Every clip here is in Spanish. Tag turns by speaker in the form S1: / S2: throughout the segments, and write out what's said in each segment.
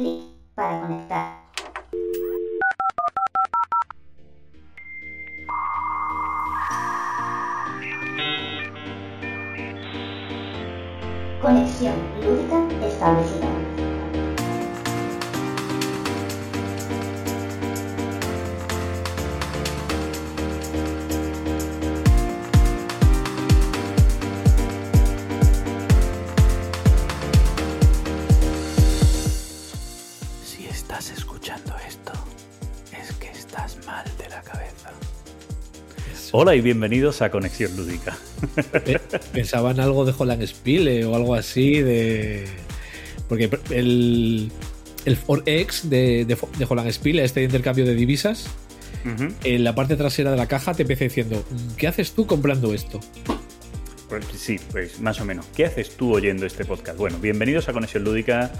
S1: clic para conectar.
S2: Hola y bienvenidos a Conexión Lúdica.
S3: Pe- Pensaba en algo de Holland Spiele o algo así de. Porque el. El Forex de, de, de Holland Spiele, este intercambio de divisas, en la parte trasera de la caja te empieza diciendo: ¿Qué haces tú comprando esto?
S2: Pues sí, pues más o menos. ¿Qué haces tú oyendo este podcast? Bueno, bienvenidos a Conexión Lúdica.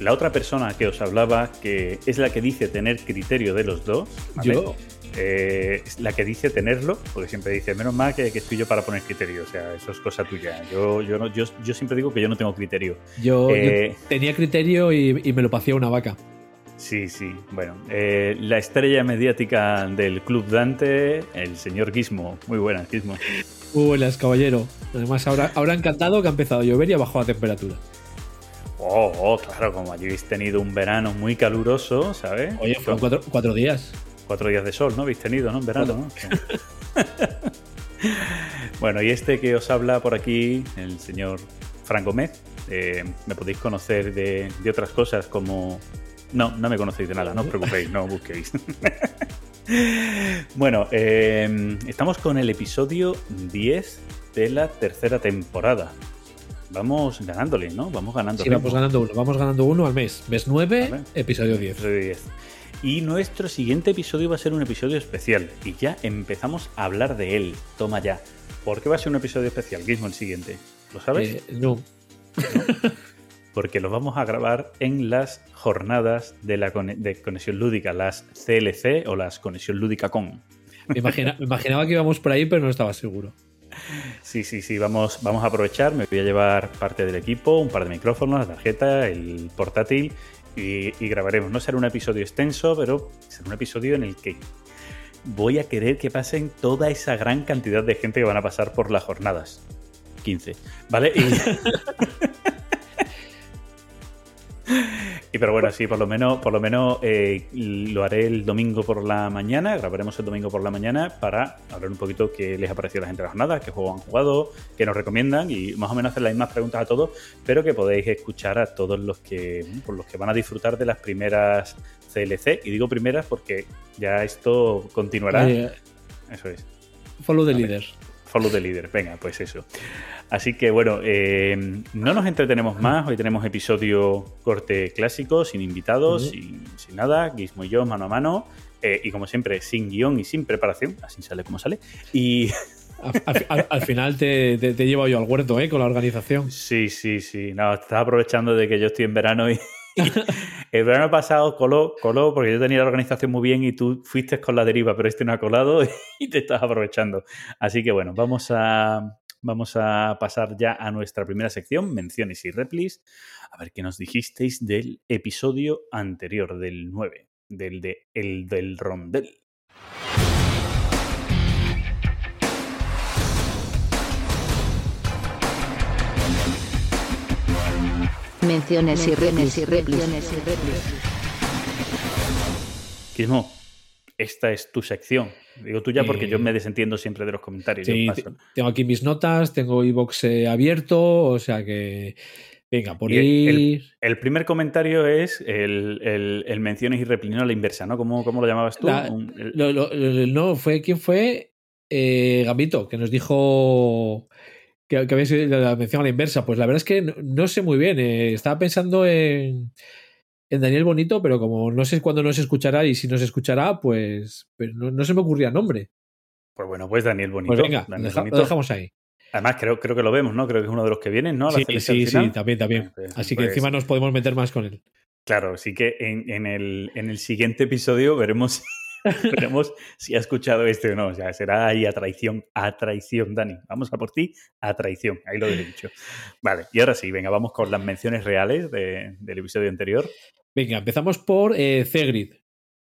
S2: La otra persona que os hablaba, que es la que dice tener criterio de los dos, ¿vale?
S3: Yo.
S2: Eh, la que dice tenerlo, porque siempre dice, menos mal que, que estoy yo para poner criterio, o sea, eso es cosa tuya. Yo, yo, no- yo, yo siempre digo que yo no tengo criterio.
S3: Yo,
S2: Eh,
S3: yo tenía criterio y, y me lo paseó una vaca.
S2: Sí, sí. Bueno, eh, la estrella mediática del Club Dante, el señor Gizmo. Muy buenas, Gizmo.
S3: Muy buenas, caballero. Además, ahora, ahora encantado que ha empezado a llover y ha bajado la temperatura.
S2: Oh, oh, claro, como allí habéis tenido un verano muy caluroso, ¿sabes?
S3: Oye, fueron cuatro, cuatro días.
S2: Cuatro días de sol, ¿no? Habéis tenido, ¿no? En verano, ¿no? Bueno, y este que os habla por aquí, el señor Fran Gómez, eh, me podéis conocer de, de otras cosas como... No, no me conocéis de nada, no os preocupéis, no busquéis. bueno, eh, estamos con el episodio 10 de la tercera temporada. Vamos ganándole, ¿no? Vamos ganando.
S3: Sí, vamos ganando uno. Vamos ganando uno al mes. Mes 9,
S2: Vale.
S3: episodio 10.
S2: Episodio 10. Y nuestro siguiente episodio va a ser un episodio especial. Y ya empezamos a hablar de él. Toma ya. ¿Por qué va a ser un episodio especial, Gizmo, el siguiente? ¿Lo sabes?
S3: Eh, no,
S2: Porque lo vamos a grabar en las jornadas de la de conexión lúdica, las CLC o las conexión lúdica con.
S3: Me, imagina- me imaginaba que íbamos por ahí, pero no estaba seguro.
S2: Sí, sí, sí, vamos, vamos a aprovechar. Me voy a llevar parte del equipo, un par de micrófonos, la tarjeta, el portátil y, grabaremos. No será un episodio extenso, pero será un episodio en el que voy a querer que pasen toda esa gran cantidad de gente que van a pasar por las jornadas. 15. ¿Vale? y pero bueno, sí, por lo menos, por lo menos eh, lo haré el domingo por la mañana, grabaremos el domingo por la mañana para hablar un poquito qué les ha parecido a la gente de la jornada, qué juegos han jugado, qué nos recomiendan y más o menos hacer las mismas preguntas a todos, pero que podéis escuchar a todos los que, por los que van a disfrutar de las primeras CLC. Y digo primeras porque ya esto continuará.
S3: Eh,
S2: Eso es.
S3: follow the leader.
S2: Follow the leader, venga, pues eso. Así que bueno, eh, no nos entretenemos más. Hoy tenemos episodio corte clásico, sin invitados,
S3: Ujú.
S2: sin, sin nada, Gizmo y yo mano a mano. eh, y como siempre, sin guion y sin preparación, así sale como sale. Y
S3: Al, al- al- al final te, te, te he llevado yo al huerto, ¿eh? Con la organización.
S2: sí, sí, sí. No, estás aprovechando de que yo estoy en verano y. el verano pasado coló, coló porque yo tenía la organización muy bien y tú fuiste con la deriva, pero este no ha colado y te estás aprovechando. Así que bueno, vamos a, vamos a pasar ya a nuestra primera sección, menciones y replis. A ver qué nos dijisteis del episodio anterior, del 9, del de El del Rondel.
S4: Menciones y replis y replis.
S2: Quismo, esta es tu sección. Digo tuya porque
S3: Eh,
S2: yo me desentiendo siempre de los comentarios.
S3: Sí,
S2: yo
S3: te-
S2: paso.
S3: tengo aquí mis notas, tengo iBox abierto, o sea que. Venga, por
S2: el-
S3: ir.
S2: El primer comentario es el, el, el menciones y replis, no a la inversa, ¿no? ¿Cómo, cómo lo llamabas tú?
S3: La-
S2: Un- el-
S3: Lo- lo- lo- no, fue quién fue Eh, Gambito, que nos dijo que, que sido la mención a la inversa. Pues la verdad es que no, no sé muy bien. eh, estaba pensando en, en Daniel Bonito, pero como no sé cuándo nos escuchará y si nos escuchará, pues, pues no, no se me ocurría nombre.
S2: Pues bueno, pues Daniel Bonito.
S3: Pues venga,
S2: Daniel
S3: deja-
S2: Bonito.
S3: lo dejamos ahí.
S2: Además, creo, creo que lo vemos, ¿no? Creo que es uno de los que vienen, ¿no? La
S3: Sí, sí,
S2: final.
S3: sí, también, también.
S2: Pues-
S3: Así que
S2: pues,
S3: encima nos podemos meter más con él.
S2: Claro, sí que en, en el, en el siguiente episodio veremos Veremos si ha escuchado este o no. O sea, será ahí a traición, a traición, Dani. Vamos a por ti, a traición. Ahí lo he dicho. Vale, y ahora sí, venga, vamos con las menciones reales de- del episodio anterior.
S3: Venga, empezamos por eh, Cegrid,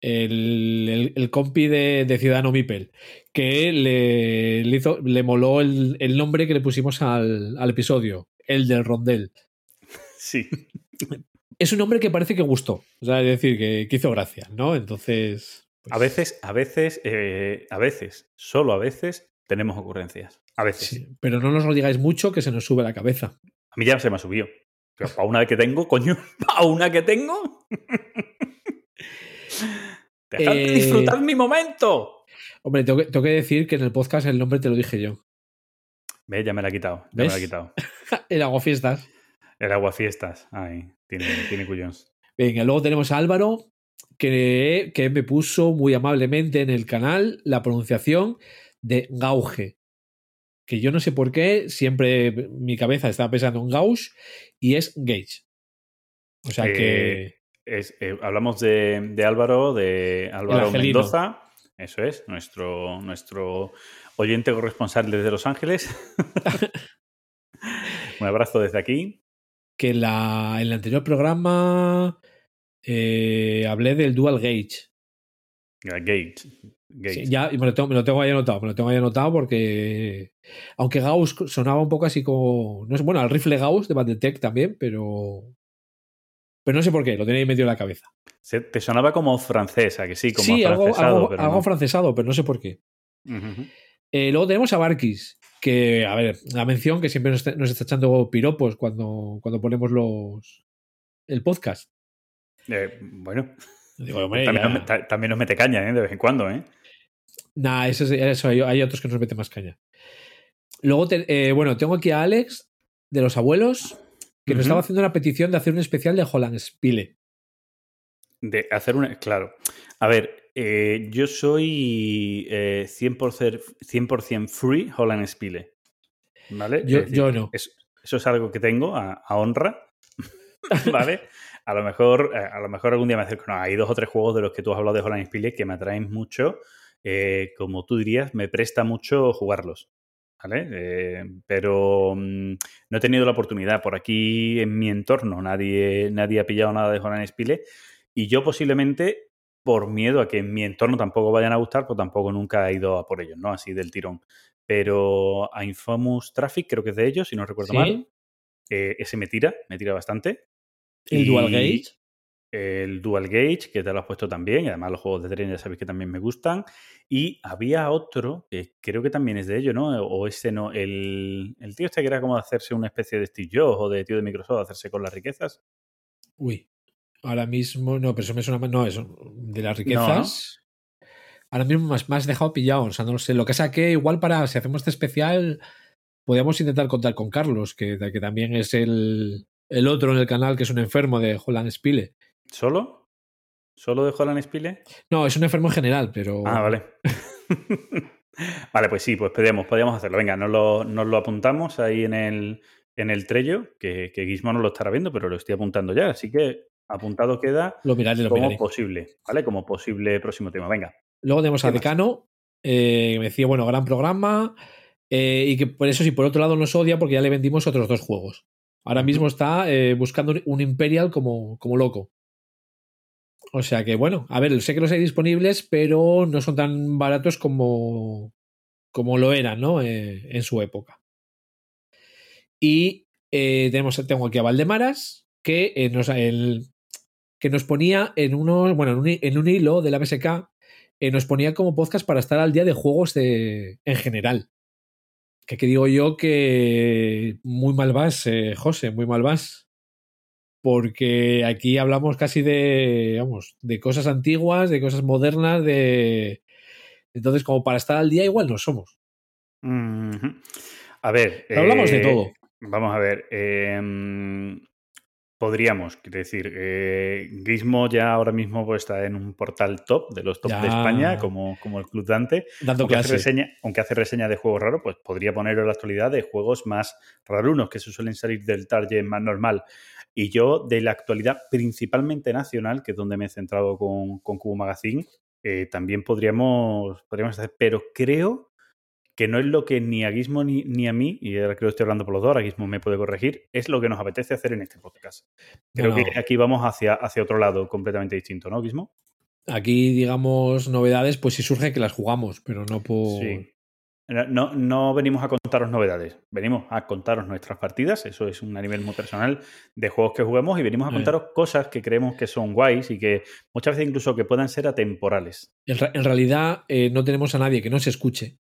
S3: el, el- el compi de, de Ciudadano Mipel, que le, le hizo, le moló el, el nombre que le pusimos al, al episodio, el del rondel.
S2: Sí.
S3: Es un nombre que parece que gustó, o sea, es decir, que, que hizo gracia, ¿no? Entonces. Pues,
S2: A veces, a veces, eh, a veces, solo a veces, tenemos ocurrencias. A veces.
S3: sí, pero no nos lo digáis mucho que se nos sube la cabeza.
S2: A mí ya se me ha subido. Pero para una que tengo, coño, para una que tengo. Dejad de
S3: Eh,
S2: disfrutar mi momento.
S3: Hombre, tengo que, tengo que decir que en el podcast el nombre te lo dije yo.
S2: Ve, ya me la he quitado. Ya me la
S3: ¿Ves?
S2: quitado.
S3: el Hago Fiestas.
S2: El agua fiestas. Ay, tiene, tiene cuyons.
S3: Venga, luego tenemos a Álvaro, que, que me puso muy amablemente en el canal la pronunciación de Gauge. Que yo no sé por qué, siempre mi cabeza estaba pensando en Gauge y es Gage. O sea
S2: Eh,
S3: que.
S2: Es, eh, hablamos de, de Álvaro, de Álvaro. Mendoza. Eso es, nuestro, nuestro oyente corresponsal desde Los Ángeles. Un abrazo desde aquí.
S3: que la, en el anterior programa eh, hablé del Dual Gauge.
S2: Gage.
S3: Sí, ya, y me lo, tengo, me lo tengo ahí anotado, me lo tengo ahí anotado porque. Aunque Gauss sonaba un poco así como. No sé, bueno, al rifle Gauss de Bandetech también, pero. Pero no sé por qué, lo tenía ahí medio en la cabeza.
S2: Se- te sonaba como francesa, que sí, como
S3: sí, algo, algo,
S2: pero
S3: algo
S2: no.
S3: francesado, pero no sé por qué. Eh, luego tenemos a Barkis, que, a ver, la mención que siempre nos está, nos está echando piropos cuando, cuando ponemos los el podcast.
S2: Eh, bueno,
S3: Digo, hombre,
S2: también nos, también mete caña, ¿eh? De vez en cuando, ¿eh?
S3: Nah, eso, es- eso hay, hay otros que nos meten más caña. Luego, te- eh, bueno, tengo aquí a Alex de los abuelos, que nos estaba haciendo una petición de hacer un especial de Holland Spile.
S2: De hacer una. Claro. A ver, eh, yo soy eh, 100%, 100% free Holland Spiele. ¿Vale?
S3: Yo,
S2: decir,
S3: yo no.
S2: es- eso es algo que tengo a, a honra. ¿Vale? A lo mejor, eh, a lo mejor algún día me acerco. No, hay dos o tres juegos de los que tú has hablado de Holland Spiele que me atraen mucho. eh, como tú dirías, me presta mucho jugarlos. ¿Vale? Eh, pero mm, no he tenido la oportunidad. Por aquí en mi entorno nadie, nadie ha pillado nada de Holland Spiele. Y yo posiblemente, por miedo a que en mi entorno tampoco vayan a gustar, pues tampoco nunca he ido a por ellos, ¿no? Así del tirón. Pero a Infamous Traffic, creo que es de ellos, si no recuerdo
S3: ¿Sí?
S2: mal. eh, ese me tira, me tira bastante.
S3: El
S2: Y
S3: Dual Gauge.
S2: El Dual Gauge, que te lo has puesto también. Y además los juegos de tren ya sabéis que también me gustan. Y había otro, que creo que también es de ellos, ¿no? O ese no. El, el tío este que era como de hacerse una especie de Steve Jobs o de tío de Microsoft, hacerse con las riquezas.
S3: Uy, ahora mismo no, pero eso me suena más. No, eso de las riquezas. Ahora mismo me has dejado pillado. O sea, no lo sé. Lo que saqué, igual para si hacemos este especial, podríamos intentar contar con Carlos, que, que también es el, el otro en el canal que es un enfermo de Holland Spile.
S2: ¿Solo? ¿Solo de Holland Spiele?
S3: No, es un enfermo en general, pero.
S2: Ah, vale. vale, pues sí, pues podríamos, podríamos hacerlo. Venga, nos lo, nos lo apuntamos ahí en el, en el trello, que, que Gizmo no lo estará viendo, pero lo estoy apuntando ya. Así que apuntado queda
S3: Lo miraré, lo
S2: como
S3: miraré.
S2: posible, ¿vale? Como posible próximo tema. Venga.
S3: Luego tenemos a. Decano, eh, que me decía, bueno, gran programa. eh, y que por eso, sí, por otro lado nos odia porque ya le vendimos otros dos juegos. Ahora mismo está eh, buscando un Imperial como, como loco. O sea que, bueno, a ver, sé que los hay disponibles, pero no son tan baratos como, como lo eran, ¿no? Eh, en su época. Y eh, tenemos, tengo aquí a Valdemaras, que, eh, nos, el- que nos ponía en unos, bueno, en un, en un hilo de la BSK, nos ponía como podcast para estar al día de juegos de, en general. Que, que digo yo que muy mal vas, eh, José, muy mal vas. Porque aquí hablamos casi de, vamos, de cosas antiguas, de cosas modernas, de... Entonces, como para estar al día, igual no somos.
S2: A ver.
S3: Hablamos de
S2: eh,
S3: todo.
S2: Vamos a ver. em, podríamos, quiero decir, eh, Gizmo ya ahora mismo pues, está en un portal top de los top de. España, como, como el Club Dante.
S3: Dando
S2: aunque hace, reseña, aunque hace reseña de juegos raros, pues podría poner en la actualidad de juegos más rarunos, que se suelen salir del target más normal. Y yo, de la actualidad, principalmente nacional, que es donde me he centrado con, con Cubo Magazine, eh, también podríamos, podríamos hacer, pero creo que no es lo que ni a Gizmo ni, ni a mí, y ahora creo que estoy hablando por los dos, ahora Gizmo me puede corregir, es lo que nos apetece hacer en este podcast. Creo que aquí vamos hacia, hacia otro lado completamente distinto, ¿no, Gizmo?
S3: Aquí, digamos, novedades, pues si surge que las jugamos, pero no por.
S2: Sí. No, no venimos a contaros novedades, venimos a contaros nuestras partidas, eso es un a nivel muy personal de juegos que juguemos y venimos a
S3: Eh.
S2: contaros cosas que creemos que son guays y que muchas veces incluso que puedan ser atemporales.
S3: En, ra- en realidad, eh, no tenemos a nadie que nos escuche.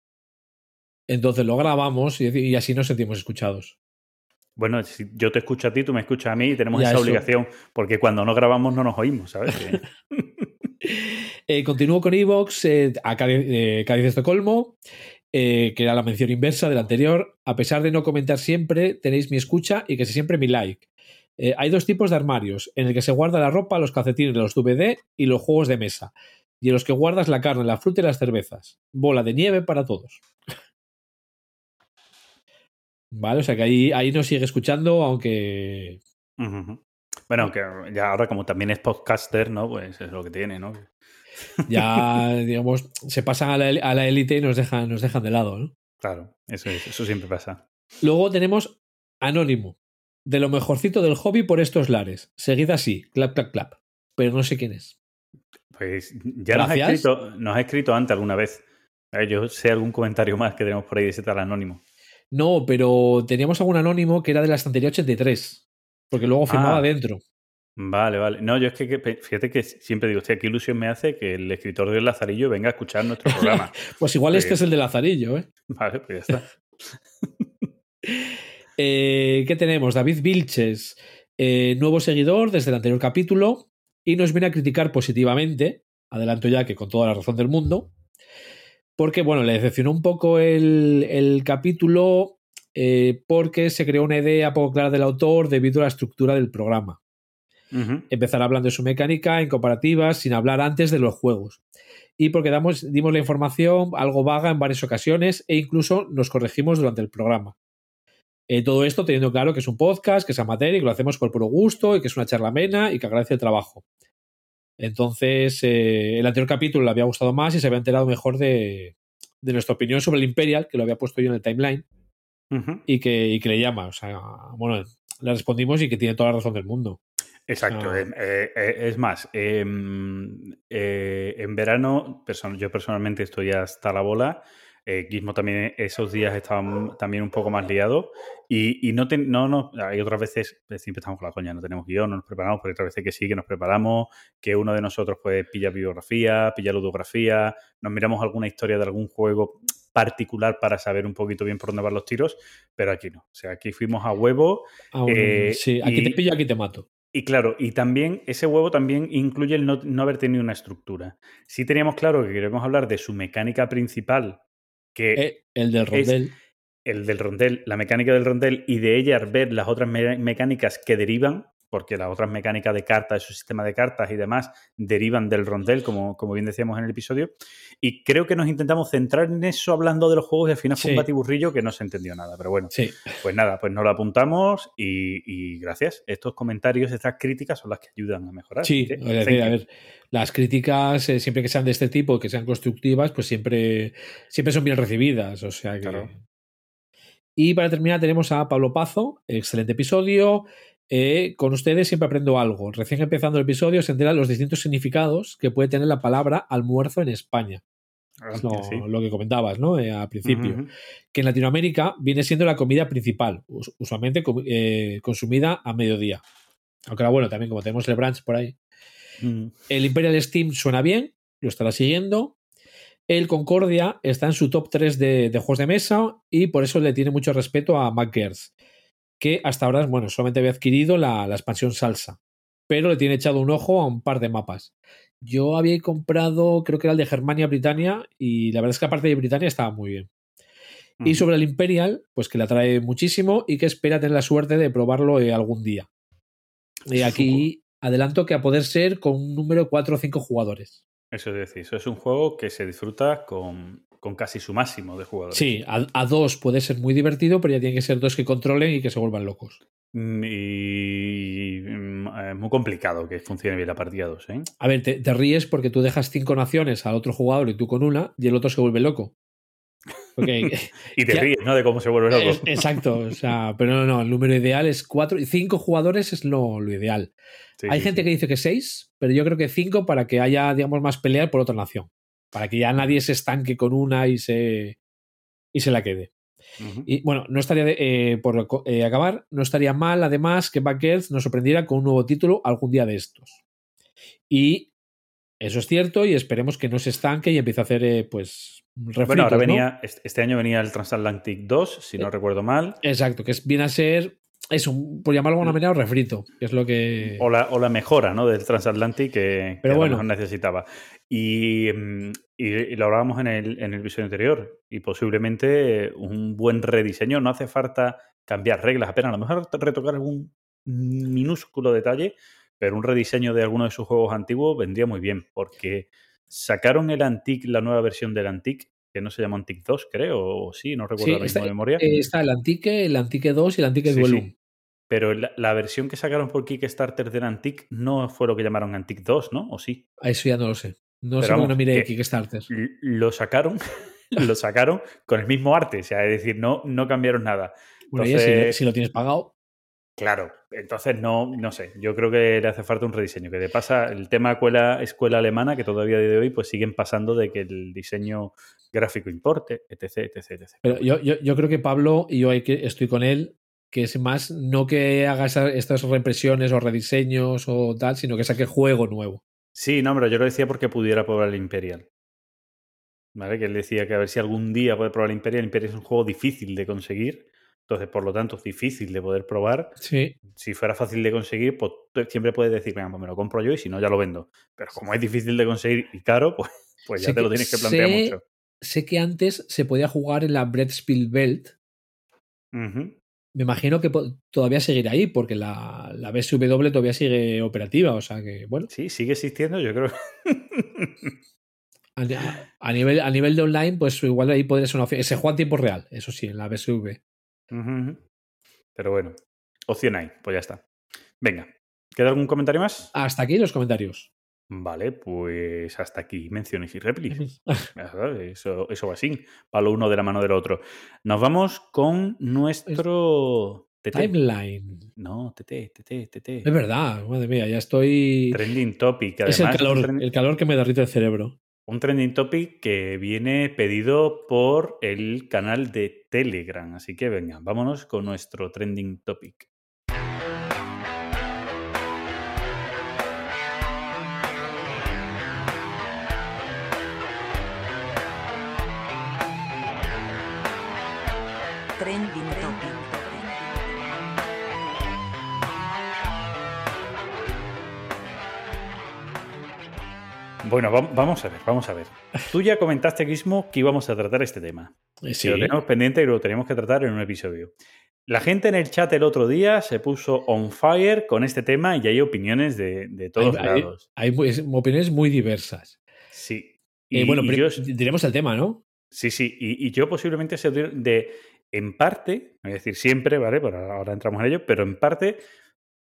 S3: Entonces lo grabamos y, y así nos sentimos escuchados.
S2: Bueno, si yo te escucho a ti, tú me escuchas a mí y tenemos
S3: Ya,
S2: esa
S3: eso.
S2: obligación, porque cuando no grabamos no nos oímos, ¿sabes?
S3: Eh, continúo con Evox, eh, a Cádiz, eh, Cádiz de Estocolmo, eh, que era la mención inversa del anterior. A pesar de no comentar siempre, tenéis mi escucha y que siempre mi like. Eh, hay dos tipos de armarios, en el que se guarda la ropa, los calcetines, los DVD y los juegos de mesa. Y en los que guardas la carne, la fruta y las cervezas. Bola de nieve para todos. Vale, o sea que ahí, ahí nos sigue escuchando, aunque.
S2: Bueno, que ya ahora como también es podcaster, ¿no? Pues es lo que tiene, ¿no?
S3: ya, digamos, se pasan a la, élite y nos dejan, nos dejan de lado, ¿no?
S2: Claro, eso, es, eso siempre pasa.
S3: Luego tenemos Anónimo, de lo mejorcito del hobby por estos lares. Seguida así, clap, clap, clap. Pero no sé quién es.
S2: Pues ya nos ha, escrito, nos ha escrito antes alguna vez. Yo sé algún comentario más que tenemos por ahí de ese tal anónimo.
S3: No, pero teníamos algún anónimo que era de la estantería 83. Porque luego firmaba
S2: Ah.
S3: dentro.
S2: Vale, vale. No, yo es que, que fíjate que siempre digo, hostia, qué ilusión me hace que el escritor del Lazarillo venga a escuchar nuestro programa.
S3: Pues igual este es el de Lazarillo, ¿eh?
S2: vale, pues ya está.
S3: Eh, ¿Qué tenemos? David Vilches, eh, nuevo seguidor desde el anterior capítulo, y nos viene a criticar positivamente, adelanto ya que con toda la razón del mundo, porque, bueno, le decepcionó un poco el, el capítulo eh, porque se creó una idea poco clara del autor debido a la estructura del programa. Empezar hablando de su mecánica en comparativas sin hablar antes de los juegos. Y porque damos, dimos la información algo vaga en varias ocasiones e incluso nos corregimos durante el programa. Eh, todo esto teniendo claro que es un podcast, que es amateur y que lo hacemos por puro gusto y que es una charla amena y que agradece el trabajo. Entonces, eh, el anterior capítulo le había gustado más y se había enterado mejor de, de nuestra opinión sobre el Imperial, que lo había puesto yo en el timeline y que, y que le llama. O sea, bueno, le respondimos y que tiene toda la razón del mundo.
S2: Exacto.
S3: Ah.
S2: eh, eh, es más, eh, eh, en verano, person- yo personalmente estoy hasta la bola. Eh, Gizmo también esos días estaba m- también un poco más liado. Y, y no, te- no, no, hay otras veces, pues, siempre estamos con la coña, no tenemos guion, no nos preparamos, pero hay otras veces que sí, que nos preparamos, que uno de nosotros pues pilla biografía, pilla ludografía, nos miramos alguna historia de algún juego particular para saber un poquito bien por dónde van los tiros, pero aquí no. O sea, aquí fuimos a huevo.
S3: Ah, bueno,
S2: Eh,
S3: sí, aquí
S2: y-
S3: te pillo, aquí te mato.
S2: Y claro, y también ese huevo también incluye el no, no haber tenido una estructura. Sí teníamos claro que queremos hablar de su mecánica principal, que
S3: Eh, el del rondel.
S2: el del rondel, la mecánica del rondel, y de ella ver las otras me- mecánicas que derivan, porque las otras mecánicas de cartas, su sistema de cartas y demás, derivan del rondel, como, como bien decíamos en el episodio. Y creo que nos intentamos centrar en eso hablando de los juegos y al final fue un
S3: Sí.
S2: batiburrillo que no se entendió nada. Pero bueno,
S3: Sí,
S2: pues nada, pues nos lo apuntamos y, y gracias. Estos comentarios, estas críticas son las que ayudan a mejorar.
S3: sí. Es decir,
S2: thank
S3: a ver, las críticas, eh, siempre que sean de este tipo, que sean constructivas, pues siempre, siempre son bien recibidas. O sea que.
S2: Claro.
S3: Y para terminar, tenemos a Pablo Pazo. Excelente episodio. Eh, con ustedes siempre aprendo algo. Recién empezando el episodio se enteran los distintos significados que puede tener la palabra almuerzo en España. Es lo,
S2: Sí.
S3: lo que comentabas, ¿no? Eh, al principio. Que en Latinoamérica viene siendo la comida principal, us- usualmente eh, consumida a mediodía. Aunque ahora, bueno, también como tenemos el brunch por ahí.
S2: Mm,
S3: El Imperial Steam suena bien, lo estará siguiendo. El Concordia está en su top 3 de, de juegos de mesa y por eso le tiene mucho respeto a MacGers, que hasta ahora, bueno, solamente había adquirido la, la expansión Salsa, pero le tiene echado un ojo a un par de mapas. Yo había comprado, creo que era el de Germania, Britania, y la verdad es que la parte de Britania estaba muy bien. Y sobre el Imperial, pues que le atrae muchísimo y que espera tener la suerte de probarlo eh, algún día. Y
S2: un
S3: aquí adelanto que a poder ser con un número 4 o 5 jugadores.
S2: Eso es decir, eso es un juego que se disfruta con, con casi su máximo de jugadores.
S3: Sí, a, a dos puede ser muy divertido, pero ya tienen que ser dos que controlen y que se vuelvan locos.
S2: Mm, Y mm, es muy complicado que funcione bien la partida 2, ¿eh?
S3: A ver, te, te ríes porque tú dejas cinco naciones al otro jugador y tú con una, y el otro se vuelve loco.
S2: Y te
S3: Ya-
S2: ríes, ¿no? De cómo se vuelve loco.
S3: Es- exacto, o sea, pero no, no, el número ideal es cuatro y cinco jugadores es lo, lo ideal.
S2: Sí,
S3: Hay
S2: sí,
S3: gente
S2: sí.
S3: que dice que seis, pero yo creo que cinco para que haya, digamos, más pelea por otra nación. Para que ya nadie se estanque con una y se, y se la quede. Y bueno, no estaría, de- eh, por eh, acabar, no estaría mal además que Back Earth nos sorprendiera con un nuevo título algún día de estos. Y eso es cierto y esperemos que no se estanque y empiece a hacer, eh, pues, refritos,
S2: Bueno, ahora venía, este este año venía el Transatlantic 2, si no recuerdo mal.
S3: Exacto, que es, viene a ser eso, un- por llamarlo de alguna manera, un refrito, que es lo que...
S2: O la, o la mejora ¿no? del Transatlantic que,
S3: Pero
S2: que
S3: bueno.
S2: a lo mejor necesitaba. Y, mm, y- y lo hablábamos en el, en el episodio anterior. Y posiblemente un buen rediseño. No hace falta cambiar reglas apenas. A lo mejor retocar algún minúsculo detalle, pero un rediseño de alguno de sus juegos antiguos vendría muy bien. Porque sacaron el Antique, la nueva versión del Antique, que no se llama Antique 2, creo, o sí, no recuerdo
S3: Sí,
S2: ahora mismo
S3: está-
S2: de memoria.
S3: Eh, está el Antique, el Antique 2 y el Antique
S2: Sí,
S3: Duelum.
S2: sí. Pero la, la versión que sacaron por Kickstarter del Antique no fue lo que llamaron Antique 2, ¿no? ¿O sí?
S3: Eso ya no lo sé. No
S2: Pero
S3: sé cómo no miré Kickstarter.
S2: Lo sacaron, lo sacaron con el mismo arte, o sea, es decir, no, no cambiaron nada.
S3: Bueno, ya si,
S2: entonces-
S3: si lo tienes pagado.
S2: Claro, entonces no, no sé, yo creo que le hace falta un rediseño, que de pasa el tema escuela, escuela alemana, que todavía a día de hoy pues siguen pasando de que el diseño gráfico importe, etc, etc, etc.
S3: Pero yo, yo, yo creo que Pablo, y yo hay que, estoy con él, que es más no que haga estas reimpresiones o rediseños o tal, sino que saque juego nuevo.
S2: Sí, no, pero yo lo decía porque pudiera probar el Imperial. ¿Vale? Que él decía que a ver si algún día puede probar el Imperial. El Imperial es un juego difícil de conseguir. Entonces, por lo tanto, es difícil de poder probar.
S3: Sí,
S2: Si fuera fácil de conseguir, pues siempre puedes decir, venga, pues me lo compro yo y si no, ya lo vendo. Pero como es difícil de conseguir y caro, pues, pues ya
S3: Sé
S2: te lo tienes que plantear
S3: sé-
S2: mucho.
S3: sé que antes se podía jugar en la Brettspiel Belt. Me imagino que todavía seguirá ahí, porque la, la BSW todavía sigue operativa. O sea que, bueno,
S2: Sí, sigue existiendo, yo creo.
S3: a, nivel, a nivel de online, pues igual ahí podría ser una opción. Se juega en tiempo real, eso sí, en la BSV.
S2: Pero bueno, opción hay, pues ya está. Venga, ¿queda algún comentario más?
S3: Hasta aquí los comentarios.
S2: Vale, pues hasta aquí menciones y réplicas. Eso, eso va así, palo uno de la mano del otro. Nos vamos con nuestro TT.
S3: Timeline.
S2: No, TT, TT, TT.
S3: Es verdad, madre mía, ya estoy.
S2: Trending topic.
S3: es el calor, el calor que me derrite el cerebro.
S2: Un trending topic que viene pedido por el canal de Telegram. Así que venga, vámonos con nuestro trending topic. Bueno, va- vamos a ver, vamos a ver. Tú ya comentaste, Gizmo, que íbamos a tratar este tema.
S3: Eh,
S2: lo tenemos pendiente y lo tenemos que tratar en un episodio. La gente en el chat el otro día se puso on fire con este tema y hay opiniones de, de todos
S3: hay,
S2: lados.
S3: hay opiniones muy diversas.
S2: Sí.
S3: Eh,
S2: Y-
S3: bueno,
S2: y
S3: pero
S2: yo-
S3: diremos el tema, ¿no?
S2: sí, sí. Y, y yo posiblemente sea de, en parte, es decir, siempre, ¿vale? Pero ahora entramos en ello, pero en parte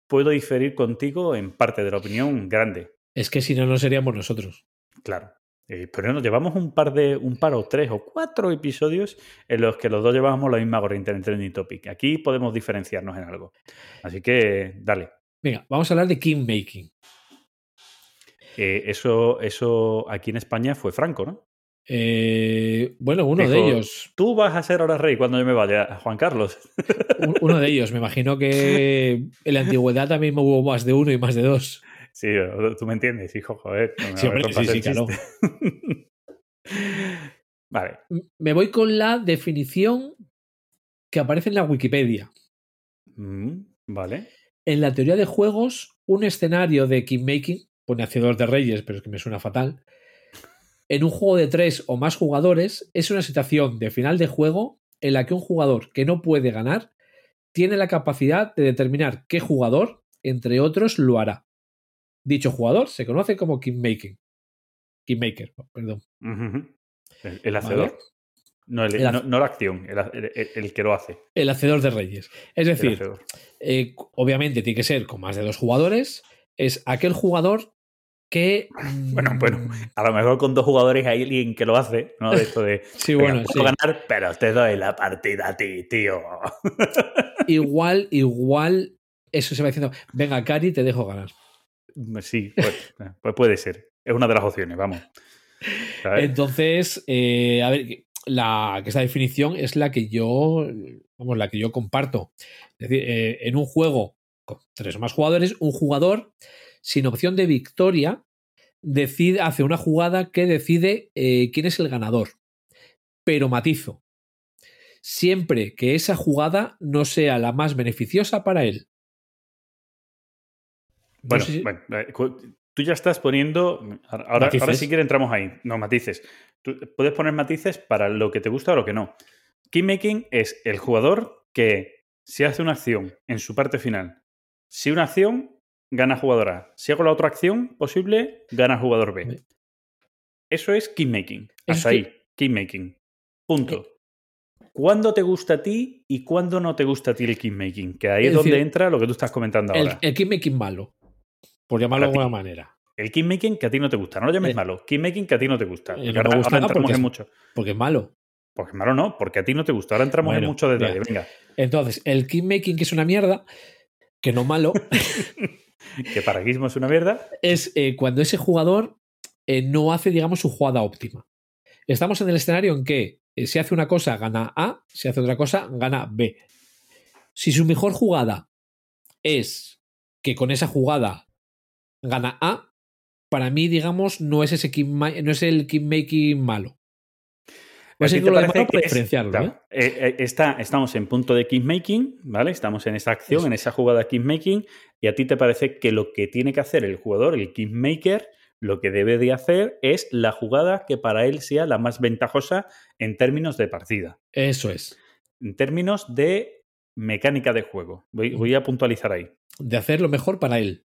S2: puedo diferir contigo en parte de la opinión grande.
S3: Es que si no, no seríamos nosotros.
S2: Claro. Eh, pero nos llevamos un par de, un par o tres o cuatro episodios en los que los dos llevábamos la misma corriente en el trending topic. Aquí podemos diferenciarnos en algo. Así que, dale.
S3: Venga, vamos a hablar de kingmaking.
S2: Eh, eso, eso aquí en España fue Franco, ¿no?
S3: Eh, bueno, uno de ellos.
S2: Tú vas a ser ahora rey cuando yo me vaya, Juan Carlos.
S3: un- Uno de ellos. Me imagino que en la antigüedad también hubo más de uno y más de dos.
S2: Sí, tú me entiendes, hijo, joder. no
S3: Sí, hombre, sí, claro.
S2: vale.
S3: Me voy con la definición que aparece en la Wikipedia.
S2: Mm, vale.
S3: En la teoría de juegos, un escenario de kingmaking, pone Hacedor de Reyes, pero es que me suena fatal, en un juego de tres o más jugadores es una situación de final de juego en la que un jugador que no puede ganar tiene la capacidad de determinar qué jugador, entre otros, lo hará. Dicho jugador se conoce como. Kingmaker, perdón.
S2: Ujú, ujú. El, el hacedor. No, el-
S3: El haz-
S2: no- no la acción, el, que lo hace.
S3: El hacedor de reyes. Es decir, eh, obviamente tiene que ser con más de dos jugadores. Es aquel jugador que. mm,
S2: Bueno, bueno, A lo mejor con dos jugadores hay alguien que lo hace, ¿no? De esto de.
S3: Sí,
S2: "Venga,
S3: bueno,
S2: puedo
S3: sí.
S2: ganar, pero te doy la partida a ti, tío.
S3: Igual, igual. Eso se va diciendo. Venga, Cari, te dejo ganar.
S2: Sí, pues, pues puede ser. Es una de las opciones, vamos.
S3: Entonces, eh, a ver, la, que esta definición es la que yo, vamos, la que yo comparto. Es decir, eh, en un juego con tres o más jugadores, un jugador sin opción de victoria decide, hace una jugada que decide eh, quién es el ganador. Pero matizo. Siempre que esa jugada no sea la más beneficiosa para él. No
S2: Bueno,
S3: sé si-
S2: bueno, eh, tú ya estás poniendo. Ahora, ahora
S3: Matices.
S2: sí que entramos ahí. No, matices. Tú puedes poner matices para lo que te gusta o lo que no. Keymaking es el jugador que, si hace una acción en su parte final, si una acción, gana jugador A. Si hago la otra acción posible, gana jugador B. Eso es keymaking. Hasta
S3: es
S2: ahí. Keymaking. Punto. ¿Cuándo te gusta a ti y cuándo no te gusta a ti el keymaking? Que ahí es,
S3: Es
S2: donde
S3: decir,
S2: entra lo que tú estás comentando
S3: el,
S2: ahora.
S3: el keymaking malo. Por llamarlo de
S2: Para
S3: alguna manera.
S2: El keymaking que a ti no te gusta. No lo llames
S3: Eh,
S2: malo. Keymaking que a ti no te gusta.
S3: eh,
S2: Porque
S3: no
S2: ahora,
S3: gusta
S2: ahora entramos
S3: porque
S2: en
S3: es-
S2: mucho.
S3: Porque es malo.
S2: Porque malo no, porque a ti no te gusta. Ahora entramos en mucho detalle. Venga,
S3: Entonces, el keymaking, que es una mierda, que no malo,
S2: que paraguismo es una mierda.
S3: es eh, cuando ese jugador eh, no hace, digamos, su jugada óptima. Estamos en el escenario en que eh, si hace una cosa, gana A, si hace otra cosa, gana B. Si su mejor jugada es que con esa jugada gana A, para mí, digamos, no es, ese no es el keymaking malo.
S2: ¿A
S3: Pues
S2: ti
S3: hay
S2: te
S3: que lo
S2: que es-
S3: diferenciarlo,
S2: claro,
S3: ¿eh?
S2: eh, eh, está- estamos en punto de keymaking, ¿vale? Estamos en esa acción,
S3: Eso.
S2: en esa jugada keymaking, y a ti te parece que lo que tiene que hacer el jugador, el keymaker, lo que debe de hacer es la jugada que para él sea la más ventajosa en términos de partida,
S3: Eso es.
S2: en términos de mecánica de juego. Voy, voy a puntualizar ahí.
S3: De hacer lo mejor para él.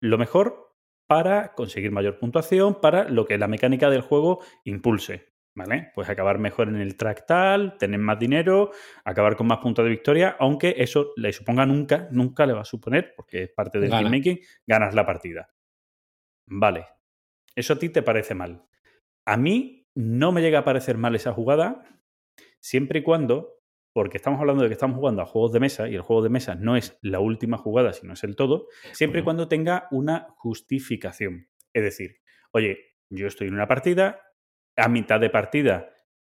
S2: Lo mejor para conseguir mayor puntuación, para lo que la mecánica del juego impulse. ¿Vale? Pues acabar mejor en el track tal, tener más dinero, acabar con más puntos de victoria, aunque eso le suponga nunca, nunca le va a suponer, porque es parte del
S3: Gana.
S2: making, ganas la partida. Vale. Eso a ti te parece mal. A mí no me llega a parecer mal esa jugada, siempre y cuando, porque estamos hablando de que estamos jugando a juegos de mesa y el juego de mesa no es la última jugada, sino es el todo, siempre y cuando tenga una justificación. Es decir, oye, yo estoy en una partida, a mitad de partida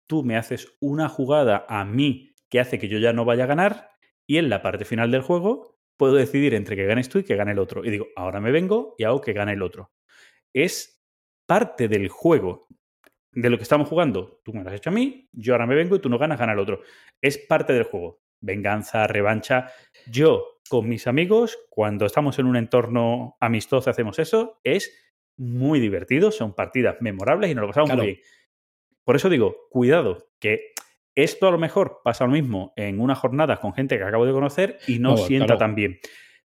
S2: tú me haces una jugada a mí que hace que yo ya no vaya a ganar y en la parte final del juego puedo decidir entre que ganes tú y que gane el otro. Y digo, ahora me vengo y hago que gane el otro. Es parte del juego de lo que estamos jugando. Tú me lo has hecho a mí, yo ahora me vengo y tú no ganas, gana el otro. Es parte del juego. Venganza, revancha. Yo con mis amigos, cuando estamos en un entorno amistoso, hacemos eso. Es muy divertido, son partidas memorables y nos lo pasamos
S3: Claro.
S2: muy bien. Por eso digo, cuidado, que esto a lo mejor pasa lo mismo en una jornada con gente que acabo de conocer y no
S3: No,
S2: sienta
S3: claro.
S2: tan bien.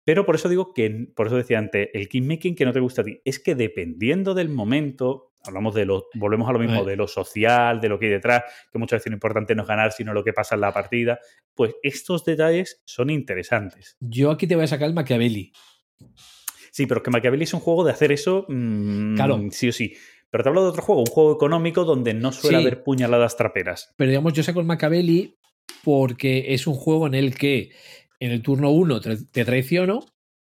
S2: Pero por eso digo que, por eso decía antes, el kingmaking que no te gusta a ti, es que dependiendo del momento, hablamos de lo, volvemos a lo mismo, de lo social, de lo que hay detrás, que muchas veces lo importante no es ganar, sino lo que pasa en la partida, pues estos detalles son interesantes.
S3: Yo aquí te voy a sacar el Machiavelli.
S2: Sí, pero es que Machiavelli es un juego de hacer eso mm,
S3: Claro.
S2: sí o sí. Pero te hablo de otro juego, un juego económico donde no suele
S3: Sí.
S2: haber puñaladas traperas.
S3: Pero digamos, yo saco el Machiavelli porque es un juego en el que en el turno 1 te, traiciono,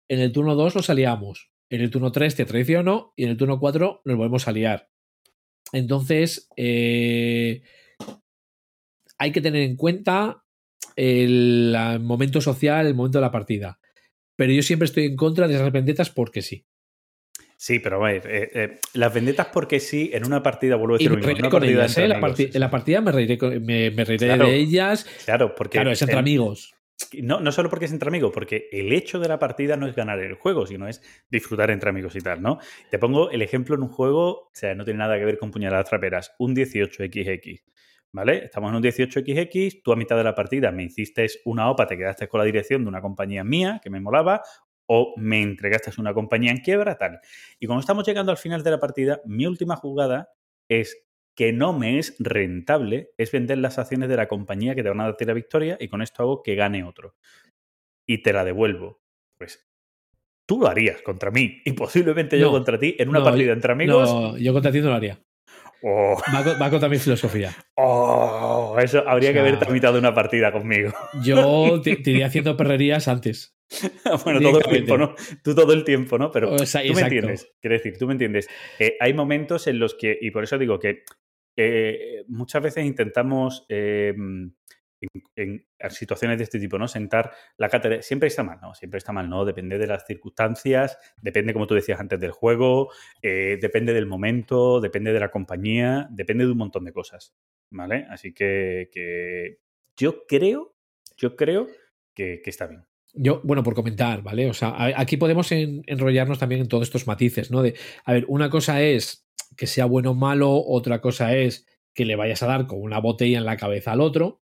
S3: en el turno 2 nos aliamos, en el turno 3 te traiciono y en el turno 4 nos volvemos a liar. Entonces, eh, hay que tener en cuenta el, momento social, el momento de la partida. Pero yo siempre estoy en contra de esas vendetas porque sí.
S2: Sí, pero a ver, eh, eh, las vendetas porque sí, en una partida, vuelvo a
S3: Y
S2: decir lo
S3: me
S2: mismo, en
S3: con ellas, ¿eh? La
S2: amigos,
S3: parti- en la partida me reiré, con- me, me reiré
S2: Claro.
S3: de ellas.
S2: Claro, porque
S3: Claro, es entre
S2: en-
S3: amigos.
S2: No, no solo porque es entre amigos, porque el hecho de la partida no es ganar el juego, sino es disfrutar entre amigos y tal, ¿no? Te pongo el ejemplo en un juego, o sea, no tiene nada que ver con puñaladas traperas, un 18XX, ¿vale? Estamos en un 18XX, tú a mitad de la partida me hiciste una OPA, te quedaste con la dirección de una compañía mía que me molaba, o me entregaste una compañía en quiebra, tal. Y cuando estamos llegando al final de la partida, mi última jugada es que no me es rentable es vender las acciones de la compañía que te van a dar la victoria y con esto hago que gane otro. Y te la devuelvo. Pues tú lo harías contra mí y posiblemente yo contra ti en una
S3: no,
S2: partida entre amigos.
S3: No, yo contra ti no lo haría.
S2: Oh,
S3: Va, co- va contra mi filosofía.
S2: oh, eso habría
S3: O
S2: que
S3: sea-
S2: haber tramitado una partida conmigo.
S3: Yo te, te iría haciendo perrerías antes.
S2: bueno, todo el tiempo, ¿no? Tú todo el tiempo, ¿no? Pero
S3: O sea,
S2: tú me entiendes. Quiero decir, tú me entiendes. Eh, hay momentos en los que, y por eso digo que eh, muchas veces intentamos eh, en, situaciones de este tipo, ¿no? Sentar la cátedra. Siempre está mal, ¿no? Siempre está mal, ¿no? Depende de las circunstancias, depende, como tú decías antes, del juego, eh, depende del momento, depende de la compañía, depende de un montón de cosas, ¿vale? Así que, yo creo, yo creo que, está bien.
S3: Yo, bueno, por comentar, ¿vale? O sea, aquí podemos en- enrollarnos también en todos estos matices, ¿no? De, a ver, una cosa es que sea bueno o malo, otra cosa es que le vayas a dar con una botella en la cabeza al otro.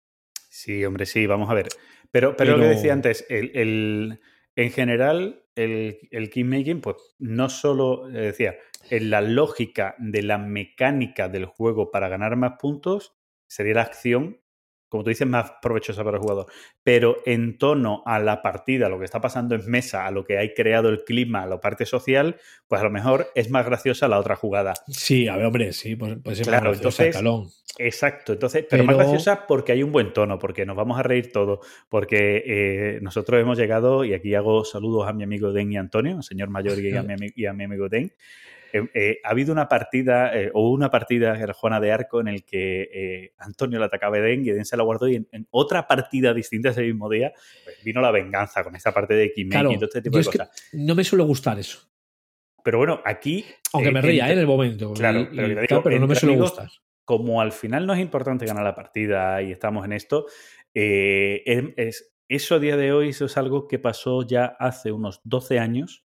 S2: Sí, hombre, sí, vamos a ver. Pero, pero, lo que decía antes, el, el- en general, el, el kingmaking, pues no solo, eh, decía, en la lógica de la mecánica del juego para ganar más puntos, sería la acción, como tú dices, más provechosa para el jugador. Pero en tono a la partida, lo que está pasando en mesa, a lo que hay creado el clima, a la parte social, pues a lo mejor es más graciosa la otra jugada.
S3: Sí, a ver, hombre, sí, pues, pues es
S2: Claro,
S3: más
S2: entonces-. Exacto, entonces, pero, más graciosa porque hay un buen tono, porque nos vamos a reír todos, porque eh, nosotros hemos llegado, y aquí hago saludos a mi amigo Den y Antonio, el señor mayor y a mi, y a mi amigo Den. Eh, eh, ha habido una partida, eh, o una partida, era Juana de Arco, en el que Antonio le atacaba a Den y Den se la guardó, y en, en otra partida distinta ese mismo día, pues vino la venganza con esta parte de
S3: Claro,
S2: y todo este tipo de cosas.
S3: no me suele gustar eso.
S2: Pero bueno, aquí.
S3: Aunque me ría en el momento.
S2: Claro,
S3: y-
S2: pero
S3: y no me suele
S2: amigos,
S3: gustar.
S2: como al final no es importante ganar la partida y estamos en esto, es, es- eso a día de hoy eso es algo que pasó ya hace unos 12 años,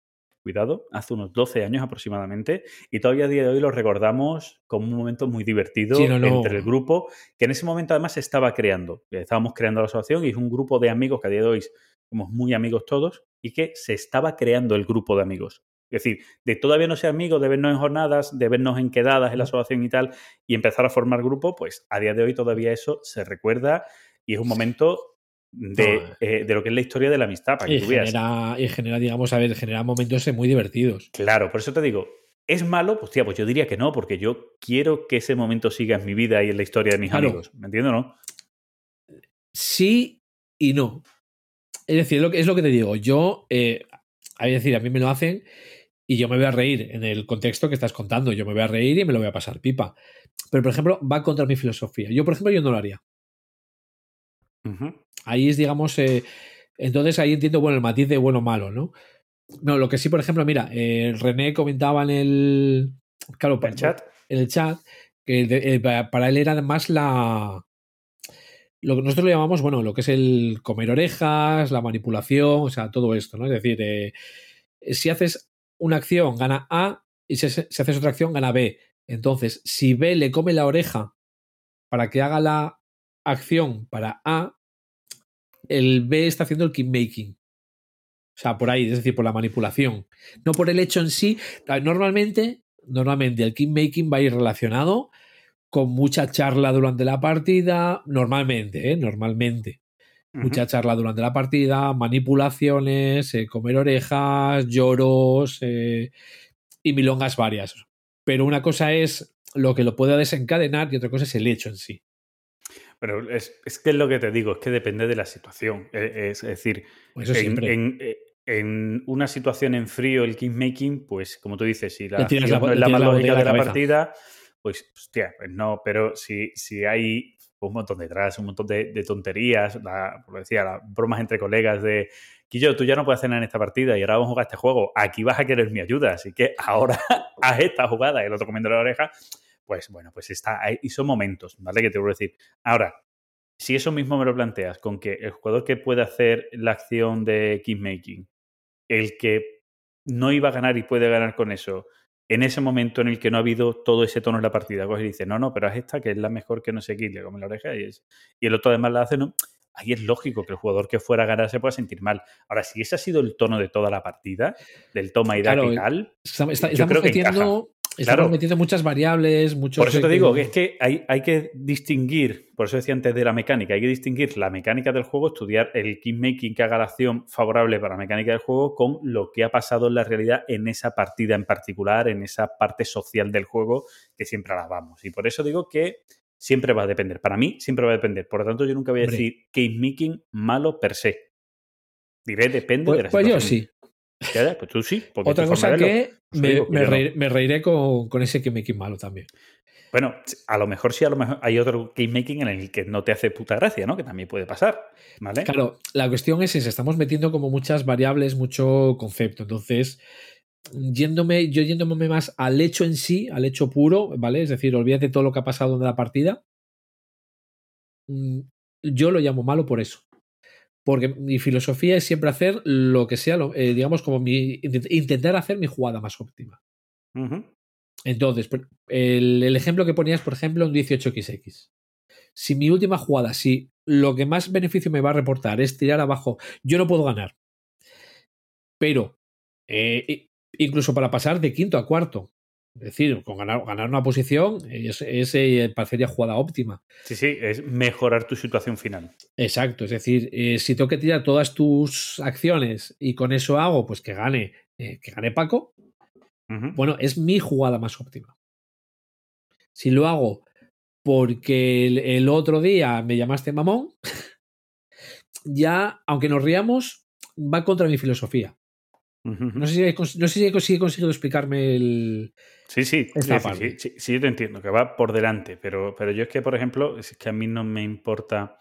S2: cuidado, hace unos 12 años aproximadamente, y todavía a día de hoy lo recordamos como un momento muy divertido
S3: Sí, no, no.
S2: entre el grupo, que en ese momento además se estaba creando. Estábamos creando la asociación y es un grupo de amigos que a día de hoy somos muy amigos todos y que se estaba creando el grupo de amigos. Es decir, de todavía no ser amigos, de vernos en jornadas, de vernos en quedadas en la asociación y tal, y empezar a formar grupo, pues a día de hoy todavía eso se recuerda y es un momento de, eh, de lo que es la historia de la amistad, para que
S3: Y
S2: tú veas.
S3: genera, y genera, digamos, a ver, genera momentos muy divertidos.
S2: Claro, por eso te digo, ¿es malo? Pues tía, pues yo diría que no, porque yo quiero que ese momento siga en mi vida y en la historia de mis
S3: Claro.
S2: amigos. ¿Me entiendes o no?
S3: Sí y no. Es decir, es lo que, es lo que te digo. Yo, eh, a decir, a mí me lo hacen y yo me voy a reír en el contexto que estás contando. Yo me voy a reír y me lo voy a pasar pipa. Pero, por ejemplo, va contra mi filosofía. Yo, por ejemplo, yo no lo haría. Ahí es, digamos, eh, entonces ahí entiendo, bueno, el matiz de bueno o malo, ¿no? No, lo que sí, por ejemplo, mira, eh, René comentaba en el. Claro,
S2: ¿El chat?
S3: en el chat que de- eh, pa- para él era más la. Lo que nosotros lo llamamos, bueno, lo que es el comer orejas, la manipulación, o sea, todo esto, ¿no? Es decir, eh, si haces una acción, gana A, y si, si haces otra acción, gana B. Entonces, si B le come la oreja para que haga la acción para A, el B está haciendo el kingmaking. O sea, por ahí, es decir, por la manipulación. No por el hecho en sí. Normalmente, normalmente el kingmaking va a ir relacionado con mucha charla durante la partida. Normalmente, ¿eh? Normalmente. Mucha charla durante la partida, manipulaciones, eh, comer orejas, lloros eh, y milongas varias. Pero una cosa es lo que lo pueda desencadenar y otra cosa es el hecho en sí.
S2: Pero es, es que es lo que te digo, es que depende de la situación. Eh, Es, es decir, en, en- eh, en una situación en frío, el kingmaking, pues como tú dices, si la
S3: la-
S2: no es
S3: le
S2: la
S3: tiras
S2: más lógica
S3: la
S2: de la
S3: cabeza.
S2: partida, pues, hostia, pues no, pero si, si hay un montón detrás, un montón de, de tonterías, la, como decía, las bromas entre colegas de Quillo, tú ya no puedes hacer nada en esta partida y ahora vamos a jugar este juego, aquí vas a querer mi ayuda, así que ahora haz esta jugada el otro comiendo la oreja, pues bueno, pues está ahí, y son momentos, ¿vale? Que te voy a decir. Ahora, si eso mismo me lo planteas con que el jugador que puede hacer la acción de kingmaking, el que no iba a ganar y puede ganar con eso, en ese momento en el que no ha habido todo ese tono en la partida, coge y dice, no, no, pero haz esta que es la mejor que no sé qué, le come la oreja y, es, y el otro además la hace, no. Ahí es lógico que el jugador que fuera a ganar se pueda sentir mal. Ahora, si ese ha sido el tono de toda la partida, del toma y da
S3: Claro,
S2: y tal,
S3: está-
S2: Yo
S3: estamos
S2: creo que
S3: metiendo Estamos
S2: Claro.
S3: metiendo muchas variables, muchos.
S2: Por eso te digo que es que hay, hay que distinguir, por eso decía antes de la mecánica, hay que distinguir la mecánica del juego, estudiar el making que haga la acción favorable para la mecánica del juego con lo que ha pasado en la realidad en esa partida en particular, en esa parte social del juego que siempre alabamos. Y por eso digo que siempre va a depender. Para mí siempre va a depender. Por lo tanto, yo nunca voy a
S3: Hombre.
S2: decir game making malo per se. Diré depende
S3: Pues,
S2: de la
S3: pues yo sí.
S2: Ya, pues tú sí. porque
S3: Otra cosa que me,
S2: no.
S3: reiré, me reiré con, con ese me malo también.
S2: Bueno, a lo mejor sí, a lo mejor hay otro game making en el que no te hace puta gracia, ¿no? Que también puede pasar, ¿vale?
S3: Claro, la cuestión es esa, estamos metiendo como muchas variables, mucho concepto. Entonces, yéndome, yo yéndome más al hecho en sí, al hecho puro, ¿vale? Es decir, olvídate todo lo que ha pasado en la partida. Mm, Yo lo llamo malo por eso. Porque mi filosofía es siempre hacer lo que sea, lo- eh, digamos, como mi, intent- intentar hacer mi jugada más óptima. Entonces, el, el ejemplo que ponías, por ejemplo, un 18XX. Si mi última jugada, si lo que más beneficio me va a reportar es tirar abajo, yo no puedo ganar. Pero, eh, incluso para pasar de quinto a cuarto, es decir, con ganar, ganar una posición, es, es, eh, parecería jugada óptima.
S2: Sí, sí, es mejorar tu situación final.
S3: Exacto, es decir, eh, si tengo que tirar todas tus acciones y con eso hago, pues que gane, eh, que gane Paco. Bueno, es mi jugada más óptima. Si lo hago porque el, el otro día me llamaste mamón, ya, aunque nos riamos, va contra mi filosofía. No sé si he, no sé si he conseguido explicarme el.
S2: Sí, sí,
S3: Esta
S2: es decir,
S3: parte.
S2: sí, sí, sí, yo te entiendo, que va por delante, pero, pero yo es que, por ejemplo, es que a mí no me importa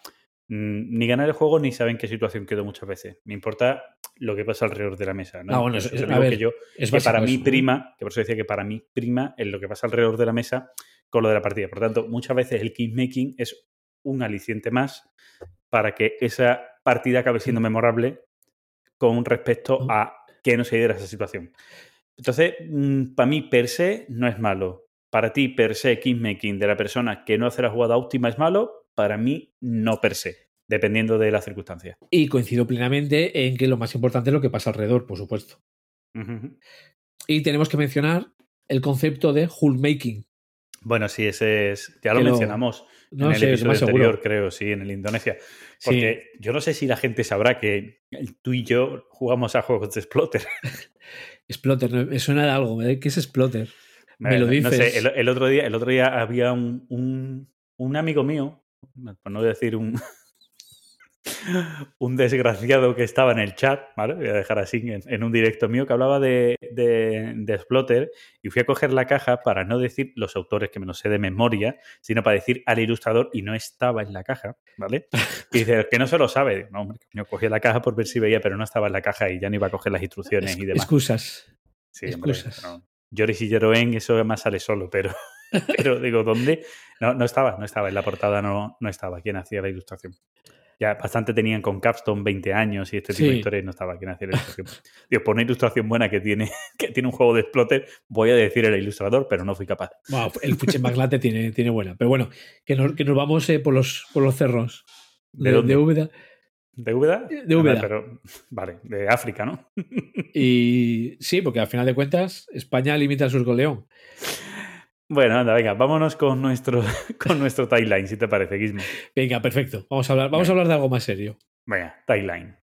S2: mm, ni ganar el juego ni saber en qué situación quedo muchas veces. Me importa lo que pasa alrededor de la mesa. ¿no?
S3: Ah, bueno,
S2: eso
S3: es- a ver,
S2: que yo,
S3: Es
S2: que para mí
S3: ¿no?
S2: prima, que por eso decía que para mí prima en lo que pasa alrededor de la mesa con lo de la partida. Por tanto, muchas veces el making es un aliciente más para que esa partida acabe siendo memorable con respecto
S3: Mm.
S2: a que no se diera esa situación. Entonces, mm, para mí per se no es malo. Para ti per se making de la persona que no hace la jugada óptima es malo, para mí no per se, dependiendo de las circunstancias.
S3: Y coincido plenamente en que lo más importante es lo que pasa alrededor, por supuesto. Y tenemos que mencionar el concepto de making.
S2: Bueno, sí, ese es. Ya lo
S3: Que
S2: mencionamos
S3: No
S2: en el episodio anterior,
S3: seguro.
S2: creo, sí, en el Indonesia.
S3: Sí.
S2: Porque yo no sé si la gente sabrá que tú y yo jugamos a juegos de Splotter.
S3: Splotter, me- suena de algo. ¿Qué es Splotter? Me lo
S2: No sé,
S3: dices.
S2: el, el otro día, el otro día había un, un, un amigo mío, por no decir un, un desgraciado que estaba en el chat, ¿vale? Voy a dejar así en, en un directo mío que hablaba de, de, de Splotter y fui a coger la caja para no decir los autores que me lo sé de memoria, sino para decir al ilustrador y no estaba en la caja, ¿vale? Y dice, que no se lo sabe. Digo, No, hombre, yo cogí la caja por ver si veía, pero no estaba en la caja y ya no iba a coger las instrucciones y demás.
S3: Excusas.
S2: Sí, hombre,
S3: excusas.
S2: no. Lloris y Jeroen, eso además sale solo, pero, pero digo, ¿dónde? No, no estaba, no estaba, en la portada no, no estaba quien hacía la ilustración. Ya bastante tenían con Capstone 20 años y este tipo de historias no estaba quien la ilustración. Digo, por una ilustración buena que tiene, que tiene un juego de Splotter, voy a decir el ilustrador, pero no fui capaz.
S3: Bueno, el Fuche Magnate tiene, tiene buena. Pero bueno, que nos, que nos vamos eh, por, los, por los cerros.
S2: ¿De
S3: De,
S2: dónde?
S3: de Úbeda.
S2: ¿De Úbeda?
S3: De Úbeda.
S2: Ah, Pero, vale, de África, ¿no?
S3: Y sí, porque al final de cuentas, España limita el surco León.
S2: Bueno, anda, venga, vámonos con nuestro, con nuestro timeline, si te parece, Gizmo.
S3: Venga, perfecto. Vamos a hablar, vamos a hablar de algo más serio.
S2: Venga, timeline.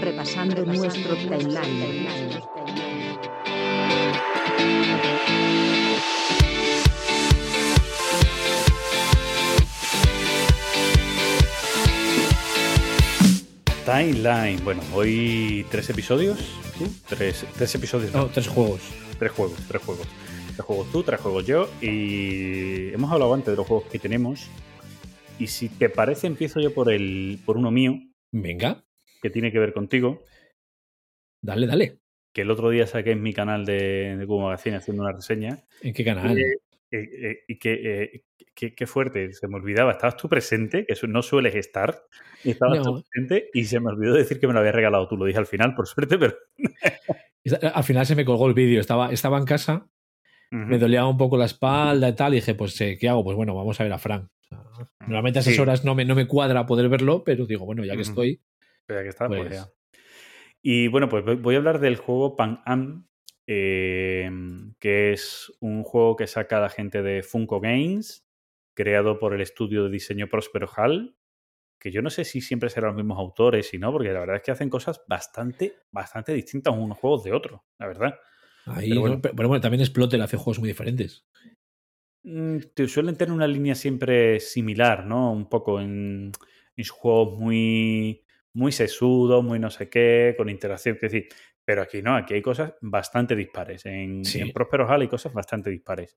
S4: Repasando nuestro timeline.
S2: Timeline. Bueno, hoy tres episodios. ¿Tú? Tres, tres episodios.
S3: No,
S2: No,
S3: tres juegos.
S2: tres juegos, tres juegos. Tres juegos tú, tres juegos yo. Y hemos hablado antes de los juegos que tenemos. Y si te parece, empiezo yo por el, por uno mío,
S3: Venga,
S2: que tiene que ver contigo.
S3: dale, dale.
S2: Que el otro día saqué en mi canal de, de Cubo Magazine haciendo una reseña.
S3: ¿En qué canal?
S2: Eh, eh, eh, y que, eh, que- qué fuerte, se me olvidaba. Estabas tú presente, que no sueles estar. Y estabas
S3: No.
S2: tú presente y se me olvidó decir que me lo había regalado tú. Lo dije al final, por suerte, pero.
S3: Al final se me colgó el vídeo. Estaba, estaba en casa, me dolía un poco la espalda y tal. Y dije, pues, eh, ¿qué hago? Pues bueno, vamos a ver a Frank. Sea, Normalmente a esas
S2: Sí.
S3: horas no me, no me cuadra poder verlo, pero digo, bueno, ya que estoy.
S2: Pero ya que está, pues
S3: Pues-
S2: ya. Y bueno, pues voy- voy a hablar del juego Pan Am, eh, que es un juego que saca la gente de Funko Games, creado por el estudio de diseño Prospero Hall, que yo no sé si siempre serán los mismos autores y no, porque la verdad es que hacen cosas bastante, bastante distintas unos juegos de otros, la verdad.
S3: Ahí,
S2: Pero
S3: ¿no?
S2: bueno.
S3: pero, pero bueno, también Exploter hace juegos muy diferentes.
S2: Mm, te suelen tener una línea siempre similar, ¿no? Un poco en, en sus juegos muy, muy sesudos, muy no sé qué, con interacción. Es decir, pero aquí no, aquí hay cosas bastante dispares. En,
S3: Sí.
S2: en Prospero Hall hay cosas bastante dispares.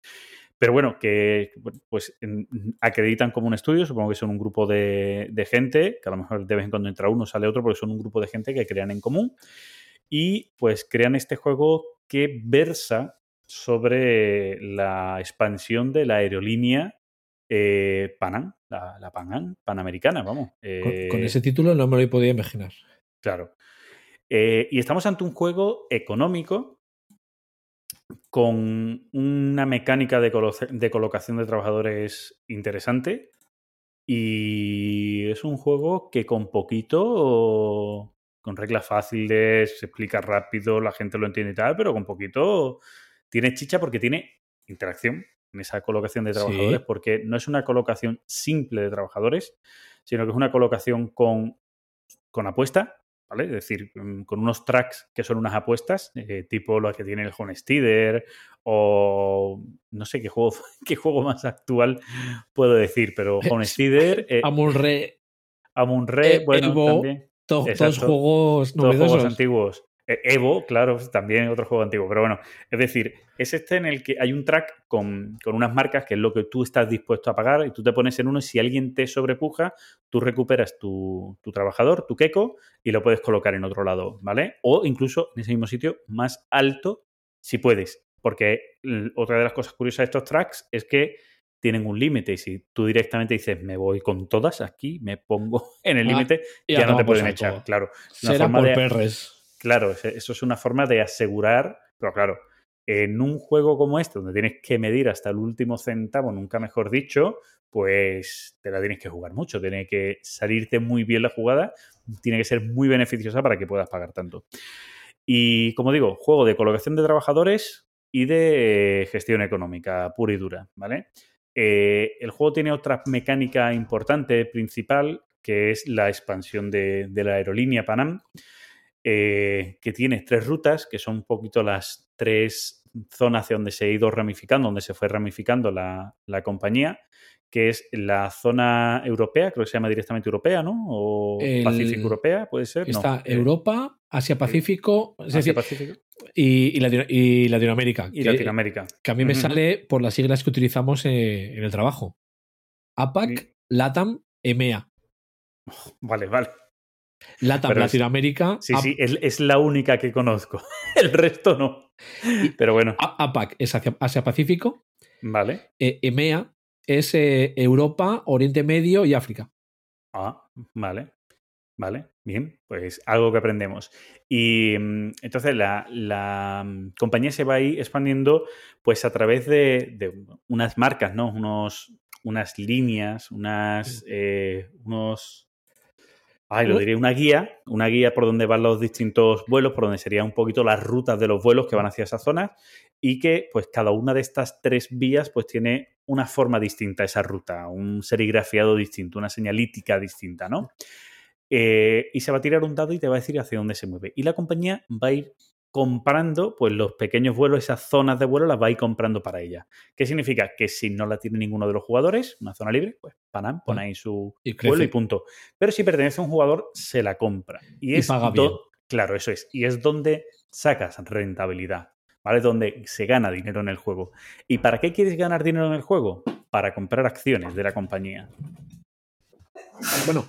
S2: Pero bueno, que pues en- acreditan como un estudio, supongo que son un grupo de, de gente, que a lo mejor de vez en cuando entra uno, sale otro, porque son un grupo de gente que crean en común. Y pues crean este juego que versa sobre la expansión de la aerolínea eh, Panam, la, la Panam, panamericana, vamos.
S3: Con,
S2: Eh,
S3: con ese título no me lo podía imaginar.
S2: Claro. Eh, y estamos ante un juego económico con una mecánica de, colo- de colocación de trabajadores interesante. Y es un juego que con poquito, con reglas fáciles, se explica rápido, la gente lo entiende y tal, pero con poquito tiene chicha porque tiene interacción en esa colocación de
S3: Sí.
S2: trabajadores, porque no es una colocación simple de trabajadores, sino que es una colocación con, con apuesta, ¿vale? Es decir, mm, con unos tracks que son unas apuestas, eh, tipo lo que tiene el Honestider o no sé qué juego, qué juego más actual puedo decir, pero Honestider, eh,
S3: Amun-Re,
S2: Amun-Re,
S3: eh,
S2: bueno,
S3: Evo,
S2: también.
S3: To- todos
S2: Exacto.
S3: juegos
S2: Todos
S3: novedosos.
S2: juegos antiguos. Eh, Evo, claro, también otro juego antiguo. Pero bueno, es decir, es este en el que hay un track con, con unas marcas que es lo que tú estás dispuesto a pagar y tú te pones en uno y si alguien te sobrepuja, tú recuperas tu, tu trabajador, tu queco, y lo puedes colocar en otro lado, ¿vale? O incluso en ese mismo sitio más alto si puedes. Porque otra de las cosas curiosas de estos tracks es que tienen un límite y si tú directamente dices me voy con todas aquí, me pongo en el
S3: Ah,
S2: límite, ya no te pueden echar, claro. Una
S3: Será
S2: forma
S3: por
S2: de-
S3: perres.
S2: Claro, eso es una forma de asegurar, pero claro, en un juego como este, donde tienes que medir hasta el último centavo, nunca mejor dicho, pues te la tienes que jugar mucho, tiene que salirte muy bien la jugada, tiene que ser muy beneficiosa para que puedas pagar tanto. Y como digo, juego de colocación de trabajadores y de gestión económica pura y dura, ¿vale? Eh, el juego tiene otra mecánica importante, principal, que es la expansión de, de la aerolínea Panam, eh, que tiene tres rutas, que son un poquito las tres zonas hacia donde se ha ido ramificando, donde se fue ramificando la, la compañía, que es la zona europea, creo que se llama directamente europea, ¿no? O
S3: El-
S2: Pacífico europea, puede ser.
S3: Está
S2: eh,
S3: Europa, Asia Pacífico es
S2: Asia Pacífico
S3: y, y Latino- y Latinoamérica.
S2: y
S3: que,
S2: Latinoamérica.
S3: que a mí me sale por las siglas que utilizamos eh, en el trabajo. APAC,
S2: Mi-
S3: LATAM, EMEA.
S2: Vale, vale.
S3: LATAM,
S2: Pero es-
S3: Latinoamérica,
S2: Sí, sí, es, es la única que conozco. El resto no. Pero bueno,
S3: APAC es Asia, Asia Pacífico,
S2: vale.
S3: eh, EMEA es eh, Europa, Oriente Medio y África.
S2: Ah, vale. Vale, bien, pues algo que aprendemos. Y mm, entonces la, la, mm, compañía se va a ir expandiendo pues a través de, de unas marcas, ¿no? Unos, unas líneas, unas, eh, unos... Ay, lo diré, una guía, una guía por donde van los distintos vuelos, por donde serían un poquito las rutas de los vuelos que van hacia esas zonas y que pues cada una de estas tres vías pues tiene una forma distinta esa ruta, un serigrafiado distinto, una señalítica distinta, ¿no? Eh, y se va a tirar un dado y te va a decir hacia dónde se mueve. Y la compañía va a ir comprando pues los pequeños vuelos, esas zonas de vuelo las va a ir comprando para ella. ¿Qué significa? Que si no la tiene ninguno de los jugadores, una zona libre, pues Panam pone ahí su
S3: Y
S2: vuelo y punto. Pero si pertenece a un jugador, se la compra. Y,
S3: Y
S2: es
S3: paga
S2: do-
S3: bien.
S2: Claro, eso es. Y es donde sacas rentabilidad. ¿Vale? Donde se gana dinero en el juego. ¿Y para qué quieres ganar dinero en el juego? Para comprar acciones de la compañía.
S3: Bueno,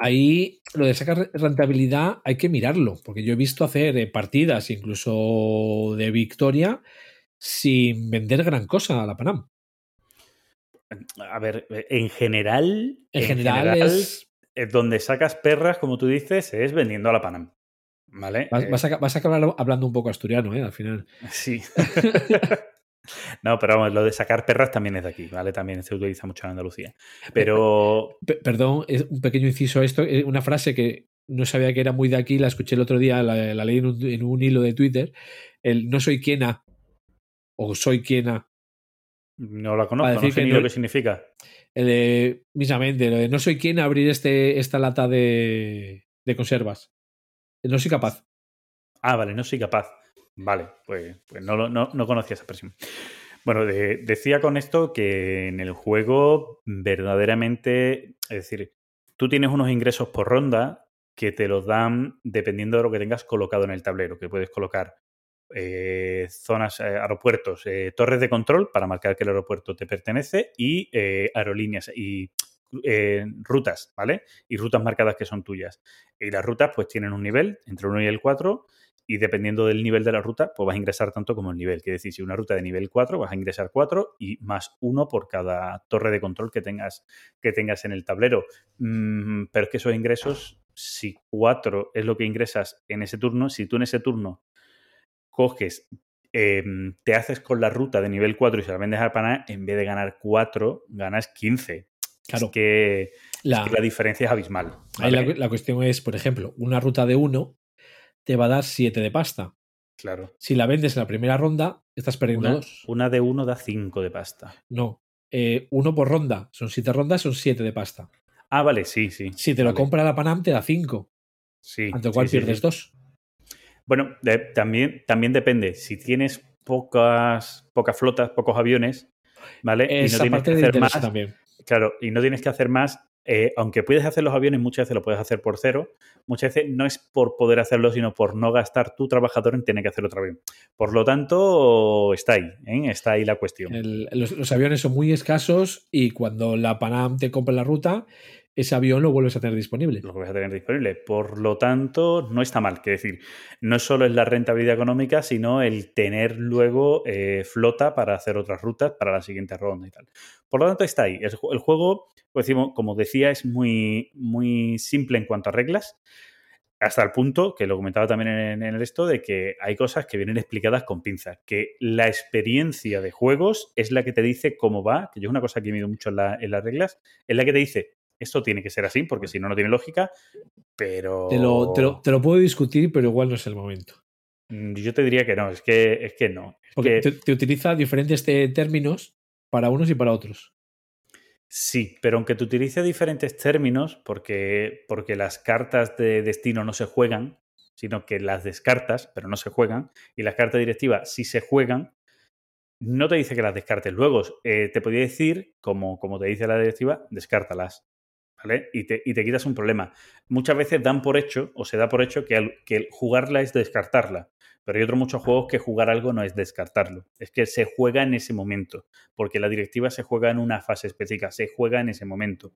S3: ahí lo de sacar rentabilidad hay que mirarlo, porque yo he visto hacer eh, partidas, incluso de victoria, sin vender gran cosa a la Panam.
S2: A ver, en general.
S3: En, general, es.
S2: eh, donde sacas perras, como tú dices, es vendiendo a la Panam. ¿Vale?
S3: Vas,
S2: Eh,
S3: vas a, vas a acabar hablando un poco asturiano, ¿eh? Al final.
S2: Sí. no, pero vamos, lo de sacar perras también es de aquí, ¿vale? También se utiliza mucho en Andalucía. Pero.
S3: Pe- perdón, es un pequeño inciso a esto. eh, Una frase que no sabía que era muy de aquí, la escuché el otro día, la, la leí en un, en un hilo de Twitter, el no soy quien a, o soy quien a,
S2: No la conozco, no sé
S3: que
S2: ni
S3: no-
S2: lo que significa.
S3: el de, misamente, lo de no soy quien a abrir este, esta lata de, de conservas. No soy capaz.
S2: Ah, vale, no soy capaz. Vale, pues, pues no, no, no conocía esa expresión. Bueno, de- decía con esto que en el juego verdaderamente, es decir, tú tienes unos ingresos por ronda que te los dan dependiendo de lo que tengas colocado en el tablero, que puedes colocar eh, zonas, eh, aeropuertos, eh, torres de control para marcar que el aeropuerto te pertenece y eh, aerolíneas y rutas, ¿vale? Y rutas marcadas que son tuyas. Y las rutas pues tienen un nivel entre el 1 y el 4 y dependiendo del nivel de la ruta, pues vas a ingresar tanto como el nivel. Quiere decir, si una ruta de nivel 4, vas a ingresar 4 y más 1 por cada torre de control que tengas, que tengas en el tablero. Mm, pero es que esos ingresos, si 4 es lo que ingresas en ese turno, si tú en ese turno coges, eh, te haces con la ruta de nivel 4 y se la vendes a Pana, en vez de ganar 4, ganas 15.
S3: Claro.
S2: Es que
S3: La,
S2: es que la diferencia es abismal.
S3: ahí la, la cuestión es, por ejemplo, una ruta de 1 te va a dar 7 de pasta.
S2: Claro.
S3: Si la vendes en la primera ronda, estás perdiendo
S2: Una,
S3: 2.
S2: una de 1 da 5 de pasta.
S3: No. Eh, uno por ronda. Son 7 rondas, son 7 de pasta.
S2: Ah, vale, sí, sí.
S3: Si te lo compra la Panam, te da 5.
S2: Sí.
S3: Ante lo cual
S2: sí,
S3: pierdes
S2: sí.
S3: 2.
S2: Bueno, de- también, también depende. Si tienes pocas, pocas flotas, pocos aviones, ¿vale? y no tienes
S3: parte
S2: que hacer más,
S3: también.
S2: Claro, y no tienes que hacer más. Eh, aunque puedes hacer los aviones, muchas veces lo puedes hacer por cero. Muchas veces no es por poder hacerlo, sino por no gastar tu trabajador en tener que hacer otro avión. Por lo tanto, está ahí, ¿eh? está ahí la cuestión.
S3: Los aviones son muy escasos y cuando la Panam te compra la ruta, ese avión lo vuelves a tener disponible.
S2: Lo que vas a tener disponible. Por lo tanto, no está mal. Quiero decir, no solo es la rentabilidad económica, sino el tener luego eh, flota para hacer otras rutas para la siguiente ronda y tal. Por lo tanto, está ahí. El, ju- el juego, pues como decía, es muy, muy simple en cuanto a reglas. Hasta el punto, que lo comentaba también en, el esto, de que hay cosas que vienen explicadas con pinzas. Que la experiencia de juegos es la que te dice cómo va, que yo es una cosa que he mido mucho en, en las reglas, es la que te dice, esto tiene que ser así, porque si no, no tiene lógica, pero...
S3: Te, lo, te, lo, te lo puedo discutir, pero igual no es el momento.
S2: Mm, Yo te diría que no, es que, es que no. Es
S3: Porque
S2: que
S3: te, te utiliza diferentes te- términos para unos y para otros.
S2: sí, pero aunque te utilice diferentes términos, porque, porque las cartas de destino no se juegan, sino que las descartas, pero no se juegan, y las cartas directivas sí se juegan, no te dice que las descartes luego. Eh, te podría decir, como, como te dice la directiva, descártalas. ¿Vale? Y te, y te quitas un problema. Muchas veces dan por hecho, o se da por hecho, que, al- que el jugarla es descartarla. Pero hay otros muchos juegos que jugar algo no es descartarlo. Es que se juega en ese momento. Porque la directiva se juega en una fase específica. Se juega en ese momento.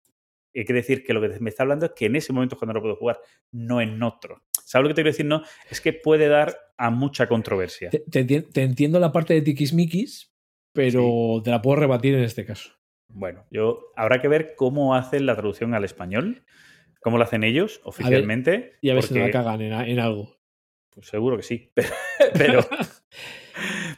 S2: Y quiere decir que lo que me está hablando es que en ese momento es cuando lo puedo jugar, no en otro. ¿Sabes lo que te quiero decir? No, es que puede dar a mucha controversia.
S3: Te, te enti- te entiendo la parte de tiquismiquis, pero te la puedo rebatir en este caso.
S2: Bueno, yo habrá que ver cómo hacen la traducción al español, cómo lo hacen ellos oficialmente.
S3: Y a ver si no la cagan en, en algo.
S2: Pues seguro que sí. Pero,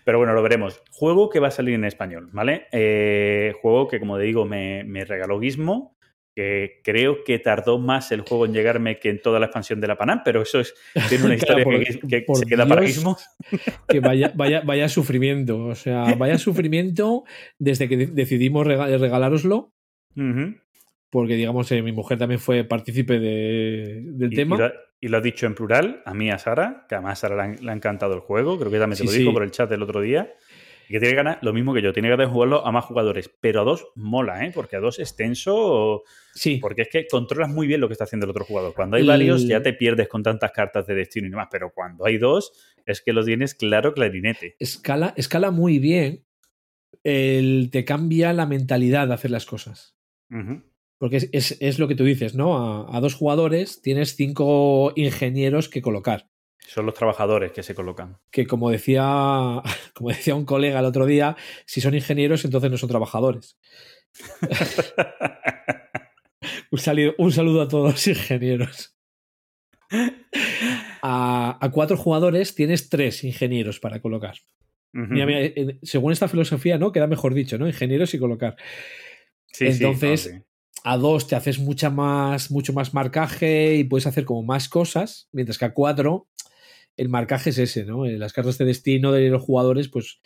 S2: pero bueno, lo veremos. Juego que va a salir en español, ¿vale? Eh, juego que, como te digo, me, me regaló Gizmo. Que creo que tardó más el juego en llegarme que en toda la expansión de la Panam, pero eso es, tiene una
S3: Claro,
S2: historia
S3: por-
S2: que, que
S3: por
S2: se queda para
S3: Dios.
S2: Gizmo.
S3: Que vaya, vaya, vaya sufrimiento. O sea, vaya sufrimiento desde que de- decidimos rega- regalároslo. Porque, digamos, eh, mi mujer también fue partícipe de- del
S2: Y,
S3: tema.
S2: y lo, y lo has dicho en plural, a mí, a Sara, que además a Sara le, ha encantado el juego, creo que también
S3: Sí,
S2: lo dijo
S3: sí.
S2: por el chat el otro día, y que tiene ganas, lo mismo que yo, tiene ganas de jugarlo a más jugadores, pero a dos mola, ¿eh? porque a dos es tenso,
S3: Sí,
S2: porque es que controlas muy bien lo que está haciendo el otro jugador. Cuando hay varios ya te pierdes con tantas cartas de destino y demás, pero cuando hay dos es que lo tienes claro clarinete.
S3: escala, escala muy bien. El, te cambia la mentalidad de hacer las cosas. Porque es, es- es lo que tú dices, ¿no? A, a dos jugadores tienes cinco ingenieros que colocar.
S2: Son los trabajadores que se colocan.
S3: Que como decía, como decía un colega el otro día, si son ingenieros, entonces no son trabajadores. Un, sali- un saludo a todos los ingenieros. A, a cuatro jugadores tienes tres ingenieros para colocar. Mira, mira, según esta filosofía, ¿no? Queda mejor dicho, ¿no? Ingenieros y colocar.
S2: Sí, sí,
S3: entonces,
S2: no, sí.
S3: a 2 te haces mucha más, mucho más marcaje y puedes hacer como más cosas, mientras que a 4 el marcaje es ese, ¿no? Eh, Las cartas de destino de los jugadores, pues,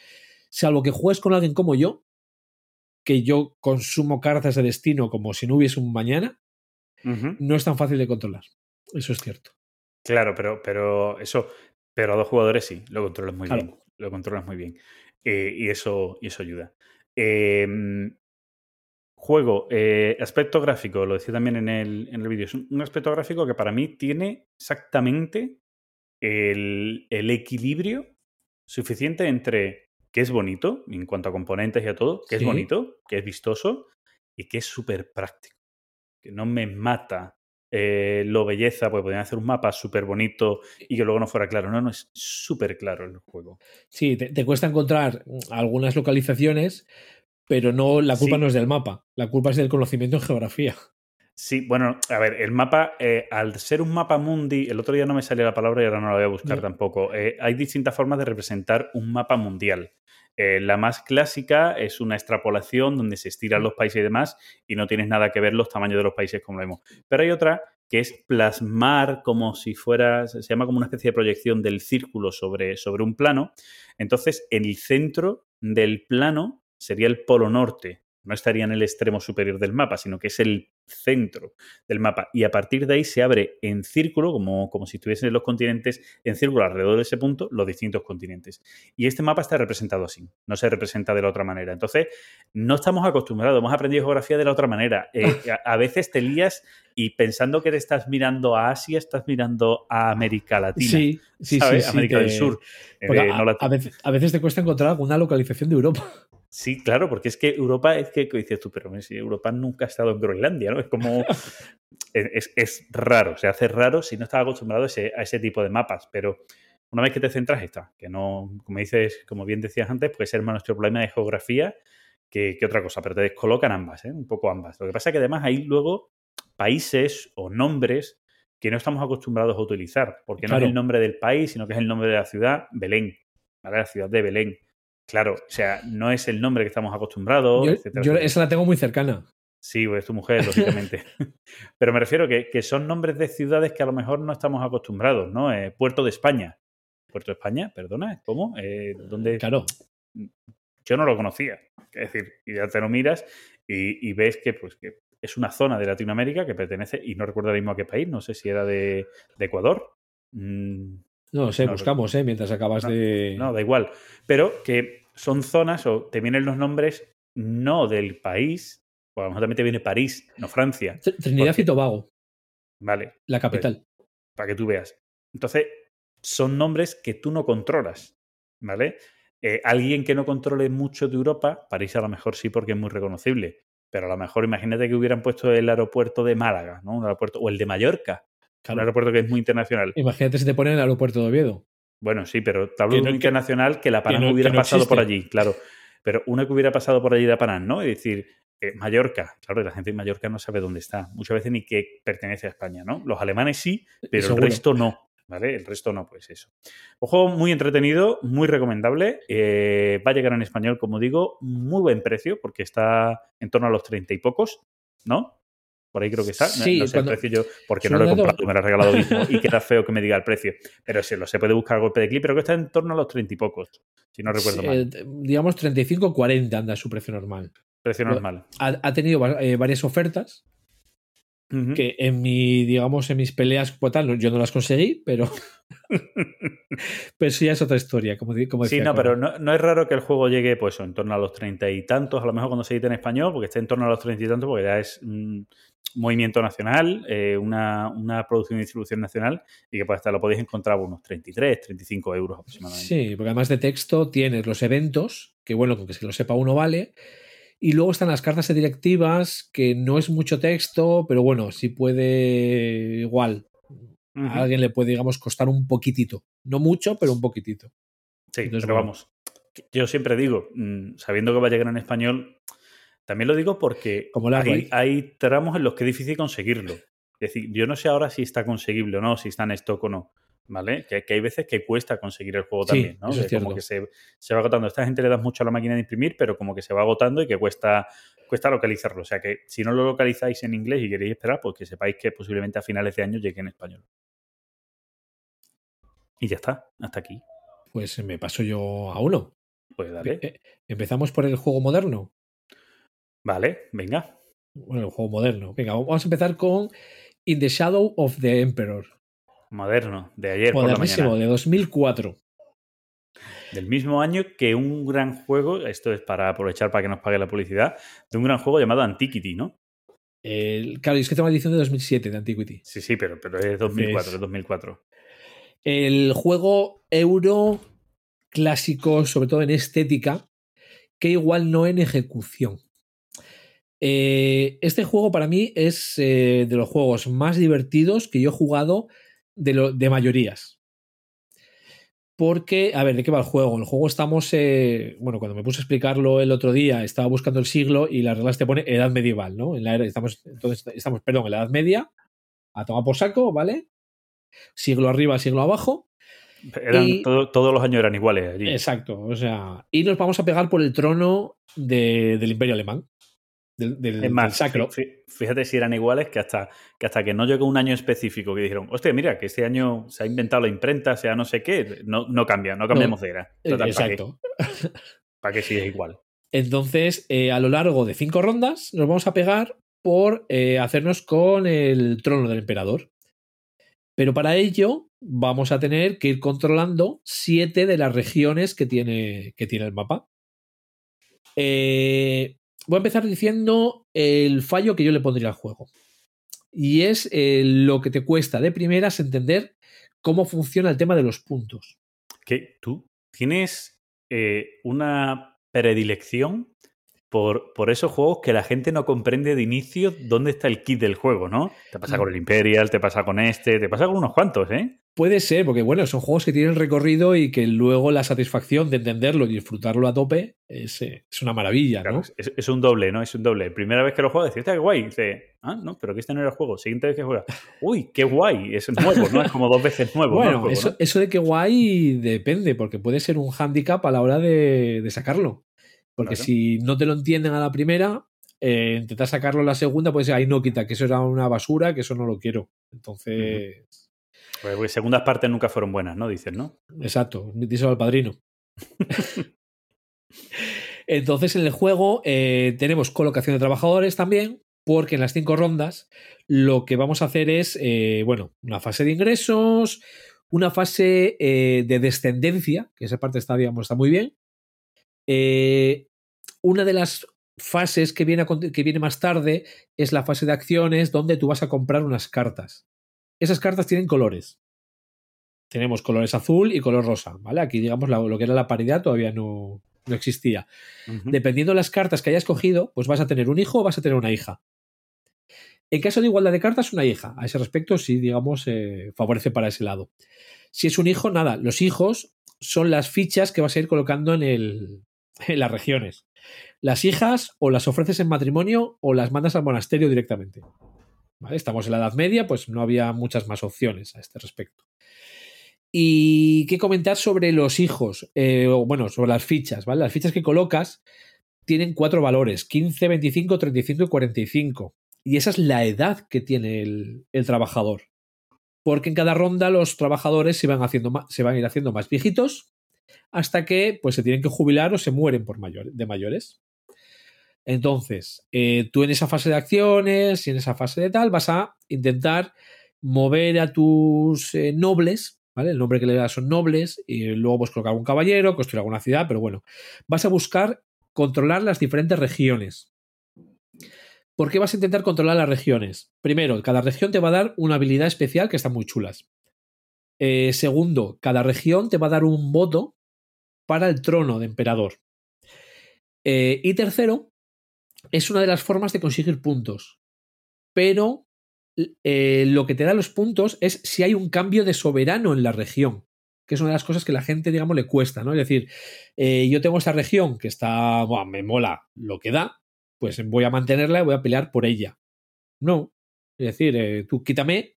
S3: salvo que juegues con alguien como yo, que yo consumo cartas de destino como si no hubiese un mañana, no es tan fácil de controlar. Eso es cierto.
S2: Claro, pero, pero eso, pero a dos jugadores sí, lo controlas muy
S3: Claro.
S2: bien. Lo controlas muy bien. Eh, y, eso, y eso ayuda. Eh, juego, eh, aspecto gráfico, lo decía también en el, en el vídeo, es un, un aspecto gráfico que para mí tiene exactamente el, el equilibrio suficiente entre que es bonito, en cuanto a componentes y a todo, que
S3: Sí.
S2: es bonito, que es vistoso y que es súper práctico. Que no me mata eh, lo belleza, porque podrían hacer un mapa súper bonito y que luego no fuera claro. No, no, es súper claro el juego.
S3: Sí, te, te cuesta encontrar algunas localizaciones, pero no la culpa
S2: Sí.
S3: no es del mapa, la culpa es del conocimiento en geografía.
S2: Sí, bueno, a ver, el mapa, eh, al ser un mapa mundi, el otro día no me salía la palabra y ahora no la voy a buscar tampoco. eh, hay distintas formas de representar un mapa mundial. Eh, la más clásica es una extrapolación donde se estiran los países y demás y no tienes nada que ver los tamaños de los países como lo vemos. Pero hay otra que es plasmar como si fuera, se llama como una especie de proyección del círculo sobre, sobre un plano. Entonces, en el centro del plano sería el polo norte. No estaría en el extremo superior del mapa, sino que es el centro del mapa. Y a partir de ahí se abre en círculo, como, como si estuviesen los continentes en círculo alrededor de ese punto, los distintos continentes. Y este mapa está representado así, no se representa de la otra manera. Entonces, no estamos acostumbrados, hemos aprendido geografía de la otra manera. Eh, a, a veces te lías y pensando que te estás mirando a Asia, estás mirando a América Latina.
S3: Sí, sí,
S2: ¿sabes?
S3: sí. sí,
S2: América del Sur. Eh, no
S3: veces, a veces te cuesta encontrar alguna localización de Europa.
S2: Sí, claro, porque es que Europa es que dices tú, pero Europa nunca ha estado en Groenlandia, ¿no? Es como. es, es raro, se hace raro si no estás acostumbrado a ese, a ese tipo de mapas, pero una vez que te centras, está. Que no, como dices, como bien decías antes, puede ser más nuestro problema de geografía que, que otra cosa, pero te descolocan ambas, ¿eh? Un poco ambas. Lo que pasa es que además hay luego países o nombres que no estamos acostumbrados a utilizar, porque no es el nombre del país, sino que es el nombre de la ciudad, Belén, ¿vale? La ciudad de Belén. Claro, o sea, no es el nombre que estamos acostumbrados,
S3: Yo,
S2: etcétera,
S3: yo
S2: etcétera.
S3: esa la tengo muy cercana.
S2: Sí, pues es tu mujer, lógicamente. Pero me refiero que, que son nombres de ciudades que a lo mejor no estamos acostumbrados, ¿no? Eh, Puerto de España. Puerto de España, perdona, ¿cómo? Eh, ¿dónde?
S3: Claro.
S2: Yo no lo conocía. Es decir, y ya te lo miras y, y ves que, pues, que es una zona de Latinoamérica que pertenece, y no recuerdo ahora mismo a qué país, no sé si era de, de Ecuador. Mm,
S3: No sé,
S2: No,
S3: buscamos, ¿eh? Mientras acabas
S2: no,
S3: de.
S2: no, da igual. Pero que son zonas o te vienen los nombres no del país, o a lo mejor también te viene París, no Francia.
S3: Tr- Trinidad
S2: porque-
S3: y Tobago,
S2: Vale,
S3: la capital.
S2: para que tú veas. Entonces, son nombres que tú no controlas, ¿vale? Eh, alguien que no controle mucho de Europa, París a lo mejor sí porque es muy reconocible, pero a lo mejor imagínate que hubieran puesto el aeropuerto de Málaga, ¿no? Un aeropuerto, o el de Mallorca,
S3: Claro.
S2: un aeropuerto que es muy internacional.
S3: Imagínate si te ponen en el aeropuerto de Oviedo.
S2: Bueno, sí, pero te hablo de
S3: no-
S2: un
S3: que-
S2: internacional que la Panam
S3: no-
S2: hubiera
S3: no
S2: pasado por allí, claro. Pero una que hubiera pasado por allí de Panam, ¿no? Es decir, eh, Mallorca, claro, la gente en Mallorca no sabe dónde está. Muchas veces ni que pertenece a España, ¿no? Los alemanes sí, pero
S3: Seguro.
S2: el resto no, ¿vale? El resto no, pues eso. Un juego muy entretenido, muy recomendable. eh, va a llegar en español, como digo, muy buen precio, porque está en torno a los treinta y pocos, ¿no? Por ahí creo que está. No-
S3: Sí,
S2: no sé
S3: cuando-
S2: el precio yo, porque no lo he comprado, me lo he regalado mismo y queda feo que me diga el precio. Pero si lo se puede buscar a golpe de clip, pero que está en torno a los treinta y pocos, si no recuerdo
S3: Sí,
S2: mal.
S3: eh, digamos 35-40 anda su precio normal.
S2: Precio normal.
S3: Ha, ha tenido eh, varias ofertas Que en mi, digamos, en mis peleas como tal, no- yo no las conseguí, pero. pero eso ya es otra historia, como, como
S2: Sí,
S3: decía.
S2: no,
S3: Cora.
S2: pero no, no es raro que el juego llegue pues en torno a los treinta y tantos, a lo mejor cuando se edite en español, porque esté en torno a los treinta y tantos, porque ya es un movimiento nacional, eh, una, una producción y distribución nacional, y que pues hasta lo podéis encontrar por unos 33, 35 euros aproximadamente.
S3: Sí, porque además de texto tienes los eventos, que bueno, con que se lo sepa uno vale. Y luego están las cartas de directivas, que no es mucho texto, pero bueno, si puede igual. A alguien le puede, digamos, costar un poquitito. No mucho, pero un poquitito.
S2: Sí,
S3: Entonces,
S2: pero
S3: bueno.
S2: vamos, yo siempre digo, mm, sabiendo que va a llegar en español, también lo digo porque
S3: Como la
S2: hay, hay tramos en los que es difícil conseguirlo. Es decir, yo no sé ahora si está conseguible o no, si está en stock o no. ¿Vale? Que, que hay veces que cuesta conseguir el juego
S3: Sí,
S2: también, ¿no? Que como que se, se va agotando. Esta gente le da mucho a la máquina de imprimir, pero como que se va agotando y que cuesta, cuesta localizarlo. O sea que si no lo localizáis en inglés y queréis esperar, pues que sepáis que posiblemente a finales de año llegue en español. Y ya está, hasta aquí.
S3: Pues me paso yo a uno.
S2: Pues dale.
S3: Eh, Empezamos por el juego moderno.
S2: Vale, venga.
S3: Bueno, el juego moderno. Venga, vamos a empezar con In the Shadow of the Emperor.
S2: Moderno, de ayer por la
S3: Modernísimo, de 2004.
S2: Del mismo año que un gran juego, esto es para aprovechar para que nos pague la publicidad, de un gran juego llamado Antiquity, ¿no?
S3: El, claro, es que tengo la edición de 2007 de Antiquity.
S2: Sí, sí, pero, pero es 2004,
S3: ¿Ves?
S2: es 2004.
S3: El juego euro clásico, sobre todo en estética, que igual no en ejecución. Eh, este juego para mí es eh, de los juegos más divertidos que yo he jugado de, lo- de mayorías. Porque, a ver, ¿de qué va el juego? El juego estamos, eh, bueno, cuando me puse a explicarlo el otro día, estaba buscando el siglo y las reglas te pone edad medieval, ¿no? En la era, estamos, entonces, estamos, perdón, en la edad media, a tomar por saco, ¿vale? Siglo arriba, siglo abajo.
S2: Eran,
S3: Y-
S2: todo- todos los años eran iguales allí.
S3: Exacto, o sea, y nos vamos a pegar por el trono de- del Imperio Alemán, del, del-
S2: Es más,
S3: del sacro.
S2: fíjate si eran iguales que hasta, que hasta que no llegó un año específico que dijeron, hostia, mira, que este año se ha inventado la imprenta, sea no sé qué, no, no cambia, no cambiamos de era.
S3: Eh,
S2: Total.
S3: Exacto.
S2: ¿Para qué si es igual?
S3: Entonces, eh, a lo largo de cinco rondas, nos vamos a pegar por eh, hacernos con el trono del emperador. Pero para ello, vamos a tener que ir controlando siete de las regiones que tiene, que tiene el mapa. Eh, voy a empezar diciendo el fallo que yo le pondría al juego. Y es eh, lo que te cuesta de primeras entender cómo funciona el tema de los puntos.
S2: Que tú tienes eh, una predilección por, por esos juegos que la gente no comprende de inicio dónde está el kit del juego, ¿no? Te pasa con el Imperial, te pasa con este, te pasa con unos cuantos, ¿eh?
S3: Puede ser, porque bueno, son juegos que tienen recorrido y que luego la satisfacción de entenderlo y disfrutarlo a tope es, eh, es una maravilla,
S2: Claro,
S3: ¿no?
S2: es, es un doble, ¿no? Es un doble. Primera vez que lo juegas, dices, "Hostia, qué guay. Dice, ah, no, pero que este no era el juego. Siguiente vez que juegas, uy, qué guay. Es nuevo, ¿no? Es como dos veces nuevo.
S3: Bueno, eso,
S2: ¿no?
S3: eso de que guay depende, porque puede ser un hándicap a la hora de, de sacarlo. Porque
S2: Claro.
S3: si no te lo entienden a la primera, eh, intentar sacarlo a la segunda, pues ahí no quita, que eso era una basura, que eso no lo quiero. Entonces,
S2: pues segundas partes nunca fueron buenas, ¿no? Dices, ¿no?
S3: Exacto, díselo al padrino. Entonces, en el juego eh, tenemos colocación de trabajadores también, porque en las cinco rondas lo que vamos a hacer es, eh, bueno, una fase de ingresos, una fase eh, de descendencia, que esa parte está, digamos, está muy bien. Eh, una de las fases que viene, a que viene más tarde es la fase de acciones, donde tú vas a comprar unas cartas. Esas cartas tienen colores tenemos colores azul y color rosa, ¿vale? Aquí, digamos, la- lo que era la paridad todavía no, no existía. Dependiendo de las cartas que hayas cogido, pues vas a tener un hijo o vas a tener una hija. En caso de igualdad de cartas, una hija. A ese respecto, sí, digamos, eh, favorece para ese lado. Si es un hijo, nada. Los hijos son las fichas que vas a ir colocando en, el, las regiones. Las hijas o las ofreces en matrimonio o las mandas al monasterio directamente. ¿Vale? Estamos en la Edad Media, pues no había muchas más opciones a este respecto. Y qué comentar sobre los hijos, eh, o bueno, sobre las fichas, ¿vale? Las fichas que colocas tienen cuatro valores, 15, 25, 35 y 45. Y esa es la edad que tiene el, trabajador. Porque en cada ronda los trabajadores se van, haciendo se van a ir haciendo más viejitos hasta que pues, se tienen que jubilar o se mueren por mayor, de mayores. Entonces, eh, tú en esa fase de acciones y en esa fase de tal vas a intentar mover a tus eh, nobles, ¿vale? El nombre que le das son nobles, y luego pues colocar un caballero, construir alguna ciudad, pero bueno, vas a buscar controlar las diferentes regiones. ¿Por qué vas a intentar controlar las regiones? Primero, cada región te va a dar una habilidad especial que están muy chulas. Eh, segundo, cada región te va a dar un voto para el trono de emperador. Eh, y tercero, es una de las formas de conseguir puntos. Pero eh, lo que te da los puntos es si hay un cambio de soberano en la región, que es una de las cosas que la gente, digamos, le cuesta, ¿no? Es decir, yo tengo esta región que está, buah, me mola lo que da, pues voy a mantenerla y voy a pelear por ella. No. Es decir, tú quítame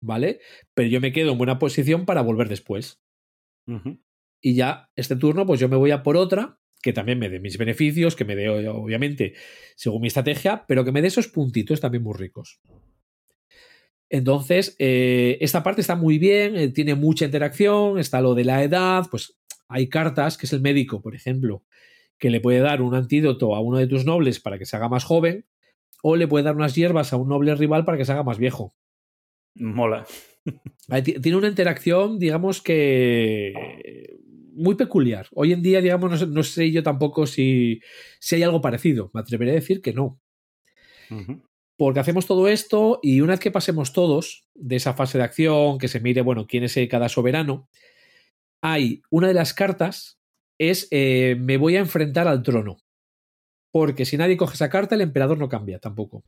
S3: ¿vale? Pero yo me quedo en buena posición para volver después. Y ya este turno, pues yo me voy a por otra que también me dé mis beneficios, que me dé, obviamente, según mi estrategia, pero que me dé esos puntitos también muy ricos. Entonces, eh, esta parte está muy bien, eh, tiene mucha interacción, está lo de la edad, pues hay cartas, que es el médico, por ejemplo, que le puede dar un antídoto a uno de tus nobles para que se haga más joven, o le puede dar unas hierbas a un noble rival para que se haga más viejo.
S2: Mola.
S3: Tiene una interacción, digamos que muy peculiar. Hoy en día, digamos, no sé, no sé yo tampoco si, si hay algo parecido. Me atreveré a decir que no. Porque hacemos todo esto y una vez que pasemos todos de esa fase de acción, que se mire, bueno, quién es eh, cada soberano, hay una de las cartas es eh, me voy a enfrentar al trono. Porque si nadie coge esa carta, el emperador no cambia tampoco.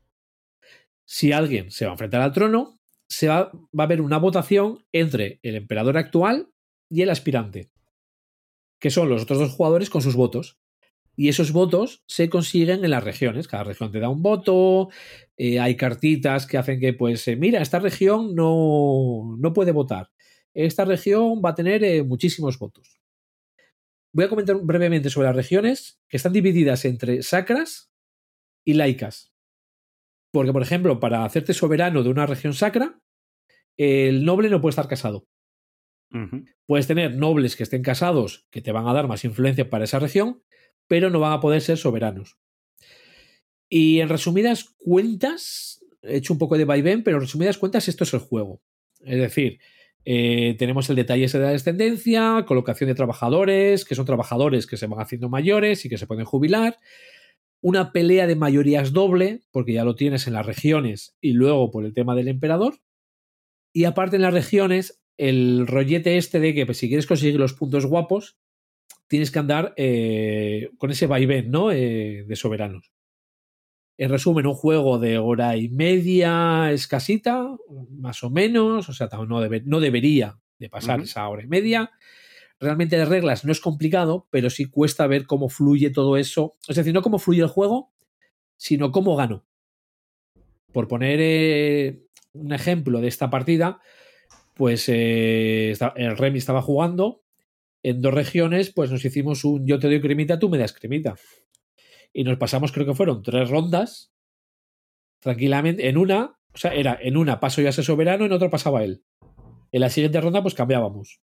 S3: Si alguien se va a enfrentar al trono, se va, va a haber una votación entre el emperador actual y el aspirante, que son los otros dos jugadores con sus votos. Y esos votos se consiguen en las regiones. Cada región te da un voto. eh, hay cartitas que hacen que, pues, eh, mira, esta región no, no puede votar. Esta región va a tener eh, muchísimos votos. Voy a comentar brevemente sobre las regiones que están divididas entre sacras y laicas. Porque, por ejemplo, para hacerte soberano de una región sacra, el noble no puede estar casado. Puedes tener nobles que estén casados que te van a dar más influencia para esa región, pero no van a poder ser soberanos. Y en resumidas cuentas, he hecho un poco de vaivén, pero en resumidas cuentas esto es el juego. Es decir, eh, tenemos el detalle ese de la descendencia, colocación de trabajadores, que son trabajadores que se van haciendo mayores y que se pueden jubilar, una pelea de mayorías doble, porque ya lo tienes en las regiones y luego por el tema del emperador, y aparte en las regiones, el rollete este de que pues, si quieres conseguir los puntos guapos, tienes que andar eh, con ese vaivén, ¿no? Eh, de soberanos. En resumen, un juego de hora y media escasita, más o menos, o sea, no, debe- no debería de pasar esa hora y media. Realmente de reglas no es complicado, pero sí cuesta ver cómo fluye todo eso. Es decir, no cómo fluye el juego, sino cómo gano. Por poner eh, un ejemplo de esta partida, pues eh, el Remy estaba jugando en dos regiones, pues nos hicimos un yo te doy cremita, tú me das cremita. Y nos pasamos, creo que fueron tres rondas, tranquilamente. En una, o sea, era en una paso yo a ser soberano, en otra pasaba él. En la siguiente ronda, pues cambiábamos.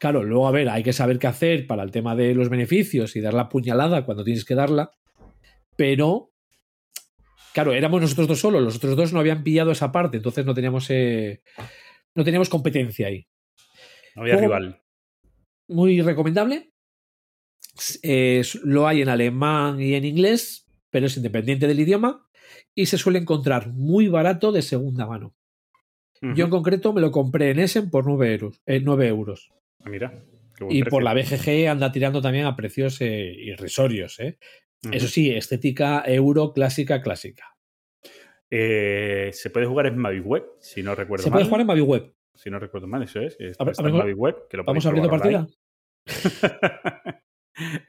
S3: Claro, luego, a ver, hay que saber qué hacer para el tema de los beneficios y dar la puñalada cuando tienes que darla. Pero, claro, éramos nosotros dos solos, los otros dos no habían pillado esa parte, entonces no teníamos, eh, no teníamos competencia ahí.
S2: No había
S3: Juego-
S2: rival.
S3: Muy recomendable. Eh, lo hay en alemán y en inglés, pero es independiente del idioma y se suele encontrar muy barato de segunda mano. Yo en concreto me lo compré en Essen por 9 euros. eh, 9 euros.
S2: Ah, Mira. qué buen
S3: Y
S2: precio.
S3: por la BGG anda tirando también a precios eh, irrisorios. ¿eh? Eso sí, estética euro clásica, clásica.
S2: Eh, se puede jugar en Mavi Web, si no recuerdo
S3: Se
S2: mal.
S3: puede jugar en Maviweb.
S2: Si no recuerdo mal, eso es. Está,
S3: A ver,
S2: está
S3: a ver,
S2: en Mavi Web, que lo
S3: Vamos abriendo partida.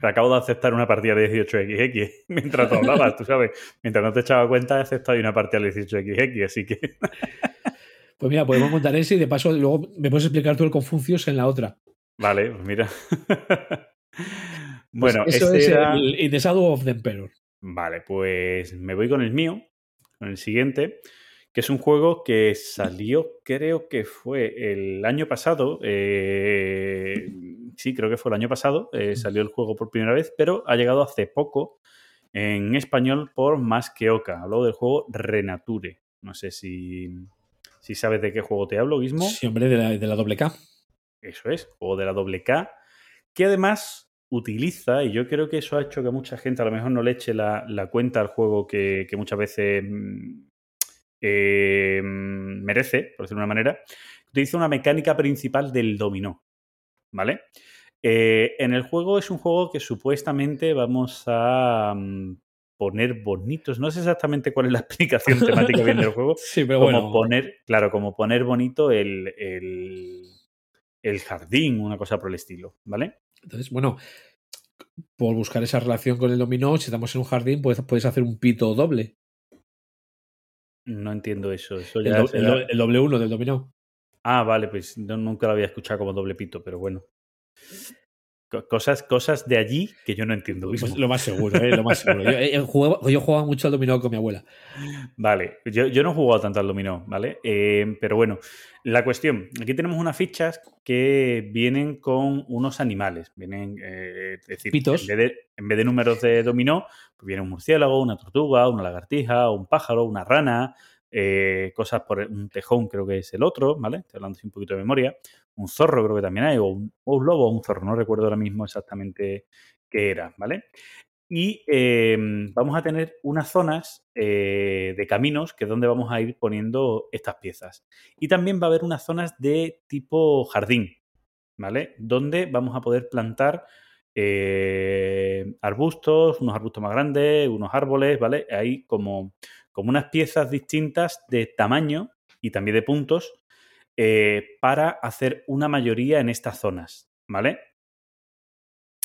S2: acabo de aceptar una partida de 18XX mientras tú hablabas, tú sabes. Mientras no te echaba cuenta, he aceptado una partida de 18XX, así que.
S3: Pues mira, podemos montar ese y de paso luego me puedes explicar tú el Confucius en la otra.
S2: Vale, pues mira.
S3: Pues
S2: bueno,
S3: eso
S2: este
S3: es
S2: era-
S3: el In the Shadow of the Emperor.
S2: Vale, pues me voy con el mío, con el siguiente, que es un juego que salió, creo que fue el año pasado. eh, sí, creo que fue el año pasado. eh, salió el juego por primera vez, pero ha llegado hace poco en español por Más que Oca. Hablo del juego Renature. No sé si, si sabes de qué juego te hablo, Guismo.
S3: Sí, hombre, de la, de la doble K.
S2: Eso es, juego de la doble K, que además utiliza, y yo creo que eso ha hecho que mucha gente a lo mejor no le eche la, la cuenta al juego que, que muchas veces mm, eh, mm, merece, por decirlo de una manera, utiliza una mecánica principal del dominó, ¿vale? Eh, en el juego es un juego que supuestamente vamos a mm, poner bonitos, no sé exactamente cuál es la explicación temática bien del juego,
S3: Sí, pero
S2: como
S3: bueno.
S2: poner, claro, como poner bonito el, el, el jardín, una cosa por el estilo, ¿vale?
S3: Entonces, bueno, por buscar esa relación con el dominó, si estamos en un jardín, pues puedes hacer un pito doble.
S2: No entiendo eso. Eso
S3: El,
S2: ya
S3: el el doble uno del dominó.
S2: Ah, vale, pues no- nunca lo había escuchado como doble pito, pero bueno. Co- Cosas, cosas de allí que yo no entiendo. Mismo.
S3: lo más seguro, ¿eh? Lo más seguro. Yo, eh, jugaba, yo jugaba mucho al dominó con mi abuela.
S2: Vale, yo, yo no he jugado tanto al dominó, ¿vale? Eh, pero bueno, la cuestión, aquí tenemos unas fichas que vienen con unos animales, vienen, eh, es decir,
S3: Pitos.
S2: En, vez de, en vez de números de dominó, pues viene un murciélago, una tortuga, una lagartija, un pájaro, una rana, eh, cosas por un tejón creo que es el otro, ¿vale? Estoy hablando así un poquito de memoria, un zorro creo que también hay, o un, lobo o un zorro, no recuerdo ahora mismo exactamente qué era, ¿vale? Y eh, vamos a tener unas zonas eh, de caminos que es donde vamos a ir poniendo estas piezas. Y también va a haber unas zonas de tipo jardín, ¿vale? Donde vamos a poder plantar eh, arbustos, unos arbustos más grandes, unos árboles, ¿vale? Hay como, como unas piezas distintas de tamaño y también de puntos eh, para hacer una mayoría en estas zonas, ¿vale?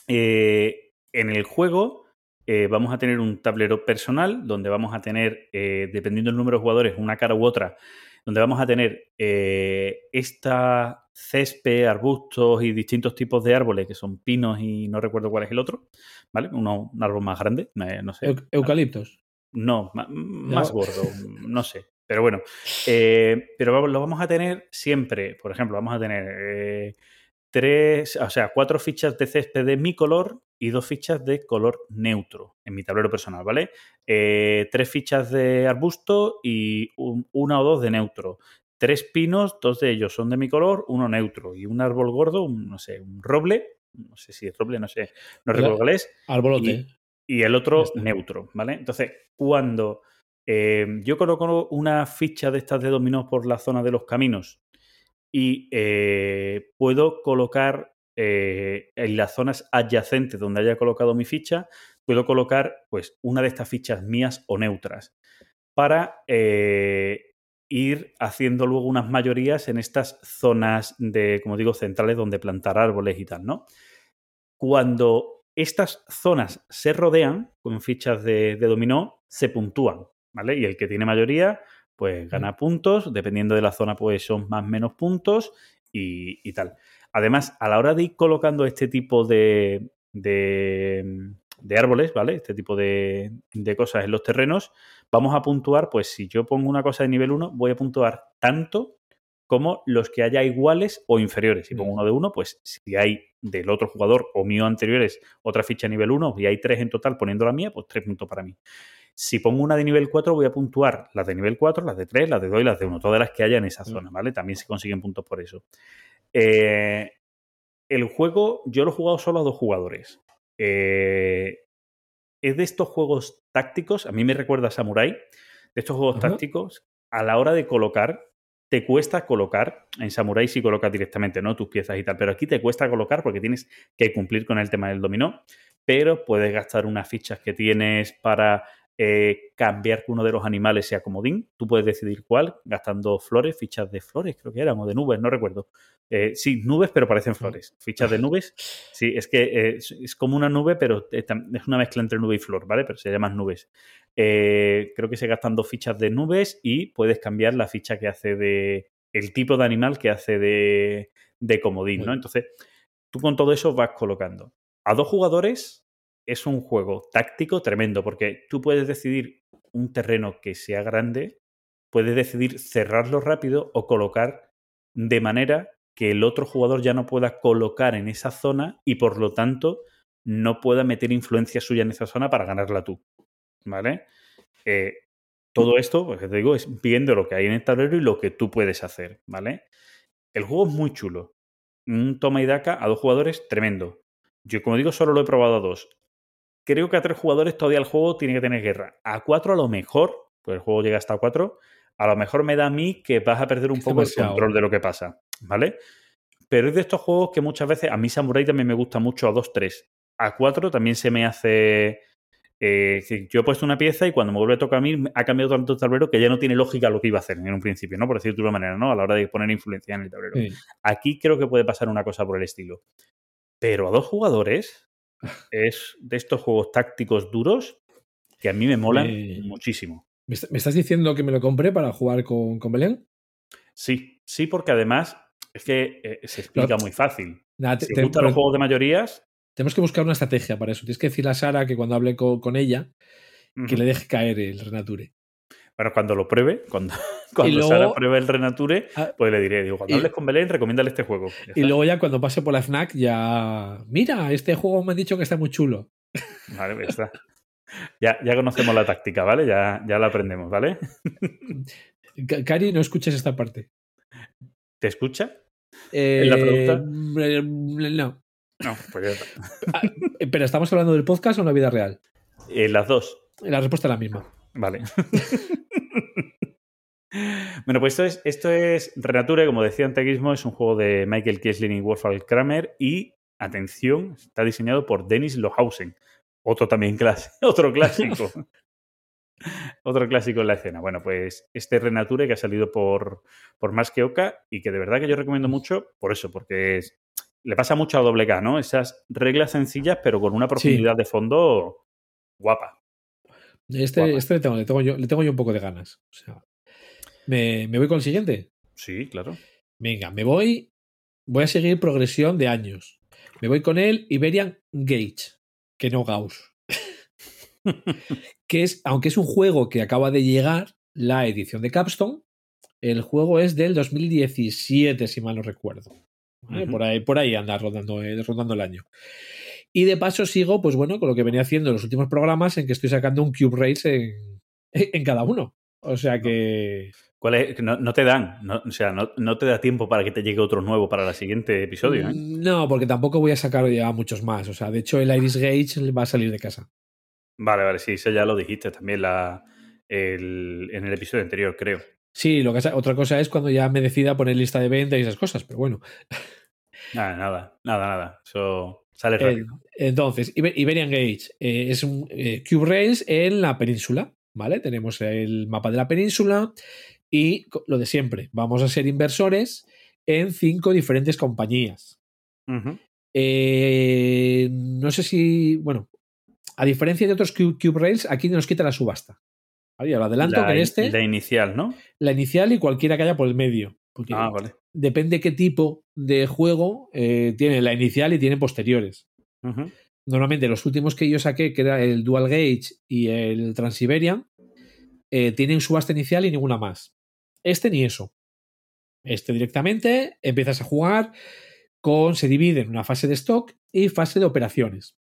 S2: Eh, en el juego eh, vamos a tener un tablero personal donde vamos a tener, dependiendo del número de jugadores, una cara u otra, donde vamos a tener esta césped, arbustos y distintos tipos de árboles, que son pinos y no recuerdo cuál es el otro, ¿vale? Un árbol más grande, no sé.
S3: Eu- eucaliptos.
S2: No, más gordo, no sé. Pero bueno, eh, pero vamos- lo vamos a tener siempre. Por ejemplo, vamos a tener eh, tres, o sea, cuatro fichas de césped de mi color y dos fichas de color neutro en mi tablero personal, ¿vale? Eh, tres fichas de arbusto y un- una o dos de neutro. Tres pinos, dos de ellos son de mi color, uno neutro. Y un árbol gordo, un, no sé, un roble, no sé si es roble, no sé, no recuerdo cuál es
S3: Arbolote.
S2: y el otro neutro, ¿vale? Entonces, cuando eh, yo coloco una ficha de estas de dominó por la zona de los caminos y eh, puedo colocar eh, en las zonas adyacentes donde haya colocado mi ficha, puedo colocar pues una de estas fichas mías o neutras para ir haciendo luego unas mayorías en estas zonas de, como digo, centrales donde plantar árboles y tal, ¿no? Cuando estas zonas se rodean con fichas de, de dominó, se puntúan, ¿vale? Y el que tiene mayoría, pues gana puntos, dependiendo de la zona, pues son más o menos puntos y, y tal. Además, a la hora de ir colocando este tipo de, de, de árboles, ¿vale? Este tipo de, de cosas en los terrenos, vamos a puntuar, pues si yo pongo una cosa de nivel 1, voy a puntuar tanto como los que haya iguales o inferiores. Si pongo
S3: Mm.
S2: uno de uno, pues si hay del otro jugador o mío anteriores otra ficha nivel 1 y hay tres en total poniendo la mía, pues tres puntos para mí. Si pongo una de nivel 4, voy a puntuar las de nivel 4, las de 3, las de 2 y las de 1, todas las que haya en esa zona, ¿vale? También se consiguen puntos por eso. Eh, el juego, yo lo he jugado solo a dos jugadores. Eh, es de estos juegos tácticos, a mí me recuerda a Samurai, de estos juegos tácticos, a la hora de colocar, te cuesta colocar, en Samurai sí colocas directamente, ¿no? Tus piezas y tal, pero aquí te cuesta colocar porque tienes que cumplir con el tema del dominó, pero puedes gastar unas fichas que tienes para eh, cambiar que uno de los animales sea comodín. Tú puedes decidir cuál, gastando flores, fichas de flores, creo que eran, o de nubes, no recuerdo. Eh, sí, nubes, pero parecen flores. Fichas de nubes. Sí, es que eh, es, es como una nube, pero es una mezcla entre nube y flor, ¿vale? Pero se llaman nubes. Eh, creo que se gastan dos fichas de nubes y puedes cambiar la ficha que hace de. el tipo de animal que hace de, de comodín, ¿no? Entonces, tú con todo eso vas colocando. A dos jugadores es un juego táctico tremendo, porque tú puedes decidir un terreno que sea grande, puedes decidir cerrarlo rápido o colocar de manera que el otro jugador ya no pueda colocar en esa zona y por lo tanto no pueda meter influencia suya en esa zona para ganarla tú. ¿Vale? Eh, todo esto, pues te digo, es viendo lo que hay en el tablero y lo que tú puedes hacer, ¿vale? El juego es muy chulo. Un toma y daca a dos jugadores, tremendo. Yo, como digo, solo lo he probado a dos. Creo que a tres jugadores todavía el juego tiene que tener guerra. A cuatro a lo mejor, pues el juego llega hasta a cuatro, a lo mejor me da a mí que vas a perder un
S3: Es
S2: poco
S3: demasiado.
S2: el control de lo que pasa, ¿vale? Pero es de estos juegos que muchas veces, a mí Samurai también me gusta mucho a 2-3. A 4 también se me hace... eh, yo he puesto una pieza y cuando me vuelve a tocar a mí ha cambiado tanto el tablero que ya no tiene lógica lo que iba a hacer en un principio, ¿no? Por decirlo de una manera, ¿no? A la hora de poner influencia en el tablero.
S3: Sí.
S2: Aquí creo que puede pasar una cosa por el estilo. Pero a dos jugadores es de estos juegos tácticos duros que a mí me molan muchísimo.
S3: ¿Me, est- me estás diciendo que me lo compré para jugar con, con Belén?
S2: Sí, sí, porque además es que eh, se explica muy fácil.
S3: Nada, te-
S2: Si
S3: te-
S2: gustan los juegos de mayorías,
S3: tenemos que buscar una estrategia para eso. Tienes que decirle a Sara que cuando hable co- con, ella, que le deje caer el Renature.
S2: bueno, cuando lo pruebe, cuando, cuando
S3: luego-
S2: Sara pruebe el Renature,
S3: Ah,
S2: pues le diré, digo, cuando
S3: y-
S2: hables con Belén, recomiéndale este juego.
S3: Y
S2: está.
S3: luego ya cuando pase por la FNAC ya... Mira, este juego me han dicho que está muy chulo.
S2: Vale, pues ya está. Ya, ya conocemos la táctica, ¿vale? Ya, ya la aprendemos, ¿vale?
S3: Ca- Cari, no escuches esta parte.
S2: ¿Te escucha?
S3: Eh,
S2: la pregunta?
S3: eh, No.
S2: No, pues ya está.
S3: Ah, eh, Pero ¿estamos hablando del podcast o en la vida real?
S2: Eh, las dos.
S3: La respuesta es la misma.
S2: Vale. bueno, pues esto es, esto es Renature, como decía Anteguismo, es un juego de Michael Kieslin y Wolfgang Kramer y, atención, está diseñado por Dennis Lohausen. Otro también clásico, otro clásico. otro clásico en la escena. Bueno, pues este Renature que ha salido por, por Más que Oca y que de verdad que yo recomiendo mucho por eso, porque es- le pasa mucho a doble K, ¿no? Esas reglas sencillas, pero con una profundidad de fondo guapa.
S3: Este,
S2: Guapa.
S3: este le, tengo, le, tengo yo, le tengo yo un poco de ganas. O sea, ¿me, me voy con el siguiente?
S2: Sí, claro.
S3: Venga, me voy. Voy a seguir progresión de años. Me voy con el Iberian Gauge, que no Gauss. que es, aunque es un juego que acaba de llegar, la edición de Capstone, el juego es del 2017, si mal no recuerdo. Por, ahí, por ahí anda rondando, eh, el año. Y de paso sigo, pues bueno, con lo que venía haciendo en los últimos programas, en que estoy sacando un Cube Race en, en cada uno. O sea que.
S2: ¿Cuál es? No, no te dan, no- o sea, no, no te da tiempo para que te llegue otro nuevo para el siguiente episodio. ¿eh?
S3: Mm, No, porque tampoco voy a sacar ya muchos más. O sea, de hecho, el Iris Gage va a salir de casa.
S2: Vale, vale, sí, eso ya lo dijiste también la, el- en el episodio anterior, creo.
S3: Sí, lo que otra cosa es cuando ya me decida poner lista de venta y esas cosas, pero bueno.
S2: Nada, nada, nada, nada. Eso sale
S3: Eh,
S2: rápido.
S3: entonces, Iber- Iberian Gauge eh, es un eh, Cube Rails en la península, ¿vale? Tenemos el mapa de la península y lo de siempre, vamos a ser inversores en cinco diferentes compañías. Eh, no sé si, bueno, a diferencia de otros Cube, Cube Rails, aquí nos quita la subasta. Y ahora adelanto
S2: la,
S3: que en este,
S2: la inicial, ¿no?
S3: la inicial y cualquiera que haya por el medio. Porque
S2: Ah, vale.
S3: depende qué tipo de juego eh, tiene la inicial y tiene posteriores. Normalmente los últimos que yo saqué, que era el Dual Gauge y el Transiberian, eh, tienen subasta inicial y ninguna más. Este ni eso. Este directamente empiezas a jugar con. Se divide en una fase de stock y fase de operaciones.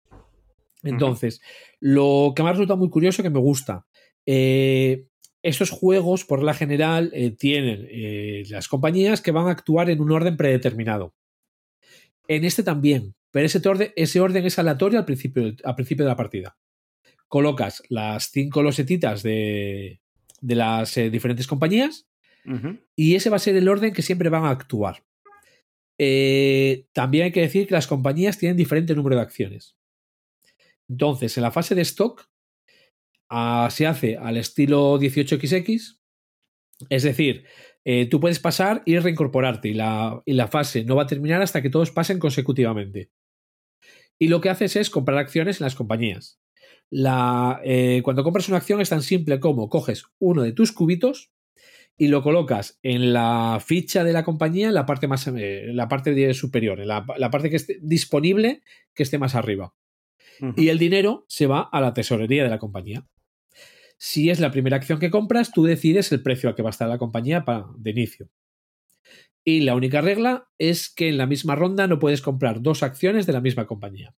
S3: Entonces, lo que me ha resultado muy curioso, que me gusta, eh, estos juegos, por la general, eh, tienen eh, las compañías que van a actuar en un orden predeterminado. En este también, pero ese orden, ese orden es aleatorio al principio, al principio de la partida. Colocas las cinco losetitas de, de las eh, diferentes compañías y ese va a ser el orden que siempre van a actuar. También hay que decir que las compañías tienen diferente número de acciones. Entonces, en la fase de stock se hace al estilo 18XX, es decir, eh, tú puedes pasar y reincorporarte y la, y la fase no va a terminar hasta que todos pasen consecutivamente. Y lo que haces es comprar acciones en las compañías. La, eh, cuando compras una acción es tan simple como coges uno de tus cubitos y lo colocas en la ficha de la compañía en la parte más eh, la parte superior, en la, la parte que esté disponible que esté más arriba. Y el dinero se va a la tesorería de la compañía. Si es la primera acción que compras, tú decides el precio al que va a estar la compañía pa- de inicio. Y la única regla es que en la misma ronda no puedes comprar dos acciones de la misma compañía.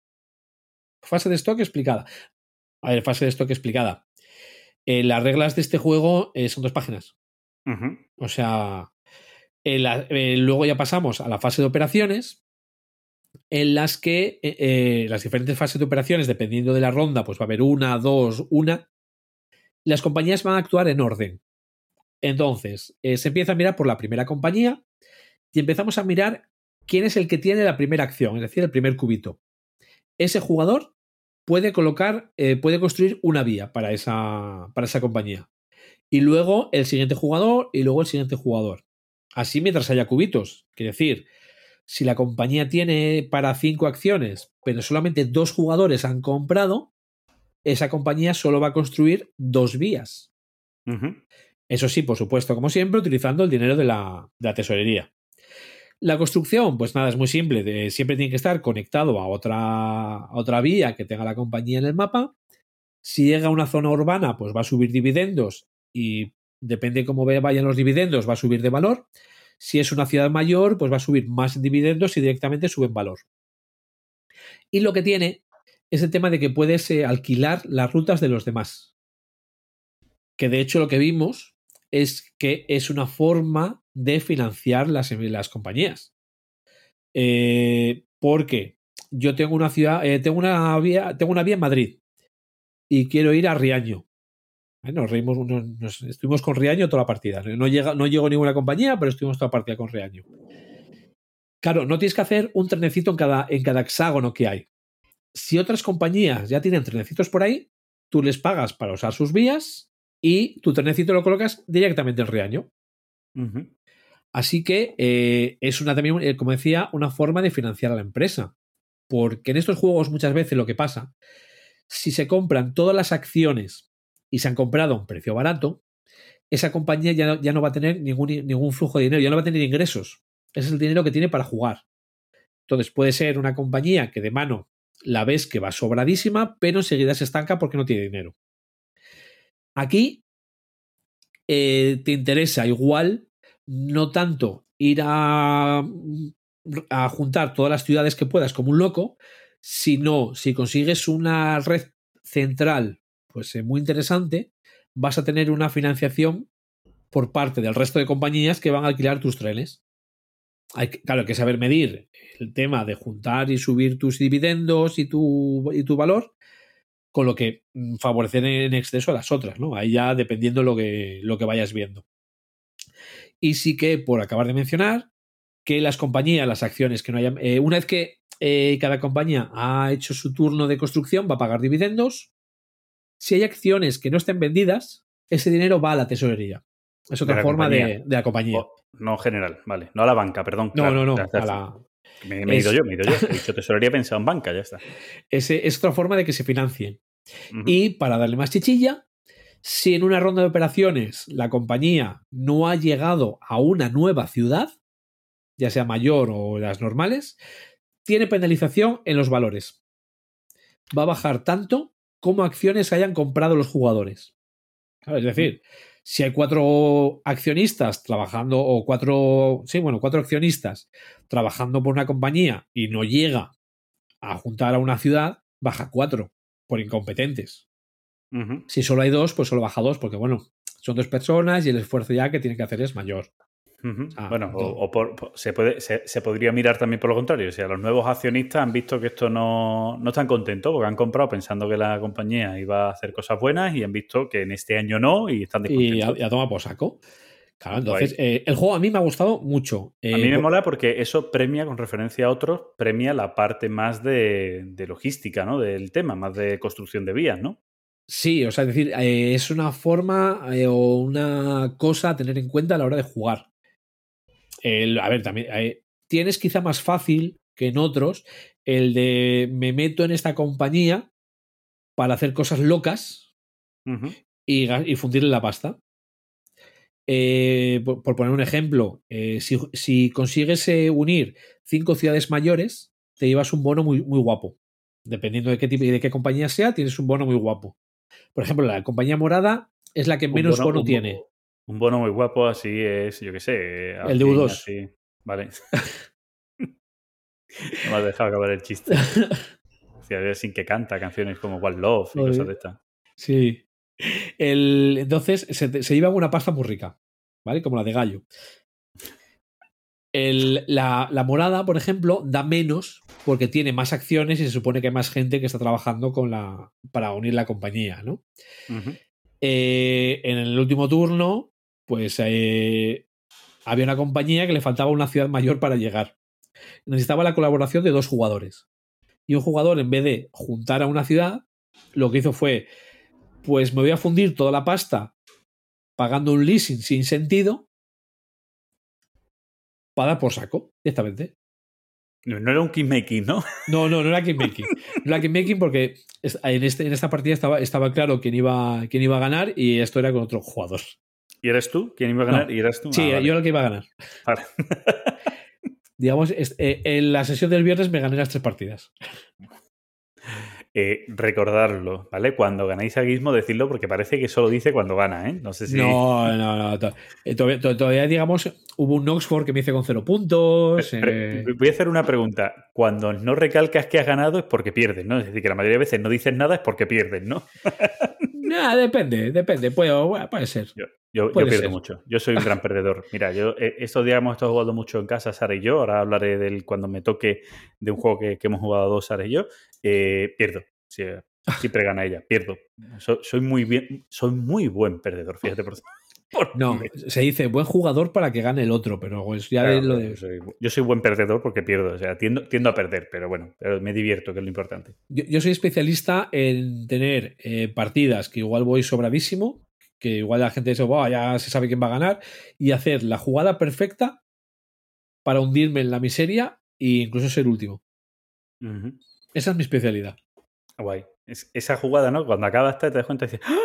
S3: Fase de stock explicada. A ver, fase de stock explicada. Eh, las reglas de este juego eh, son dos páginas. O sea, la- eh, luego ya pasamos a la fase de operaciones, en las que las diferentes fases de operaciones, dependiendo de la ronda, pues va a haber una, dos, una. Las compañías van a actuar en orden. Entonces, eh, se empieza a mirar por la primera compañía y empezamos a mirar quién es el que tiene la primera acción, es decir, el primer cubito. Ese jugador puede colocar, eh, puede construir una vía para esa, para esa compañía y luego el siguiente jugador y luego el siguiente jugador. Así mientras haya cubitos. Quiere decir, si la compañía tiene para cinco acciones, pero solamente dos jugadores han comprado, esa compañía solo va a construir dos vías. Eso sí, por supuesto, como siempre, utilizando el dinero de la, de la tesorería. La construcción, pues nada, es muy simple. de- siempre tiene que estar conectado a otra, a otra vía que tenga la compañía en el mapa. Si llega a una zona urbana, pues va a subir dividendos y depende cómo vayan los dividendos, va a subir de valor. Si es una ciudad mayor, pues va a subir más dividendos y directamente sube en valor. Y lo que tiene es tema de que puedes eh, alquilar las rutas de los demás. Que de hecho lo que vimos es que es una forma de financiar las, las compañías. Eh, porque yo tengo una ciudad, eh, tengo una vía, tengo una vía en Madrid y quiero ir a Riaño. Eh, Nos reímos, estuvimos con Riaño toda la partida. No, llega, no llegó ninguna compañía, pero estuvimos toda la partida con Riaño. Claro, no tienes que hacer un trenecito en cada, en cada hexágono que hay. Si otras compañías ya tienen trenecitos por ahí, tú les pagas para usar sus vías y tu trenecito lo colocas directamente en Riaño.
S2: Ujú.
S3: Así que eh, es una también, eh, como decía, una forma de financiar a la empresa. Porque en estos juegos muchas veces lo que pasa, si se compran todas las acciones y se han comprado a un precio barato, esa compañía ya no, ya no va a tener ningún, ningún flujo de dinero, ya no va a tener ingresos. Ese es el dinero que tiene para jugar. Entonces puede ser una compañía que de mano la ves que va sobradísima, pero enseguida se estanca porque no tiene dinero. Aquí eh, te interesa igual no tanto ir a, a juntar todas las ciudades que puedas como un loco, sino si consigues una red central pues eh, muy interesante, vas a tener una financiación por parte del resto de compañías que van a alquilar tus trenes. Hay que, claro, hay que saber medir el tema de juntar y subir tus dividendos y tu, y tu valor, con lo que mm, favorecer en exceso a las otras, ¿no? Ahí ya dependiendo lo que, lo que vayas viendo. Y sí que, por acabar de mencionar, que las compañías, las acciones que no hayan. eh, una vez que eh, cada compañía ha hecho su turno de construcción, va a pagar dividendos. Si hay acciones que no estén vendidas, ese dinero va a la tesorería. Es otra forma de, de la compañía.
S2: O- no general, vale. No a la banca, perdón.
S3: no,
S2: claro.
S3: no, no. A la-
S2: Me, me he ido
S3: es-
S2: yo, me he ido yo. He dicho tesorería, pensado en banca, ya está.
S3: ese- es otra forma de que se financien. Y para darle más chichilla, si en una ronda de operaciones la compañía no ha llegado a una nueva ciudad, ya sea mayor o las normales, tiene penalización en los valores. Va a bajar tanto como acciones hayan comprado los jugadores. Claro, es decir, si hay cuatro accionistas trabajando, o cuatro, sí, bueno, cuatro accionistas trabajando por una compañía y no llega a juntar a una ciudad, baja cuatro por incompetentes. Si solo hay dos, pues solo baja dos, porque bueno, son dos personas y el esfuerzo ya que tienen que hacer es mayor. Ah,
S2: bueno, o,
S3: no.
S2: o por- por- se, puede, se, se podría mirar también por lo contrario. O sea, los nuevos accionistas han visto que esto no, no están contentos porque han comprado pensando que la compañía iba a hacer cosas buenas y han visto que en este año no y están
S3: a,
S2: descontentos.
S3: y a toma por saco. Claro, entonces, eh, el juego a mí me ha gustado mucho.
S2: A
S3: Eh,
S2: mí me mola porque eso premia, con referencia a otros, premia la parte más de, de logística, ¿no? Del tema, más de construcción de vías, ¿no?
S3: Sí, o sea, es decir, eh, es una forma o una cosa a tener en cuenta a la hora de jugar. El- a ver, también eh, tienes quizá más fácil que en otros el de me meto en esta compañía para hacer cosas locas y, fundirle la pasta. Eh, por, por poner un ejemplo, eh, si, si consigues unir cinco ciudades mayores, te llevas un bono muy, muy guapo. Dependiendo de qué tipo y de qué compañía sea, tienes un bono muy guapo. Por ejemplo, la compañía morada es la que menos
S2: bono-
S3: tiene.
S2: Un bono muy guapo, así es, yo qué sé.
S3: El de U2.
S2: así. Vale. no me has dejado acabar el chiste. Sea, sin que canta canciones como One Love y cosas de estas.
S3: Sí. El, entonces se, se lleva una pasta muy rica, ¿vale? Como la de gallo. El- la, la morada, por ejemplo, da menos porque tiene más acciones y se supone que hay más gente que está trabajando con la, para unir la compañía, ¿no? Eh, en el último turno, pues eh, había una compañía que le faltaba una ciudad mayor para llegar. Necesitaba la colaboración de dos jugadores. Y un jugador, en vez de juntar a una ciudad, lo que hizo fue, pues me voy a fundir toda la pasta pagando un leasing sin sentido para dar por saco, directamente.
S2: No no era un kingmaking, ¿no?
S3: No, no, no era Kingmaking. No era Kingmaking porque en, este, en esta partida estaba, estaba claro quién iba, quién iba a ganar y esto era con otro jugador.
S2: ¿Y eres tú? ¿Quién iba a ganar?
S3: No.
S2: ¿Y eras tú?
S3: Sí,
S2: Ah, vale.
S3: yo era el que iba a ganar.
S2: Vale.
S3: Digamos, eh, en la sesión del viernes me gané las tres partidas.
S2: Eh, recordarlo, ¿vale? Cuando ganáis a Gizmo, decidlo porque parece que solo dice cuando gana, ¿eh? No sé si.
S3: No, no, no. to- eh, Todavía, to- todavía, digamos, hubo un Oxford que me hice con cero puntos. Eh,
S2: Voy a hacer una pregunta. Cuando no recalcas que has ganado es porque pierdes, ¿no? Es decir, que la mayoría de veces no dices nada es porque pierdes, ¿no?
S3: nah, depende, depende. Puede, bueno, puede ser.
S2: Yo, yo- yo
S3: Puede
S2: pierdo
S3: ser.
S2: mucho. Yo soy un gran perdedor. Mira, yo eh, estos días hemos estado jugando mucho en casa, Sara y yo. Ahora hablaré del cuando me toque de un juego que, que hemos jugado dos, Sara y yo. Eh, pierdo. Sí, siempre gana ella. Pierdo. So- soy muy bien, soy muy buen perdedor, fíjate por, por
S3: No, se dice buen jugador para que gane el otro, pero pues ya
S2: Claro,
S3: lo
S2: yo,
S3: de-
S2: soy, yo soy buen perdedor porque pierdo. O sea, tiendo, tiendo a perder, pero bueno, pero me divierto, que es lo importante.
S3: Yo, yo soy especialista en tener eh, partidas que igual voy sobradísimo, que igual la gente dice, "Buah, ya se sabe quién va a ganar, y hacer la jugada perfecta para hundirme en la miseria e incluso ser último. Esa es mi especialidad.
S2: Guay. Es- esa jugada, ¿no? Cuando acaba esta, te das cuenta y dices, ¡Ah!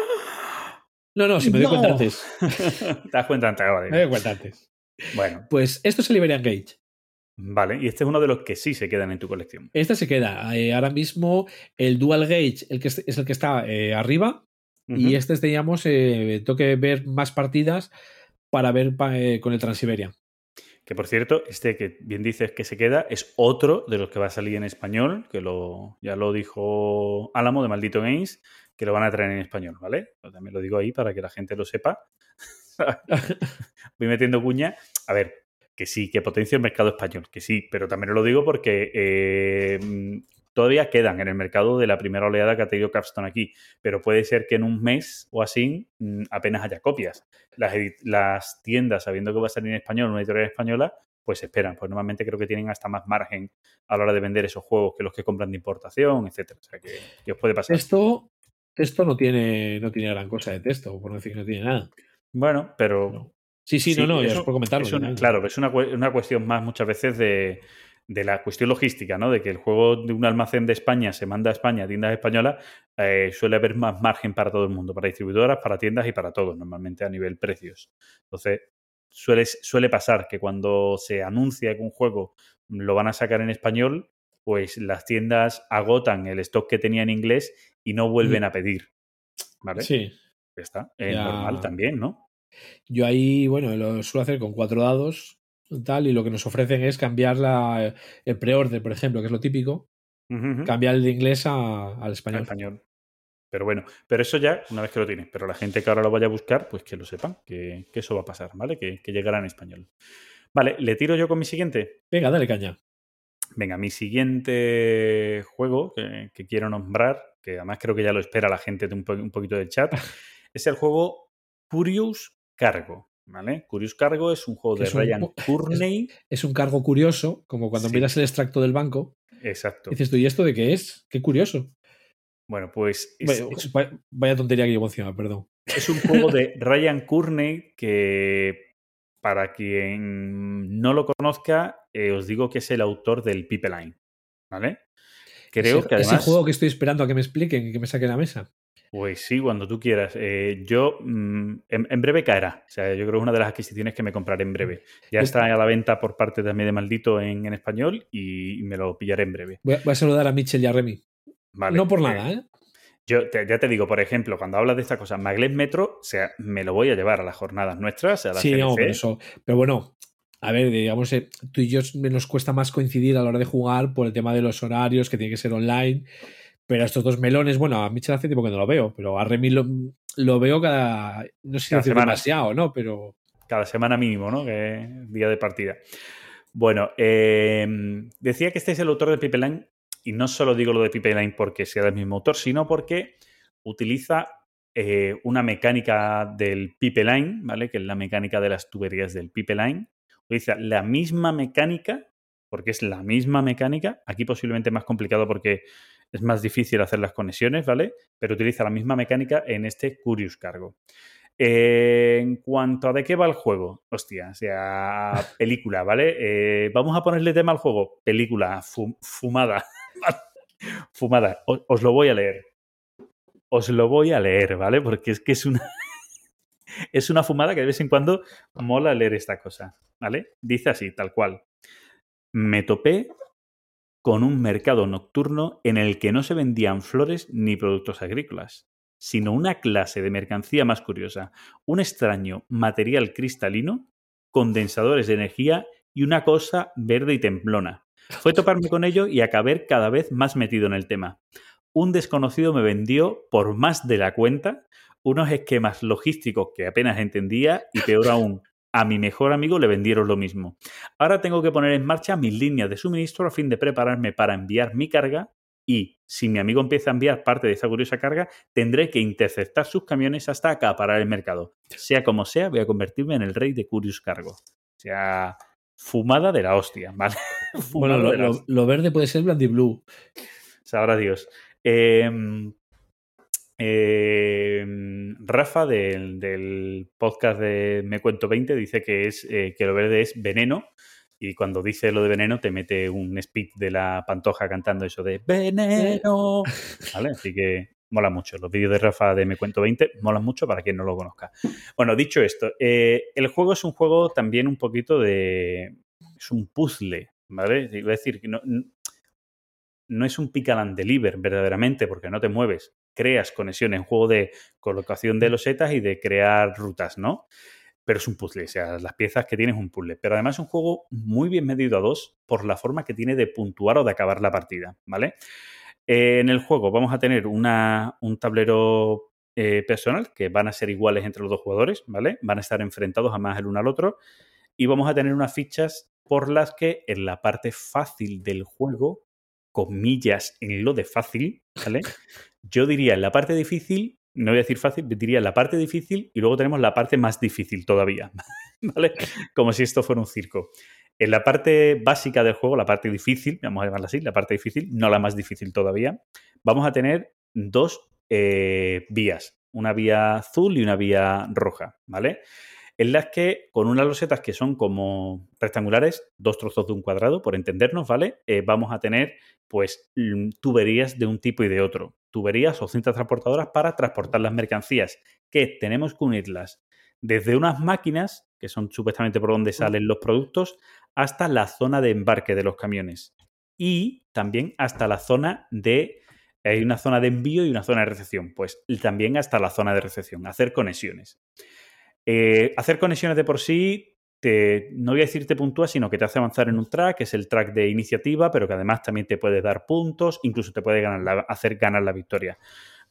S3: No, no, si me doy
S2: ¡No!
S3: cuenta antes.
S2: te das cuenta antes. vale.
S3: Me doy cuenta antes.
S2: Bueno,
S3: Pues esto es el Iberian Gage.
S2: vale. Y este es uno de los que sí se quedan en tu colección.
S3: Este se queda. eh, ahora mismo el Dual Gage el que es, es el que está eh, arriba. Y este es, digamos, eh, tengo que ver más partidas para ver pa- eh, con el Transiberia.
S2: Que por cierto, este que bien dices que se queda es otro de los que va a salir en español, que lo, ya lo dijo Álamo de Maldito Games, que lo van a traer en español, ¿vale? Yo también lo digo ahí para que la gente lo sepa. Voy metiendo cuña. A ver, que sí, que potencia el mercado español, que sí, pero también lo digo porque eh, mm, todavía quedan en el mercado de la primera oleada que ha tenido Capstone aquí, pero puede ser que en un mes o así mm, apenas haya copias. Las, las tiendas, sabiendo que va a salir en español, una editorial española, pues esperan. Pues normalmente creo que tienen hasta más margen a la hora de vender esos juegos que los que compran de importación, etcétera. O sea que, que os puede pasar.
S3: Esto, esto no tiene, no tiene gran cosa de texto, por no decir que no tiene nada.
S2: Bueno, pero
S3: No. Sí, sí,
S2: Sí,
S3: no, no,
S2: eso-
S3: es por comentarlo.
S2: Es
S3: ya.
S2: claro, es una, una cuestión más muchas veces de, de la cuestión logística, ¿no? De que el juego de un almacén de España se manda a España, a tiendas españolas, eh, suele haber más margen para todo el mundo, para distribuidoras, para tiendas y para todos, normalmente a nivel precios. Entonces, suele, suele pasar que cuando se anuncia que un juego lo van a sacar en español, pues las tiendas agotan el stock que tenía en inglés y no vuelven a pedir. ¿Vale?
S3: Sí.
S2: Ya está. Es normal también, ¿no?
S3: Yo ahí, bueno, lo suelo hacer con cuatro dados tal, y lo que nos ofrecen es cambiar la, el pre-order, por ejemplo, que es lo típico, cambiar el de inglés a- al
S2: al
S3: español.
S2: español. Pero bueno, pero eso ya, una vez que lo tienes, pero la gente que ahora lo vaya a buscar, pues que lo sepan, que, que eso va a pasar, ¿vale? Que, que llegará en español. Vale, ¿le tiro yo con mi siguiente?
S3: Venga, dale caña.
S2: Venga, mi siguiente juego que, que quiero nombrar, que además creo que ya lo espera la gente de un, po- un poquito del chat, es el juego Curious Cargo, ¿vale? Curious Cargo es un juego de
S3: un
S2: Ryan Courtney.
S3: Es un cargo curioso, como cuando
S2: Sí.
S3: miras el extracto del banco,
S2: Exacto.
S3: dices tú, ¿y esto de qué es? Qué curioso.
S2: Bueno, pues es,
S3: Vaya,
S2: es-
S3: vaya- vaya tontería que llevo encima, perdón.
S2: Es un juego de Ryan Courtney que, para quien no lo conozca, eh, os digo que es el autor del Pipeline. ¿Vale? Creo
S3: ese,
S2: que
S3: ese
S2: además.
S3: juego que estoy esperando a que me expliquen y que me saquen la mesa.
S2: Pues sí, cuando tú quieras. Eh, yo mm, en, en breve caerá. O sea, yo creo que es una de las adquisiciones que me compraré en breve. Ya está a la venta por parte también de Maldito en, en español y me lo pillaré en breve.
S3: Voy a, voy a saludar a Mitchell y a Remy.
S2: Vale.
S3: no por
S2: Eh,
S3: nada, ¿eh?
S2: Yo te- ya te digo, por ejemplo, cuando hablas de estas cosas, Maglet Metro, o sea, me lo voy a llevar a las jornadas nuestras, a la
S3: Sí, no, pero eso. Pero bueno, a ver, digamos, eh, tú y yo nos cuesta más coincidir a la hora de jugar por el tema de los horarios, que tiene que ser online. Pero a estos dos melones, bueno, a Mitchell hace tiempo que no lo veo, pero a Remy lo, lo veo cada. No sé si
S2: semana.
S3: demasiado, ¿no? Pero.
S2: cada semana mínimo, ¿no? Que es día de partida. Bueno, eh, decía que este es el autor de Pipeline, y no solo digo lo de Pipeline porque sea del mismo autor, sino porque utiliza eh, una mecánica del Pipeline, ¿vale? Que es la mecánica de las tuberías del Pipeline. Utiliza la misma mecánica, porque es la misma mecánica, aquí posiblemente más complicado porque es más difícil hacer las conexiones, ¿vale? Pero utiliza la misma mecánica en este Curious Cargo. Eh, en cuanto a de qué va el juego, hostia, o sea, película, ¿vale? Eh, vamos a ponerle tema al juego. Película, fu- fumada. fumada. Os lo voy a leer. Os lo voy a leer, ¿vale? Porque es que es una. Es una fumada que de vez en cuando mola leer esta cosa, ¿vale? Dice así, tal cual. Me topé con un mercado nocturno en el que no se vendían flores ni productos agrícolas, sino una clase de mercancía más curiosa, un extraño material cristalino, condensadores de energía y una cosa verde y temblona. Fue toparme con ello y acabé cada vez más metido en el tema. Un desconocido me vendió por más de la cuenta unos esquemas logísticos que apenas entendía y peor aún, a mi mejor amigo le vendieron lo mismo. Ahora tengo que poner en marcha mis líneas de suministro a fin de prepararme para enviar mi carga y si mi amigo empieza a enviar parte de esa curiosa carga, tendré que interceptar sus camiones hasta acaparar el mercado. Sea como sea, voy a convertirme en el rey de Curious Cargo. O sea, fumada de la hostia, ¿vale?
S3: Bueno, lo, lo verde puede ser Blandy Blue.
S2: Sabrá Dios. Eh, eh, Rafa del, del podcast de Me Cuento 20 dice que, es, eh, que lo verde es veneno y cuando dice lo de veneno te mete un speed de la pantoja cantando eso de veneno. ¿Vale? Así que mola mucho. Los vídeos de Rafa de Me Cuento 20 molan mucho para quien no lo conozca. Bueno, dicho esto, eh, el juego es un juego también un poquito de... Es un puzzle, ¿vale? A decir que no, no es un pick and deliver verdaderamente porque no te mueves. Creas conexiones, un juego de colocación de losetas y de crear rutas, ¿no? Pero es un puzzle, o sea, las piezas que tienes es un puzzle. Pero además es un juego muy bien medido a dos por la forma que tiene de puntuar o de acabar la partida, ¿vale? Eh, en el juego vamos a tener una, un tablero eh, personal que van a ser iguales entre los dos jugadores, ¿vale? Van a estar enfrentados además el uno al otro y vamos a tener unas fichas por las que en la parte fácil del juego, comillas en lo de fácil, ¿vale? Yo diría en la parte difícil, no voy a decir fácil, diría la parte difícil y luego tenemos la parte más difícil todavía, ¿vale? Como si esto fuera un circo. En la parte básica del juego, la parte difícil, vamos a llamarla así, la parte difícil, no la más difícil todavía, vamos a tener dos eh, vías, una vía azul y una vía roja, ¿vale? En las que con unas losetas que son como rectangulares, dos trozos de un cuadrado, por entendernos, ¿vale? Eh, vamos a tener pues tuberías de un tipo y de otro, tuberías o cintas transportadoras para transportar las mercancías, que tenemos que unirlas desde unas máquinas, que son supuestamente por donde salen los productos, hasta la zona de embarque de los camiones. Y también hasta la zona de... Hay una zona de envío y una zona de recepción. Pues también hasta la zona de recepción. Hacer conexiones. Eh, hacer conexiones de por sí, te, no voy a decir te puntúa, sino que te hace avanzar en un track, que es el track de iniciativa, pero que además también te puede dar puntos, incluso te puede ganar la- hacer ganar la victoria.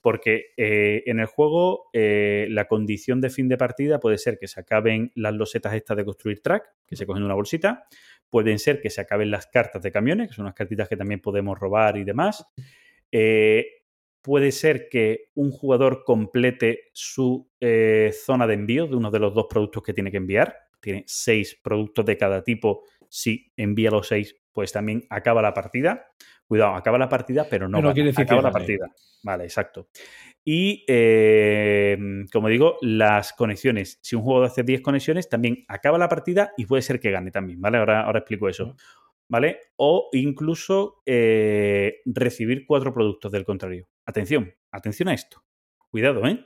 S2: Porque eh, en el juego eh, la condición de fin de partida puede ser que se acaben las losetas estas de construir track, que se cogen de una bolsita. Pueden ser que se acaben las cartas de camiones, que son unas cartitas que también podemos robar y demás. Eh, puede ser que un jugador complete su eh, zona de envío de uno de los dos productos que tiene que enviar. Tiene seis productos de cada tipo. Si envía los seis, pues también acaba la partida. Cuidado, acaba la partida, pero no,
S3: Pero
S2: gana,
S3: quiere decir que
S2: acaba la
S3: gane.
S2: partida. Vale, exacto. Y eh, como digo, las conexiones. Si un jugador hace 10 conexiones, también acaba la partida y puede ser que gane también, ¿vale? Ahora, ahora explico eso. ¿Vale? O incluso eh, recibir cuatro productos del contrario. Atención, atención a esto. Cuidado, ¿eh?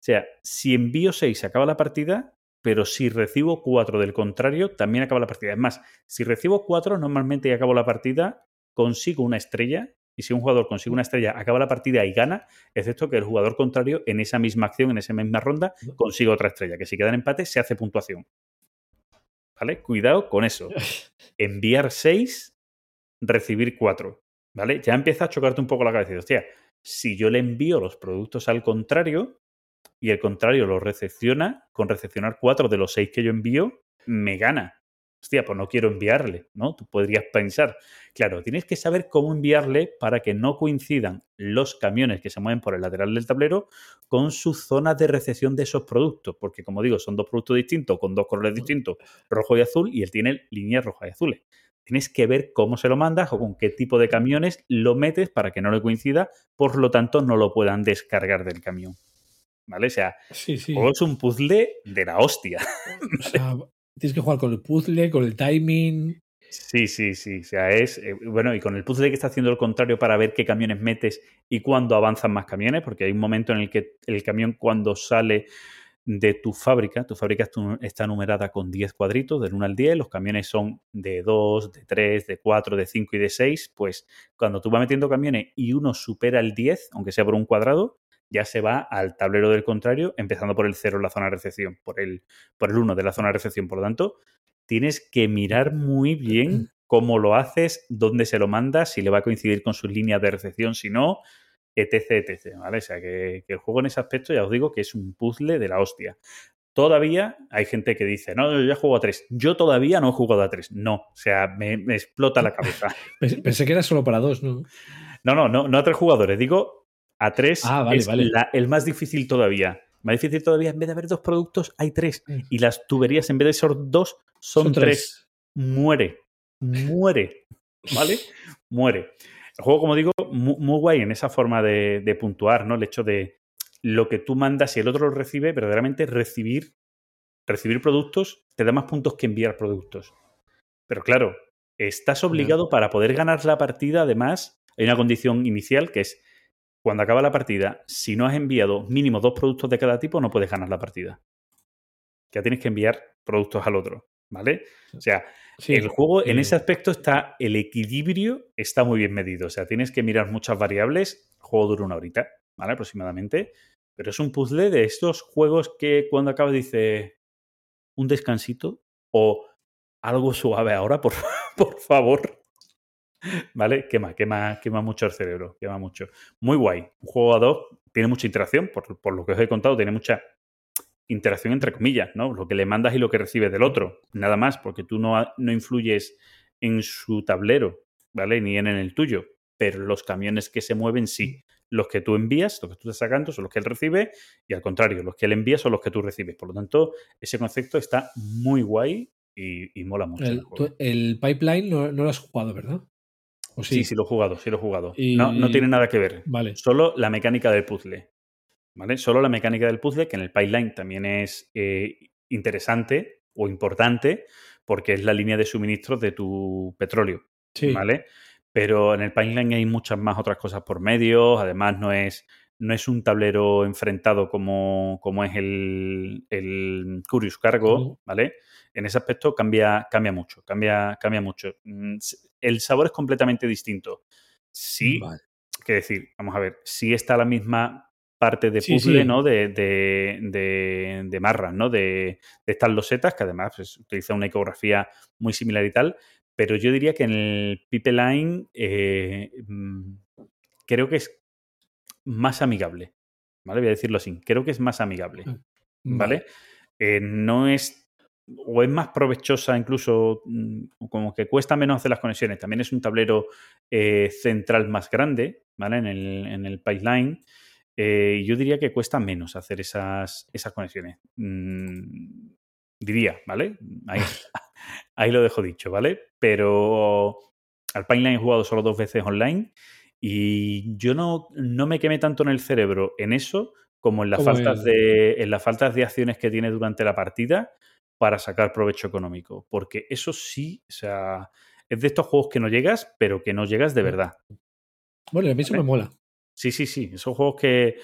S2: O sea, si envío 6 se acaba la partida, pero si recibo 4 del contrario, también acaba la partida. Es más, si recibo 4, normalmente acabo la partida, consigo una estrella. Y si un jugador consigue una estrella, acaba la partida y gana, excepto que el jugador contrario en esa misma acción, en esa misma ronda, consigue otra estrella. Que si queda en empate, se hace puntuación. ¿Vale? Cuidado con eso. Enviar 6, recibir 4. ¿Vale? Ya empieza a chocarte un poco la cabeza. y Hostia, si yo le envío los productos al contrario y el contrario los recepciona, con recepcionar 4 de los 6 que yo envío, me gana. Hostia, pues no quiero enviarle, ¿no? Tú podrías pensar, claro, tienes que saber cómo enviarle para que no coincidan los camiones que se mueven por el lateral del tablero con su zona de recepción de esos productos, porque como digo, son dos productos distintos, con dos colores distintos, rojo y azul, y él tiene líneas rojas y azules. Tienes que ver cómo se lo mandas o con qué tipo de camiones lo metes para que no le coincida, por lo tanto no lo puedan descargar del camión. ¿vale? O sea,
S3: Sí,
S2: es un puzzle de la hostia.
S3: O sea, tienes que jugar con el puzzle, con el timing.
S2: Sí, sí, sí. O sea, es. eh, bueno, y con el puzzle que está haciendo el contrario para ver qué camiones metes y cuándo avanzan más camiones, porque hay un momento en el que el camión, cuando sale de tu fábrica, tu fábrica está numerada con 10 cuadritos, del 1 al 10, los camiones son de 2, de 3, de 4, de 5 y de 6, pues cuando tú vas metiendo camiones y uno supera el 10, aunque sea por un cuadrado, ya se va al tablero del contrario, empezando por el 0 en la zona de recepción, por el, por el 1 de la zona de recepción. Por lo tanto, tienes que mirar muy bien cómo lo haces, dónde se lo mandas, si le va a coincidir con sus líneas de recepción, si no, etc, etc. ¿vale? O sea, que, que el juego en ese aspecto ya os digo que es un puzzle de la hostia. Todavía hay gente que dice, no, yo ya juego a 3. Yo todavía no he jugado a 3. No, o sea, me, me explota la cabeza.
S3: Pens- Pensé que era solo para dos, ¿no?
S2: No, no, no, no a tres jugadores. Digo, a tres
S3: Ah, vale,
S2: es
S3: vale.
S2: la- el más difícil todavía. Más difícil todavía, en vez de haber dos productos, hay tres.
S3: Mm.
S2: Y las tuberías, en vez de ser dos, son,
S3: Son
S2: tres.
S3: tres.
S2: Muere. Muere. ¿Vale? Muere. El juego, como digo, mu- muy, guay en esa forma de, de puntuar, ¿no? El hecho de lo que tú mandas y el otro lo recibe, verdaderamente recibir, recibir productos te da más puntos que enviar productos. Pero claro, estás obligado para poder ganar la partida, además, hay una condición inicial que es cuando acaba la partida, si no has enviado mínimo dos productos de cada tipo, no puedes ganar la partida. Ya tienes que enviar productos al otro, ¿vale? O sea,
S3: Sí.
S2: el juego en
S3: eh,
S2: ese aspecto está, el equilibrio está muy bien medido. O sea, tienes que mirar muchas variables. El juego dura una horita, ¿vale? Aproximadamente. Pero es un puzzle de estos juegos que cuando acabas dice un descansito o algo suave ahora, por, por favor. ¿Vale? Quema, quema, quema mucho el cerebro, quema mucho. Muy guay. Un juego a dos tiene mucha interacción, por, por lo que os he contado, tiene mucha interacción entre comillas, ¿no? Lo que le mandas y lo que recibes del otro. Nada más, porque tú no, no influyes en su tablero, ¿vale? Ni en, en el tuyo. Pero los camiones que se mueven, sí. Los que tú envías, los que tú estás sacando, son los que él recibe, y al contrario, los que él envía son los que tú recibes. Por lo tanto, ese concepto está muy guay y, y mola mucho. el
S3: el pipeline no, no lo has jugado, ¿verdad? ¿O
S2: Sí, sí, lo he jugado, sí lo he jugado.
S3: Y-
S2: No, no tiene nada que ver.
S3: Vale.
S2: Solo la mecánica del puzzle. ¿Vale? Solo la mecánica del puzzle, que en el pipeline también es eh, interesante o importante, porque es la línea de suministro de tu petróleo.
S3: Sí.
S2: ¿Vale? Pero en el pipeline hay muchas más otras cosas por medio. Además, no es, no es un tablero enfrentado como, como es el, el Curious Cargo. ¿vale? En ese aspecto cambia, cambia mucho, cambia, cambia mucho. Mm, El sabor es completamente distinto. Sí,
S3: Vale.
S2: que decir, vamos a ver, sí está la misma parte de puzzle,
S3: sí.
S2: ¿no? De, de, de, de marras, ¿no? De, de estas losetas, que además pues, utiliza una ecografía muy similar y tal, pero yo diría que en el Pipeline eh, mm, creo que es más amigable, ¿vale? Voy a decirlo así, creo que es más amigable, ¿vale? Eh, no es o es más provechosa incluso mm, como que cuesta menos hacer las conexiones. También es un tablero eh, central más grande, ¿vale? En el, en el pipeline. Eh, yo diría que cuesta menos hacer esas, esas conexiones. Mm, diría, ¿vale? Ahí, ahí lo dejo dicho, ¿vale? Pero al pipeline he jugado solo dos veces online y yo no, no me quemé tanto en el cerebro en eso como en las, faltas de, en las faltas de acciones que tiene durante la partida para sacar provecho económico. Porque eso sí, o sea, es de estos juegos que no llegas, pero que no llegas de verdad.
S3: Bueno, a mí eso
S2: Vale.
S3: me mola.
S2: Sí, sí, sí. Esos juegos que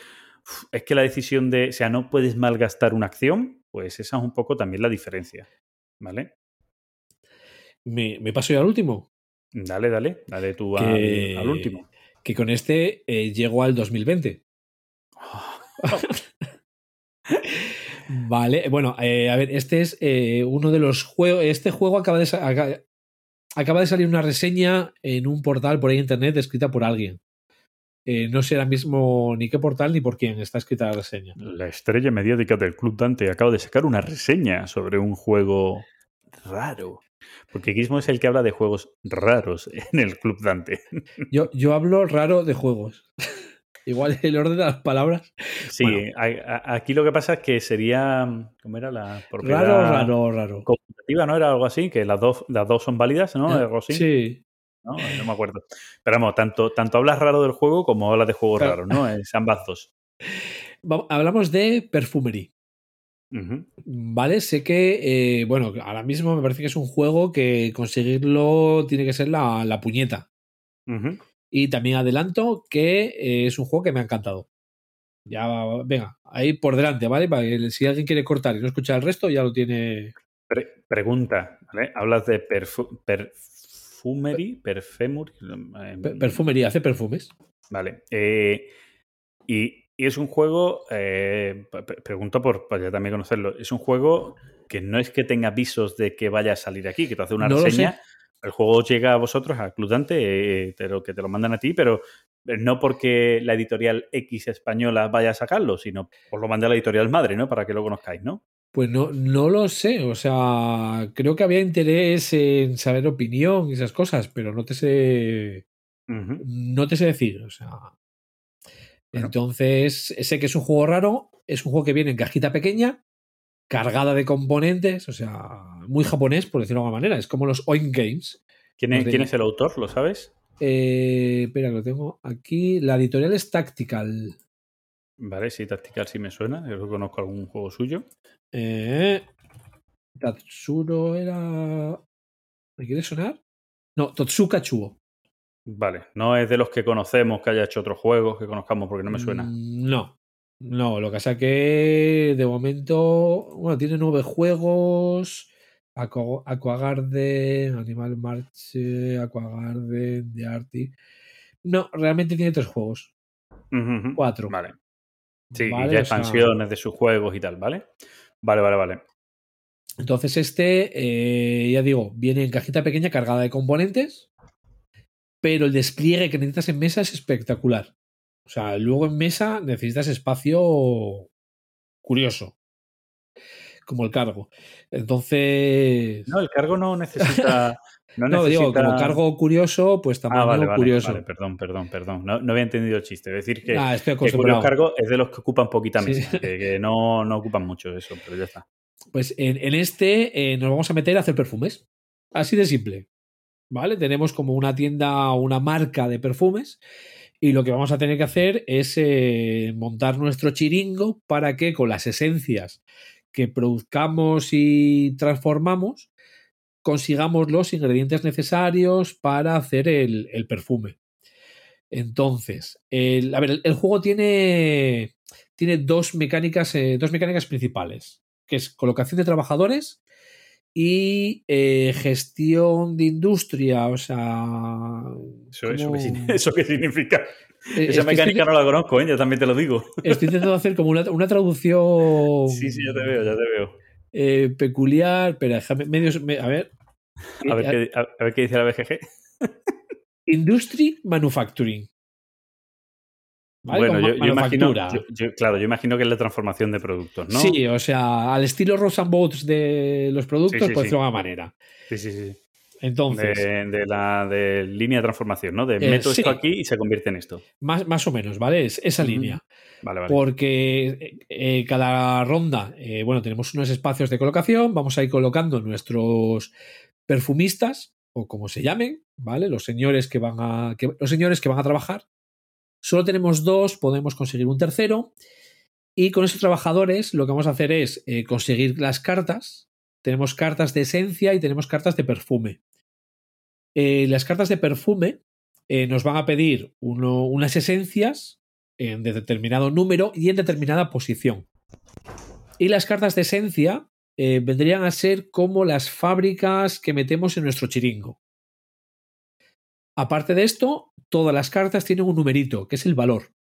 S2: es que la decisión de, o sea, no puedes malgastar una acción, pues esa es un poco también la diferencia. ¿Vale?
S3: Me, me paso ya al último.
S2: Dale, dale, dale tú al,
S3: Que-
S2: al último.
S3: Que con este eh, llego al 2020. Vale, bueno, eh, a ver, este es eh, uno de los juegos. Este juego acaba de, acaba de salir una reseña en un portal por ahí en internet escrita por alguien. Eh, no sé ahora mismo ni qué portal ni por quién está escrita la reseña.
S2: La estrella mediática del Club Dante acaba de sacar una reseña sobre un juego raro. Porque Gizmo es el que habla de juegos raros en el Club Dante.
S3: Yo, yo hablo raro de juegos. Igual el orden de las palabras.
S2: Sí,
S3: Bueno.
S2: a- a- aquí lo que pasa es que sería. ¿Cómo era la propiedad?
S3: Raro, raro, raro.
S2: Conmutativa, ¿no? Era algo así, que las dos, las dos son válidas, ¿no? Algo así.
S3: Sí.
S2: ¿no? No me acuerdo. Pero vamos, tanto, tanto hablas raro del juego como hablas de juegos
S3: Claro.
S2: raros, ¿no? Es ambas dos.
S3: hablamos de Perfumery.
S2: Ujú.
S3: Vale, sé que, eh, bueno, ahora mismo me parece que es un juego que conseguirlo tiene que ser la, la puñeta.
S2: Ujú.
S3: Y también adelanto que eh, es un juego que me ha encantado. Ya, venga, ahí por delante, ¿vale? Para que si alguien quiere cortar y no escuchar el resto, ya lo tiene.
S2: Pre- pregunta, ¿vale? Hablas de perfu- perfumery, perfumery. eh,
S3: Pe- Perfumería, hace perfumes.
S2: Vale. eh, y, y es un juego, eh, pregunto por para ya también conocerlo, es un juego que no es que tenga avisos de que vaya a salir aquí, que te hace una
S3: No lo
S2: reseña. El juego llega a vosotros, a Cludante, eh, te lo, que te lo mandan a ti, pero no porque la editorial X española vaya a sacarlo, sino os lo manda la editorial madre, ¿no? Para que lo conozcáis, ¿no?
S3: Pues no, no lo sé, o sea, creo que había interés en saber opinión y esas cosas, pero no te sé, no te sé decir, o sea.
S2: Bueno.
S3: Entonces, sé que es un juego raro, es un juego que viene en cajita pequeña, cargada de componentes, o sea, muy japonés, por decirlo de alguna manera, es como los Oink Games.
S2: ¿Quién, es,
S3: Los de-
S2: quién es el autor? ¿Lo sabes?
S3: Eh, espera, lo tengo aquí. La editorial es Tactical.
S2: Vale, sí, Tactical sí me suena. Yo conozco algún juego suyo.
S3: Eh, Tatsuro era. ¿Me quiere sonar? No, Totsuka Chuo.
S2: Vale, no es de los que conocemos que haya hecho otros juegos que conozcamos porque no me suena.
S3: Mm, No. No, lo que pasa que de momento. Bueno, tiene nueve juegos. Aqua- Aquagarden, Animal March, Aquagarden, The Arty. No, realmente tiene tres juegos. Cuatro.
S2: Vale. Sí,
S3: Vale,
S2: y ya
S3: sea-
S2: expansiones de sus juegos y tal, ¿vale? Vale, vale, vale.
S3: Entonces este, eh, ya digo, viene en cajita pequeña cargada de componentes, pero el despliegue que necesitas en mesa es espectacular. O sea, luego en mesa necesitas espacio curioso, como el cargo. Entonces,
S2: No, el cargo no necesita. No,
S3: no, digo, como cargo curioso, pues
S2: Ah,
S3: tamaño
S2: vale, vale,
S3: curioso.
S2: vale, perdón, perdón, perdón. No, no había entendido el chiste. Es decir, que,
S3: Ah, estoy
S2: que. Cargo es de los que ocupan poquita
S3: Sí.
S2: mesa, que, que no, no ocupan mucho eso, pero ya está.
S3: Pues en, en este eh, nos vamos a meter a hacer perfumes. Así de simple. ¿Vale? Tenemos como una tienda, una marca de perfumes. Y lo que vamos a tener que hacer es eh, montar nuestro chiringo para que con las esencias que produzcamos y transformamos consigamos los ingredientes necesarios para hacer el, el perfume. Entonces, el, a ver, el, el juego tiene, tiene dos, mecánicas, eh, dos mecánicas principales, que es colocación de trabajadores y eh, gestión de industria. O sea...
S2: Eso, eso, ¿eso qué significa?
S3: Eh,
S2: Esa mecánica
S3: estoy,
S2: no la conozco, ¿eh? ya también te lo digo.
S3: estoy intentando hacer como una, una traducción
S2: Sí, sí, ya te veo, ya te veo.
S3: eh, peculiar. Espera, medios, me- a ver.
S2: A ver, qué, a, a ver qué dice la BGG.
S3: Industry Manufacturing. ¿Vale?
S2: Bueno,
S3: Como
S2: yo, yo imagino,
S3: manufactura.
S2: yo- yo- claro, yo imagino que es la transformación de productos, ¿no?
S3: Sí, o sea, al estilo Ross and Boats de los productos,
S2: Sí, sí,
S3: por
S2: sí.
S3: decirlo de alguna manera.
S2: sí, sí. sí.
S3: Entonces,
S2: De, de la de línea de transformación, ¿no? De
S3: Eh,
S2: meto
S3: sí.
S2: esto aquí y se convierte en esto.
S3: más, más o menos, ¿vale? Es esa línea.
S2: Vale, vale.
S3: Porque eh, eh, cada ronda, eh, bueno, tenemos unos espacios de colocación, vamos a ir colocando nuestros perfumistas, o como se llamen, ¿vale? Los señores que van a. que- los señores que van a trabajar. Solo tenemos dos, podemos conseguir un tercero. Y con esos trabajadores lo que vamos a hacer es eh, conseguir las cartas. Tenemos cartas de esencia y tenemos cartas de perfume. Eh, las cartas de perfume eh, nos van a pedir uno- unas esencias en de determinado número y en determinada posición. Y las cartas de esencia vendrían a ser como las fábricas que metemos en nuestro chiringo. Aparte de esto, todas las cartas tienen un numerito, que es el valor,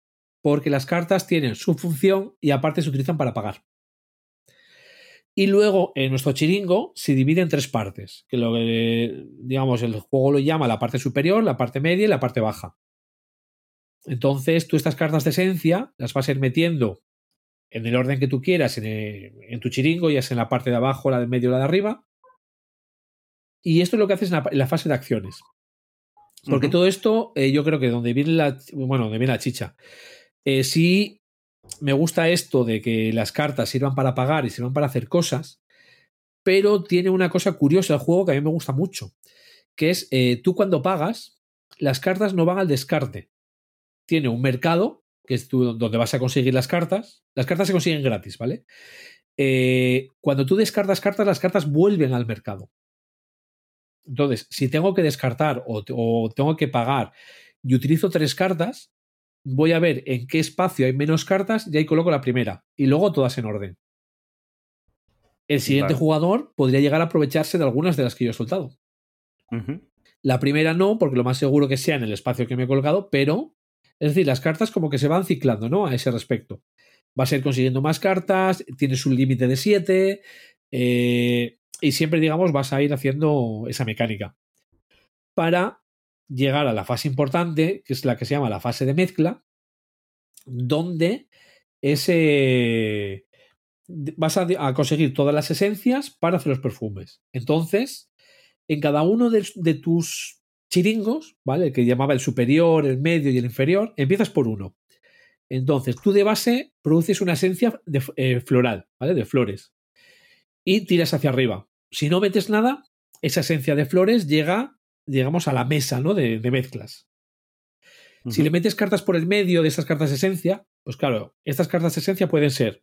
S3: porque las cartas tienen su función y aparte se utilizan para pagar. Y luego en nuestro chiringo se divide en tres partes, que lo digamos, el juego lo llama la parte superior, la parte media y la parte baja. Entonces, tú estas cartas de esencia las vas a ir metiendo en el orden que tú quieras en, tu chiringo, ya sea en la parte de abajo, la de medio o la de arriba. Y esto es lo que haces en la fase de acciones. Porque todo esto, eh, yo creo que donde viene la, bueno, donde viene la chicha. Eh, sí, me gusta esto de que las cartas sirvan para pagar y sirvan para hacer cosas, pero tiene una cosa curiosa el juego que a mí me gusta mucho, que es eh, tú cuando pagas, las cartas no van al descarte. Tiene un mercado que es tú, donde vas a conseguir las cartas. Las cartas se consiguen gratis, ¿vale? Eh, cuando tú descartas cartas, las cartas vuelven al mercado. Entonces, si tengo que descartar o, o tengo que pagar y utilizo tres cartas, voy a ver en qué espacio hay menos cartas y ahí coloco la primera. Y luego todas en orden. El siguiente jugador podría llegar a aprovecharse de algunas de las que yo he soltado. La primera no, porque lo más seguro que sea en el espacio que me he colocado, pero es decir, las cartas como que se van ciclando, ¿no? A ese respecto. Vas a ir consiguiendo más cartas, tienes un límite de 7 y siempre, digamos, vas a ir haciendo esa mecánica para llegar a la fase importante, que es la que se llama la fase de mezcla, donde ese vas a, conseguir todas las esencias para hacer los perfumes. Entonces, en cada uno de, tus chiringos, ¿vale? El que llamaba el superior, el medio y el inferior, empiezas por uno. Entonces, tú de base produces una esencia eh, floral, ¿vale? De flores. Y tiras hacia arriba. Si no metes nada, esa esencia de flores llega, digamos, a la mesa, ¿no? De, de mezclas. Uh -huh. Si le metes cartas por el medio de esas cartas esencia, pues claro, estas cartas esencia pueden ser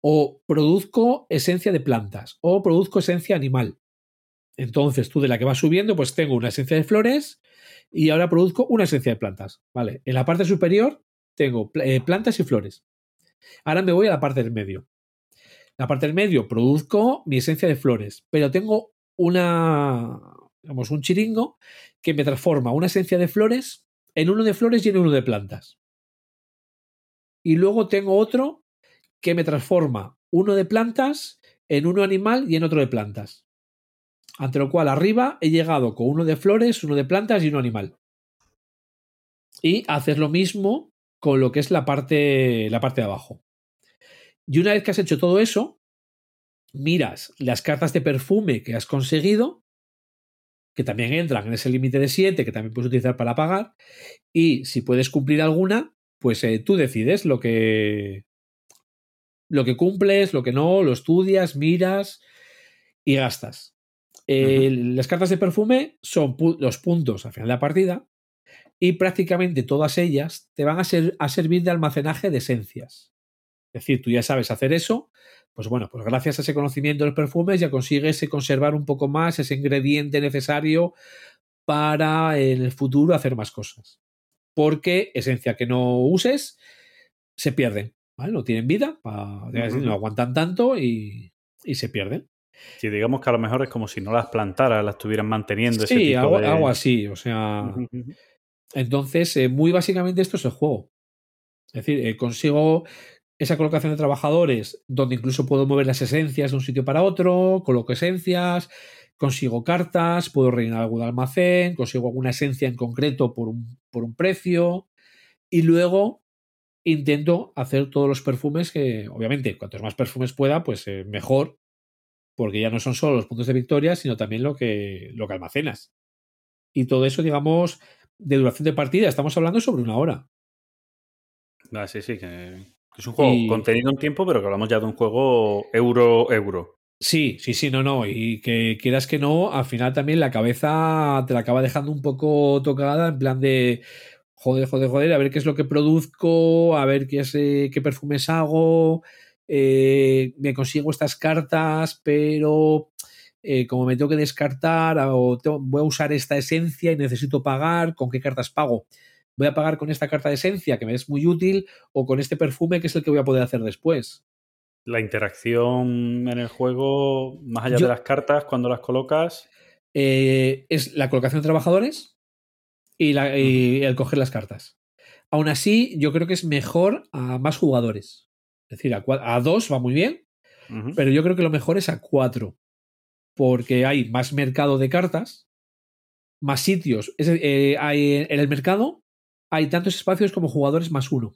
S3: o produzco esencia de plantas o produzco esencia animal. Entonces, tú de la que vas subiendo, pues tengo una esencia de flores y ahora produzco una esencia de plantas. ¿Vale? En la parte superior tengo eh, plantas y flores. Ahora me voy a la parte del medio. La parte del medio produzco mi esencia de flores, pero tengo una, digamos, un chiringo que me transforma una esencia de flores en uno de flores y en uno de plantas. Y luego tengo otro que me transforma uno de plantas en uno animal y en otro de plantas. Ante lo cual arriba he llegado con uno de flores, uno de plantas y uno animal. Y haces lo mismo con lo que es la parte, la parte de abajo. Y una vez que has hecho todo eso, miras las cartas de perfume que has conseguido, que también entran en ese límite de 7, que también puedes utilizar para pagar, y si puedes cumplir alguna, pues eh, tú decides lo que, lo que cumples, lo que no, lo estudias, miras y gastas. Eh, uh -huh. Las cartas de perfume son pu los puntos al final de la partida y prácticamente todas ellas te van a, ser a servir de almacenaje de esencias. Es decir, tú ya sabes hacer eso, pues bueno, pues gracias a ese conocimiento de los perfumes ya consigues conservar un poco más ese ingrediente necesario para en el futuro hacer más cosas. Porque esencia que no uses se pierden. ¿vale? No tienen vida, no aguantan tanto y, y, se pierden.
S2: Sí, digamos que a lo mejor es como si no las plantaras, las estuvieran manteniendo.
S3: Sí,
S2: ese tipo
S3: algo,
S2: de...
S3: algo, así, o sea. Uh -huh. Entonces, eh, muy básicamente esto es el juego. Es decir, eh, consigo esa colocación de trabajadores donde incluso puedo mover las esencias de un sitio para otro, coloco esencias, consigo cartas, puedo rellenar algún almacén, consigo alguna esencia en concreto por un, por un precio y luego intento hacer todos los perfumes que, obviamente, cuantos más perfumes pueda, pues eh, mejor, porque ya no son solo los puntos de victoria, sino también lo que, lo que almacenas. Y todo eso, digamos, de duración de partida, estamos hablando sobre una hora.
S2: Ah, sí, sí, que es un juego y... contenido en tiempo, pero que hablamos ya de un juego euro-euro.
S3: Sí, sí, sí, no, no. Y que quieras que no, al final también la cabeza te la acaba dejando un poco tocada, en plan de joder, joder, joder, a ver qué es lo que produzco, a ver qué, es, eh, qué perfumes hago, eh, me consigo estas cartas, pero eh, como me tengo que descartar o tengo, voy a usar esta esencia y necesito pagar, ¿con qué cartas pago? ¿Voy a pagar con esta carta de esencia que me es muy útil o con este perfume que es el que voy a poder hacer después?
S2: La interacción en el juego, más allá Yo, de las cartas, cuando las colocas.
S3: Eh, es la colocación de trabajadores y, la, y, el coger las cartas. Aún así, yo creo que es mejor a más jugadores. Es decir, a, a dos va muy bien, uh -huh. pero yo creo que lo mejor es a cuatro. Porque hay más mercado de cartas, más sitios. Es, eh, hay, en el mercado hay tantos espacios como jugadores más uno.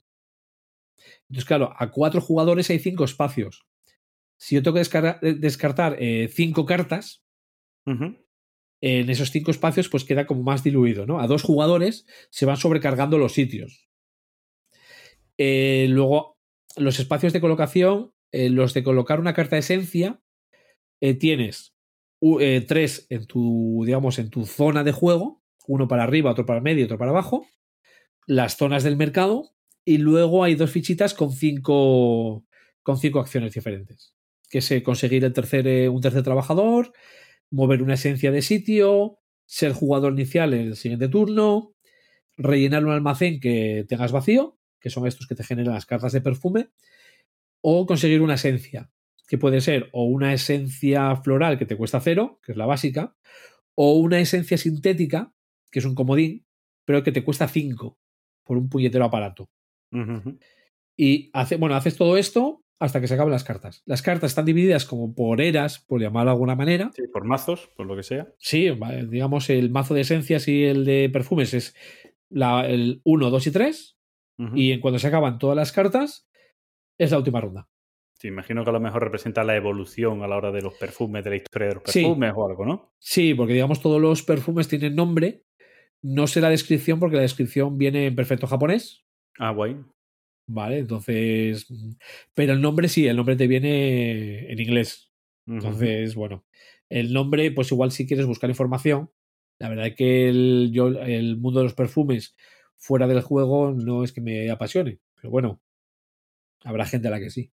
S3: Entonces, claro, a cuatro jugadores hay cinco espacios. Si yo tengo que descartar, descartar eh, cinco cartas, uh -huh. en esos cinco espacios, pues queda como más diluido, ¿no? A dos jugadores se van sobrecargando los sitios. Eh, luego, los espacios de colocación, eh, los de colocar una carta de esencia, eh, tienes tres en tu, digamos, en tu zona de juego, uno para arriba, otro para el medio, otro para abajo. Las zonas del mercado Y luego hay dos fichitas con cinco, con cinco acciones diferentes. Que es eh, conseguir tercer, eh, un tercer trabajador, mover una esencia de sitio, ser jugador inicial en el siguiente turno, rellenar un almacén que tengas vacío, que son estos que te generan las cartas de perfume, o conseguir una esencia, que puede ser o una esencia floral que te cuesta cero, que es la básica, o una esencia sintética, que es un comodín, pero que te cuesta cinco por un puñetero aparato. Y hace, bueno, haces todo esto hasta que se acaban las cartas. Las cartas están divididas como por eras, por llamarlo de alguna manera.
S2: Sí, por mazos, por lo que sea.
S3: Sí, digamos, el mazo de esencias y el de perfumes es la, el 1, 2 y 3.
S2: Ujú.
S3: Y en cuando se acaban todas las cartas, es la última ronda.
S2: Sí, imagino que a lo mejor representa la evolución a la hora de los perfumes, de la historia de los
S3: Sí.
S2: perfumes o algo, ¿no?
S3: Sí, porque digamos todos los perfumes tienen nombre. No sé la descripción porque la descripción viene en perfecto japonés.
S2: Ah, guay.
S3: Vale, entonces. Pero el nombre sí, el nombre te viene en inglés. Entonces, bueno, el nombre, pues igual si quieres buscar información. La verdad es que el, yo, el mundo de los perfumes fuera del juego no es que me apasione. Pero bueno, habrá gente a la que sí.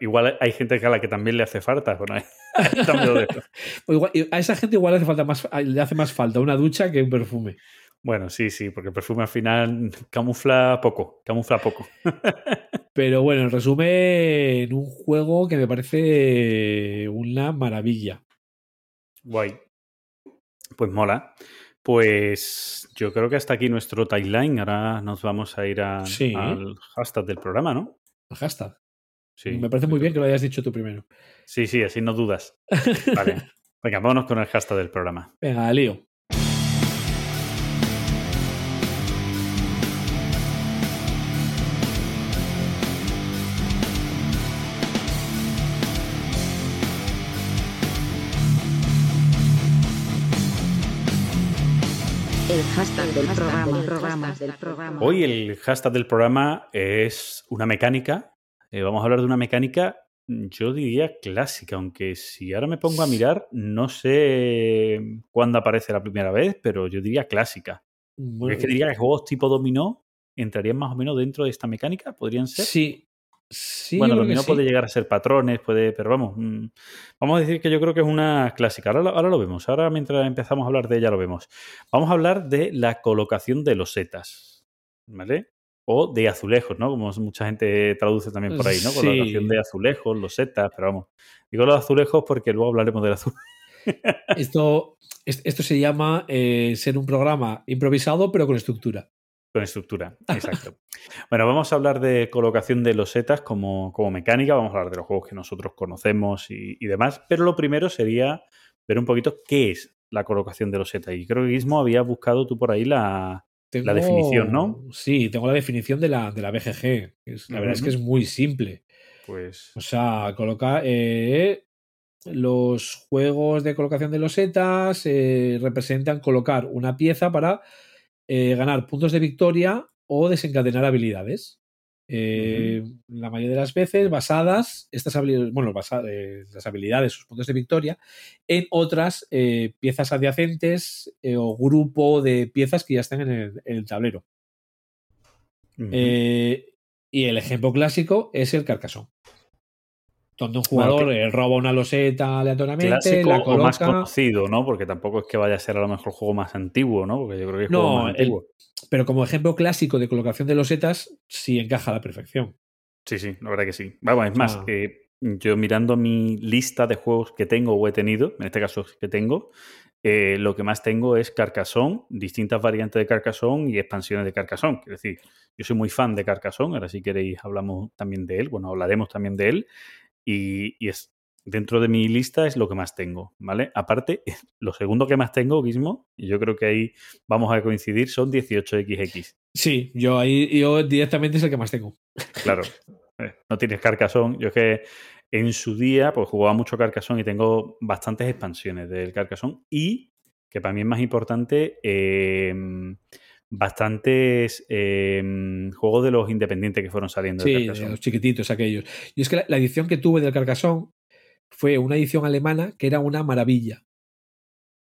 S2: Igual- hay gente a la que también le hace falta. Bueno,
S3: igual- a esa gente igual le hace, falta más, le hace más falta una ducha que un perfume.
S2: Bueno, sí, sí, porque el perfume al final camufla poco, camufla poco.
S3: Pero bueno, en resumen, un juego que me parece una maravilla.
S2: Guay. Pues mola. Pues yo creo que hasta aquí nuestro timeline. Ahora nos vamos a ir a-
S3: Sí.
S2: al hashtag del programa, ¿no?
S3: El hashtag.
S2: Sí.
S3: me parece muy bien que lo hayas dicho tú primero.
S2: Sí, sí, así no dudas. Vale. Venga, vámonos con el hashtag del programa.
S3: Venga, lío.
S4: El hashtag del programa. programa, del programa.
S2: Hoy el hashtag del programa es una mecánica. Eh, vamos a hablar de una mecánica, yo diría clásica, aunque si ahora me pongo a mirar, no sé cuándo aparece la primera vez, pero yo diría clásica.
S3: Bueno,
S2: es que diría que juegos tipo dominó entrarían más o menos dentro de esta mecánica, podrían ser.
S3: sí. Sí,
S2: bueno, dominó
S3: sí.
S2: puede llegar a ser patrones, puede, pero vamos, mm, vamos a decir que yo creo que es una clásica. Ahora, lo- ahora lo vemos, ahora mientras empezamos a hablar de ella lo vemos. Vamos a hablar de la colocación de losetas, ¿vale? O de azulejos, ¿no? Como mucha gente traduce también por ahí, ¿no?
S3: Sí.
S2: Colocación de azulejos, losetas, pero vamos. Digo los azulejos porque luego hablaremos del azul.
S3: Esto, es- esto se llama eh, ser un programa improvisado, pero con estructura.
S2: Con estructura, exacto. bueno, vamos a hablar de colocación de losetas como, como mecánica, vamos a hablar de los juegos que nosotros conocemos y, y demás, pero lo primero sería ver un poquito qué es la colocación de losetas. Y creo que mismo había buscado tú por ahí la...
S3: Tengo-
S2: definición, ¿no?
S3: Sí, tengo la definición de la, de la BGG. es- la verdad es que es muy simple.
S2: Pues...
S3: O sea, coloca eh, los juegos de colocación de losetas eh, representan colocar una pieza para eh, ganar puntos de victoria o desencadenar habilidades. Eh, La mayoría de las veces basadas, estas habilidades, bueno, basa- eh, las habilidades, sus puntos de victoria, en otras eh, piezas adyacentes eh, o grupo de piezas que ya están en el, en el tablero. y el ejemplo clásico es el carcasón. Donde un jugador
S2: Bueno,
S3: roba una loseta aleatoriamente,
S2: Clásico
S3: la
S2: o más
S3: coloca.
S2: conocido, ¿no? Porque tampoco es que vaya a ser a lo mejor el juego más antiguo, ¿no? Porque yo creo que es el
S3: No,
S2: juego más
S3: el-
S2: antiguo.
S3: Pero como ejemplo clásico de colocación de losetas, sí encaja a la perfección.
S2: Sí, sí, la verdad que sí. Vamos, es más,
S3: Ah.
S2: eh, yo mirando mi lista de juegos que tengo o he tenido, en este caso que tengo, eh, lo que más tengo es Carcassonne, distintas variantes de Carcassonne y expansiones de Carcassonne. Es decir, yo soy muy fan de Carcassonne, ahora si queréis hablamos también de él, bueno, hablaremos también de él, y, y es dentro de mi lista es lo que más tengo, ¿vale? Aparte, lo segundo que más tengo, Gizmo, y yo creo que ahí vamos a coincidir, son 18XX.
S3: Sí, yo ahí yo directamente es el que más tengo.
S2: Claro. eh, No tienes Carcassonne. Yo es que en su día, pues jugaba mucho Carcassonne y tengo bastantes expansiones del Carcassonne. Y, que para mí es más importante, eh, bastantes eh, juegos de los independientes que fueron saliendo de
S3: Sí, de
S2: Carcassonne.
S3: los chiquititos aquellos. Y es que la, la edición que tuve del Carcassonne fue una edición alemana que era una maravilla.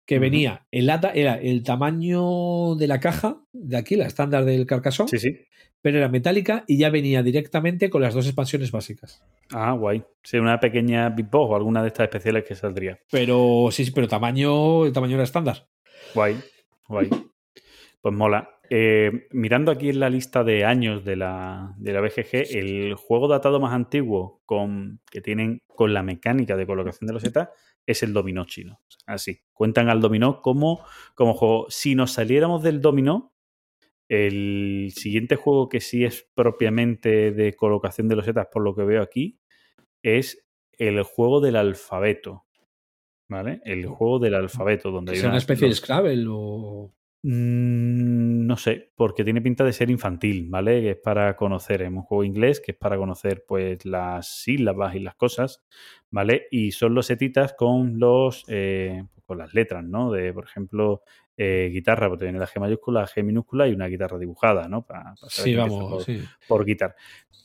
S3: que venía, el lata era el tamaño de la caja, de aquí, la estándar del carcasón,
S2: Sí, sí.
S3: pero era metálica y ya venía directamente con las dos expansiones básicas.
S2: Ah, guay. Sí, una pequeña Big Box o alguna de estas especiales que saldría.
S3: Pero sí, sí, pero tamaño, el tamaño era estándar.
S2: Guay, guay. Pues mola. Eh, mirando aquí en la lista de años de la, de la BGG, el juego datado más antiguo con, que tienen con la mecánica de colocación de losetas es el dominó chino. Así, cuentan al dominó como, como juego. Si nos saliéramos del dominó, el siguiente juego que sí es propiamente de colocación de losetas, por lo que veo aquí, es el juego del alfabeto. ¿Vale? El juego del alfabeto, donde hay
S3: ¿Es una
S2: unas-
S3: especie de
S2: los-
S3: Scrabble o...?
S2: Mm, No sé, porque tiene pinta de ser infantil, ¿vale? Que es para conocer, es un juego inglés que es para conocer pues las sílabas y las cosas, ¿vale? Y son los setitas con los eh, con las letras, ¿no? De, por ejemplo, eh, guitarra, porque tiene la G mayúscula, la G minúscula y una guitarra dibujada, ¿no? Para,
S3: Sí, vamos,
S2: por,
S3: sí.
S2: por guitarra.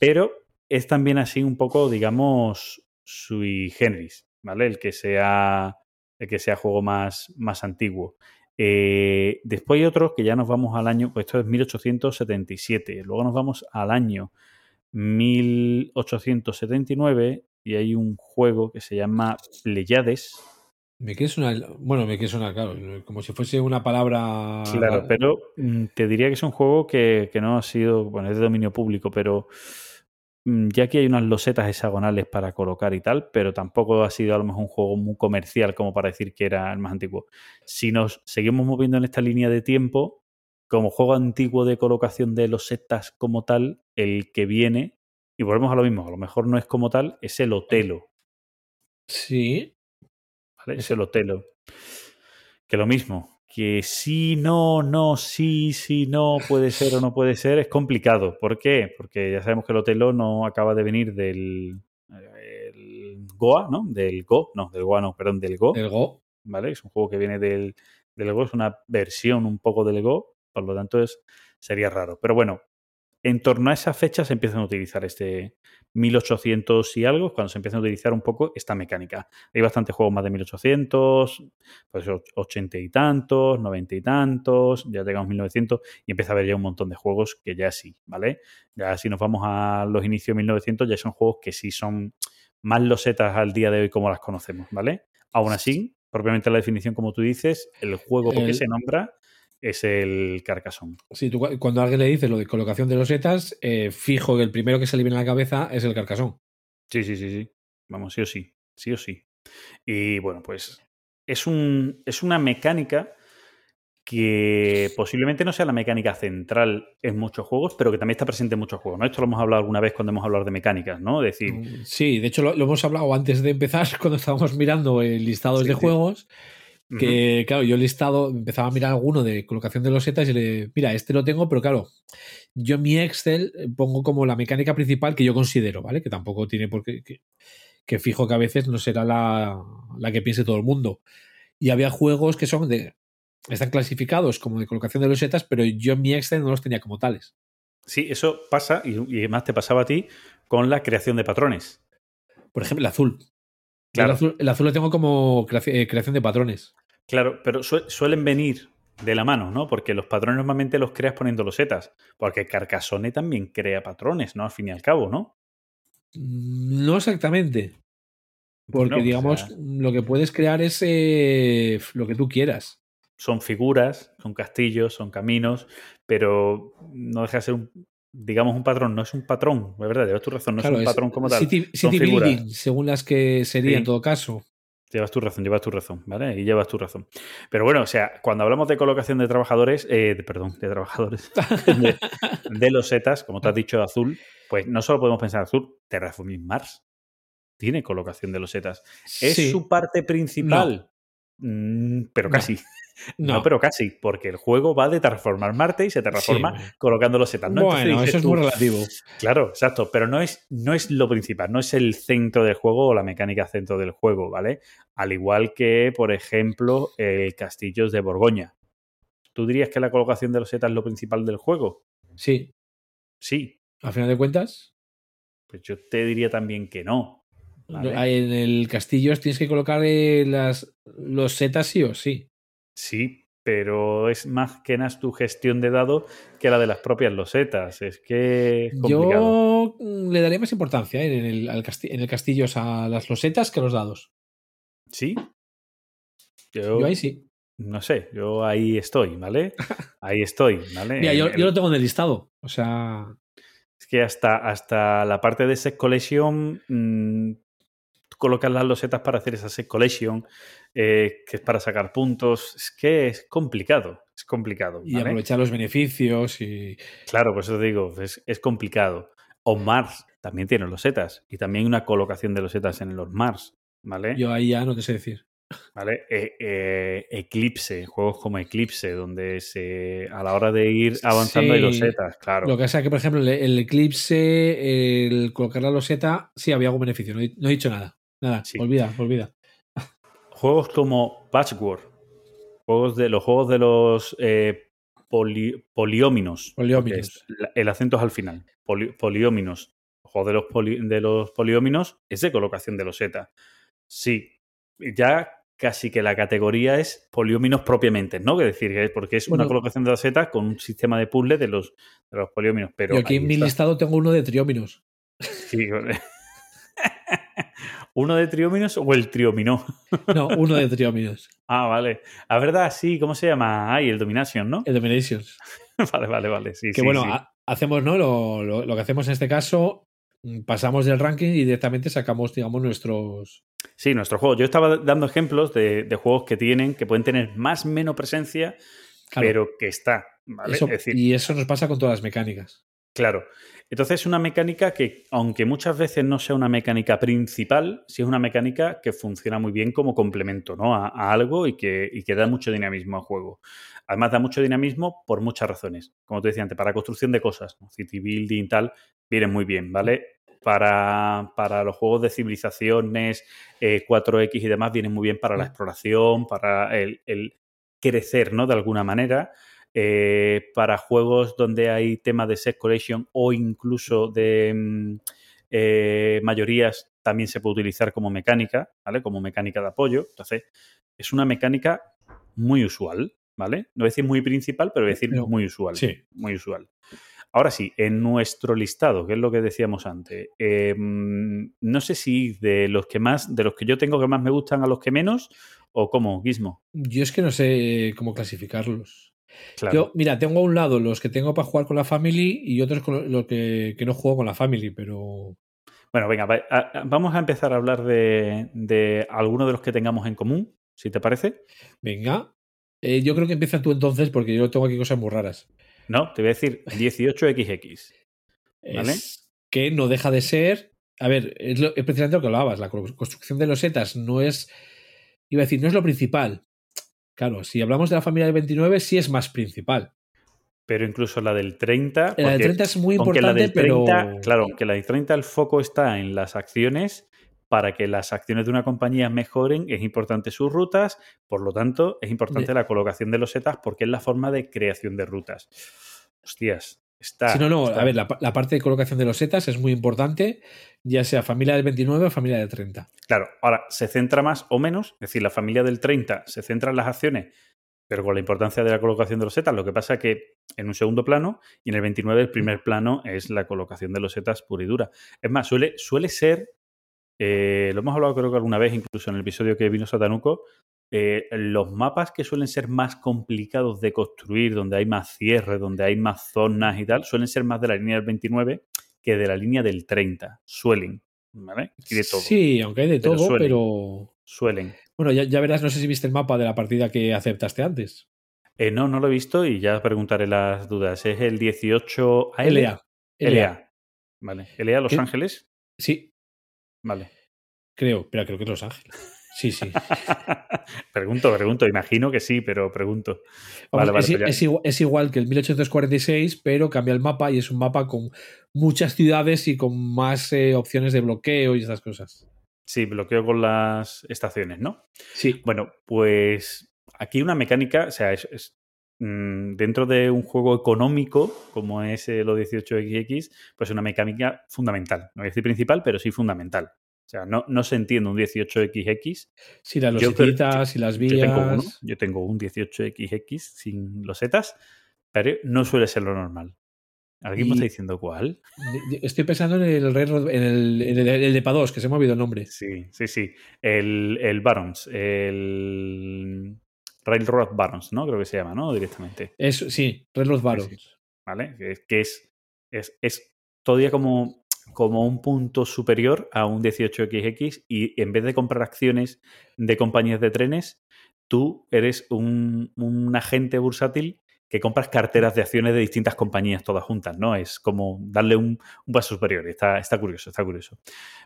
S2: Pero es también así un poco, digamos, sui generis, ¿vale? El que sea, el que sea juego más, más antiguo. Eh, después hay otros que ya nos vamos al año, pues esto es 1877, luego nos vamos al año 1879 y hay un juego que se llama Pleiades.
S3: Me quiere sonar, bueno, me quiere sonar, claro, como si fuese una palabra...
S2: Claro, pero mm, te diría que es un juego que, que no ha sido, bueno, es de dominio público, pero ya que hay unas losetas hexagonales para colocar y tal, pero tampoco ha sido a lo mejor un juego muy comercial como para decir que era el más antiguo. Si nos seguimos moviendo en esta línea de tiempo, como juego antiguo de colocación de losetas como tal, el que viene, y volvemos a lo mismo, a lo mejor no es como tal, es el Otelo.
S3: Sí,
S2: ¿vale? Es el Otelo. Que lo mismo, que sí, no, no, sí, sí, no, puede ser o no puede ser, es complicado. ¿Por qué? Porque ya sabemos que el Otelo no acaba de venir del eh, el Goa, ¿no? Del Go, no, del Goa no, perdón, del Go,
S3: el Go.
S2: ¿vale? Es un juego que viene del, del Go, es una versión un poco del Go, por lo tanto es, sería raro. Pero bueno, en torno a esas fechas se empiezan a utilizar este 1800 y algo, cuando se empiezan a utilizar un poco esta mecánica. Hay bastantes juegos más de 1800, pues 80 y tantos, 90 y tantos, ya llegamos a 1900 y empieza a haber ya un montón de juegos que ya sí, ¿vale? Ya si nos vamos a los inicios de 1900 ya son juegos que sí son más losetas al día de hoy como las conocemos, ¿vale? Aún así, propiamente la definición como tú dices, el juego que
S3: El-
S2: se nombra es el Carcassonne.
S3: Sí, tú cu- cuando alguien le dice lo de colocación de losetas, eh, fijo que el primero que se le viene a la cabeza es el carcasón.
S2: Sí, sí, sí, sí. Vamos, sí o sí. Sí o sí. Y bueno, pues es, un, es una mecánica que posiblemente no sea la mecánica central en muchos juegos, pero que también está presente en muchos juegos. ¿no? Esto lo hemos hablado alguna vez cuando hemos hablado de mecánicas, ¿no? Es decir,
S3: Mm, Sí, de hecho lo, lo hemos hablado antes de empezar, cuando estábamos mirando el listados
S2: Sí,
S3: de
S2: sí.
S3: juegos, que claro, yo el listado empezaba a mirar alguno de colocación de losetas y le, mira, este lo tengo, pero claro, yo en mi Excel eh, pongo como la mecánica principal que yo considero, ¿vale? Que tampoco tiene por qué, que, que fijo que a veces no será la, la que piense todo el mundo. Y había juegos que son de, están clasificados como de colocación de losetas, pero yo en mi Excel no los tenía como tales.
S2: Sí, eso pasa, y, y además te pasaba a ti, con la creación de patrones.
S3: Por ejemplo, el azul.
S2: Claro.
S3: El, azul el azul lo tengo como eh, creación de patrones.
S2: Claro, pero sue- suelen venir de la mano, ¿no? Porque los patrones normalmente los creas poniendo losetas. Porque Carcassonne también crea patrones, ¿no? Al fin y al cabo, ¿no?
S3: Mm, No exactamente. Porque,
S2: o
S3: digamos,
S2: sea,
S3: lo que puedes crear es eh, lo que tú quieras.
S2: son figuras, son castillos, son caminos, pero no deja de ser un, digamos, un patrón. No es un patrón, es verdad, llevas tu razón, no
S3: Claro,
S2: es un patrón como tal.
S3: City,
S2: son
S3: city building, según las que sería
S2: Sí.
S3: en todo caso.
S2: Llevas tu razón, llevas tu razón, ¿vale? Y llevas tu razón. Pero bueno, o sea, cuando hablamos de colocación de trabajadores, eh, de- perdón, de trabajadores, de, de losetas, como tú has dicho, azul, pues no solo podemos pensar azul, Terraforming Mars tiene colocación de losetas. ¿Es
S3: Sí,
S2: su parte principal? Mm, pero casi. No.
S3: no.
S2: pero casi, porque el juego va de transformar Marte y se transforma
S3: Sí.
S2: colocando losetas. ¿no? Entonces
S3: Bueno, eso es muy relativo.
S2: Claro, exacto, pero no es, no es lo principal, no es el centro del juego o la mecánica centro del juego, ¿vale? Al igual que, por ejemplo, el Castillos de Borgoña. ¿Tú dirías que la colocación de losetas es lo principal del juego?
S3: Sí,
S2: Sí,
S3: a final de cuentas,
S2: pues yo te diría también que no. ¿vale?
S3: en el castillo tienes que colocar las, los setas sí o sí.
S2: Sí, pero es más que nada tu gestión de dados que la de las propias losetas. Es que es complicado.
S3: Yo mm, le daría más importancia ¿eh? en, el, en el castillo a las losetas que a los dados.
S2: Sí. Yo,
S3: Yo ahí sí.
S2: no sé, yo ahí estoy, ¿vale? Ahí estoy, ¿vale?
S3: Mira, yo, lo tengo en el listado. O sea,
S2: Es que hasta, hasta la parte de set collection, mm, tú colocas las losetas para hacer esa set collection, eh, que es para sacar puntos. Es que es complicado, es complicado.
S3: y aprovechar los beneficios y.
S2: Claro, por eso te digo, es, es complicado. O Mars también tiene losetas y también hay una colocación de losetas en los Mars, ¿vale?
S3: Yo ahí ya no te sé decir.
S2: ¿Vale? Eh, eh, Eclipse, juegos como Eclipse, donde se, a la hora de ir avanzando hay
S3: Sí.
S2: losetas, claro.
S3: Lo que pasa es que, por ejemplo, el, el eclipse, el colocar la loseta, sí había algún beneficio. No he, no he dicho nada. Nada,
S2: Sí.
S3: olvida, olvida.
S2: Juegos como Patchwork, juegos de los juegos de los eh, poli- polióminos.
S3: Polióminos.
S2: la- el acento es al final. Poli- polióminos. El juego de los, poli- de los polióminos es de colocación de loseta. Sí, ya casi que la categoría es polióminos propiamente, ¿no? Que decir, que es porque es una colocación de losetas con un sistema de puzzle de los, de los polióminos. Pero
S3: Yo aquí en mi
S2: está.
S3: listado tengo uno de trióminos.
S2: Sí. ¿Uno de trióminos o el triómino?
S3: No, uno de trióminos.
S2: Ah, vale. La verdad, sí, ¿cómo se llama? Ay, el Domination, ¿no?
S3: El Dominations.
S2: vale, vale, vale. Sí,
S3: Que
S2: sí,
S3: bueno,
S2: sí.
S3: hacemos, ¿no? Lo, lo- lo que hacemos en este caso, mm, pasamos del ranking y directamente sacamos, digamos, nuestros.
S2: Sí, nuestro juego. Yo estaba dando ejemplos de, de juegos que tienen, que pueden tener más o menos presencia,
S3: Claro,
S2: pero que está. ¿vale?
S3: eso-
S2: es decir,
S3: y eso nos pasa con todas las mecánicas.
S2: Claro. Entonces es una mecánica que, aunque muchas veces no sea una mecánica principal, sí es una mecánica que funciona muy bien como complemento ¿no? a, a algo y que, y que da mucho dinamismo al juego. Además, da mucho dinamismo por muchas razones. Como te decía antes, para construcción de cosas, ¿no? city building y tal, vienen muy bien, ¿vale? Para, para los juegos de civilizaciones, eh, 4X y demás, vienen muy bien para la exploración, para el, el crecer, ¿no? De alguna manera. Eh, para juegos donde hay temas de set collection o incluso de mm, eh, mayorías, también se puede utilizar como mecánica, ¿vale? Como mecánica de apoyo. Entonces, es una mecánica muy usual, ¿vale? No voy a decir muy principal, pero voy a decir muy usual.
S3: sí.
S2: Muy usual. Ahora sí, en nuestro listado, que es lo que decíamos antes, eh, no sé si de los que más, de los que yo tengo que más me gustan a los que menos, o cómo, Gizmo.
S3: Yo es que no sé cómo clasificarlos.
S2: Claro.
S3: Yo, mira, tengo a un lado los que tengo para jugar con la family y otros con los que, que no juego con la family, pero
S2: Bueno, venga, va- a- a- vamos a empezar a hablar de, de algunos de los que tengamos en común, si te parece.
S3: venga. Eh, yo creo que empieza tú entonces porque yo tengo aquí cosas muy raras.
S2: No, te voy a decir 18XX. ¿Vale?
S3: Es que no deja de ser. A ver, es, lo- es precisamente lo que hablabas. La co- construcción de los setas no es. Iba a decir, no es lo principal. Claro, si hablamos de la familia del 29, sí es más principal.
S2: Pero incluso la del 30.
S3: La del
S2: porque
S3: 30 es muy
S2: la
S3: importante,
S2: del 30,
S3: pero.
S2: claro, aunque la del 30 el foco está en las acciones, para que las acciones de una compañía mejoren, es importante sus rutas, por lo tanto, es importante
S3: De-
S2: la colocación de los setas porque es la forma de creación de rutas. Hostias, está.
S3: Si no, no,
S2: está.
S3: a ver, la, la parte de colocación de los setas es muy importante, ya sea familia del 29 o familia del 30.
S2: Claro, ahora se centra más o menos, es decir, la familia del 30 se centra en las acciones, pero con la importancia de la colocación de los setas. Lo que pasa que en un segundo plano y en el 29 el primer plano es la colocación de los setas pura y dura. Es más, suele, suele ser, eh, lo hemos hablado creo que alguna vez, incluso en el episodio que vino Satanuco, eh, los mapas que suelen ser más complicados de construir, donde hay más cierre, donde hay más zonas y tal, suelen ser más de la línea del 29 que de la línea del 30. Suelen, ¿vale? Y de todo.
S3: Sí, aunque hay de
S2: Pero
S3: todo,
S2: suele.
S3: pero.
S2: Suelen.
S3: Bueno, ya, ya verás, no sé si viste el mapa de la partida que aceptaste antes.
S2: Eh, no, no lo he visto y ya preguntaré las dudas. Es el 18 AL.
S3: LA.
S2: LA. Vale. LA Los
S3: ¿Qué?
S2: Ángeles.
S3: Sí,
S2: Vale.
S3: creo, pero creo que es Los Ángeles. Sí, sí.
S2: pregunto, pregunto. Imagino que sí, pero pregunto.
S3: Vamos,
S2: Vale, vale,
S3: es,
S2: pues
S3: es igual, es igual que el 1846, pero cambia el mapa y es un mapa con muchas ciudades y con más eh, opciones de bloqueo y esas cosas.
S2: Sí, bloqueo con las estaciones, ¿no?
S3: Sí.
S2: Bueno, pues aquí una mecánica, o sea, es, es, mm, dentro de un juego económico como es eh, lo 18XX, pues una mecánica fundamental. No voy a decir principal, pero sí fundamental. Sea, no, no se entiende un 18XX.
S3: Sí, las losetitas y las
S2: Yo tengo uno,
S3: vías.
S2: yo tengo un 18XX sin losetas, pero no suele ser lo normal. ¿Alguien me está diciendo cuál?
S3: Estoy pensando en el Railroad, en el, en el, el de PA2, que se me ha olvidado el nombre.
S2: Sí, sí, sí. El, el Barons, el Railroad Barons, ¿no? Creo que se llama, ¿no? Directamente.
S3: Es, sí, Railroad Barons.
S2: Sí, ¿Vale? Que que es, es, es todavía como, como un punto superior a un 18XX y en vez de comprar acciones de compañías de trenes, tú eres un, un agente bursátil que compras carteras de acciones de distintas compañías todas juntas, ¿no? Es como darle un, un paso superior. Está, está curioso, está curioso.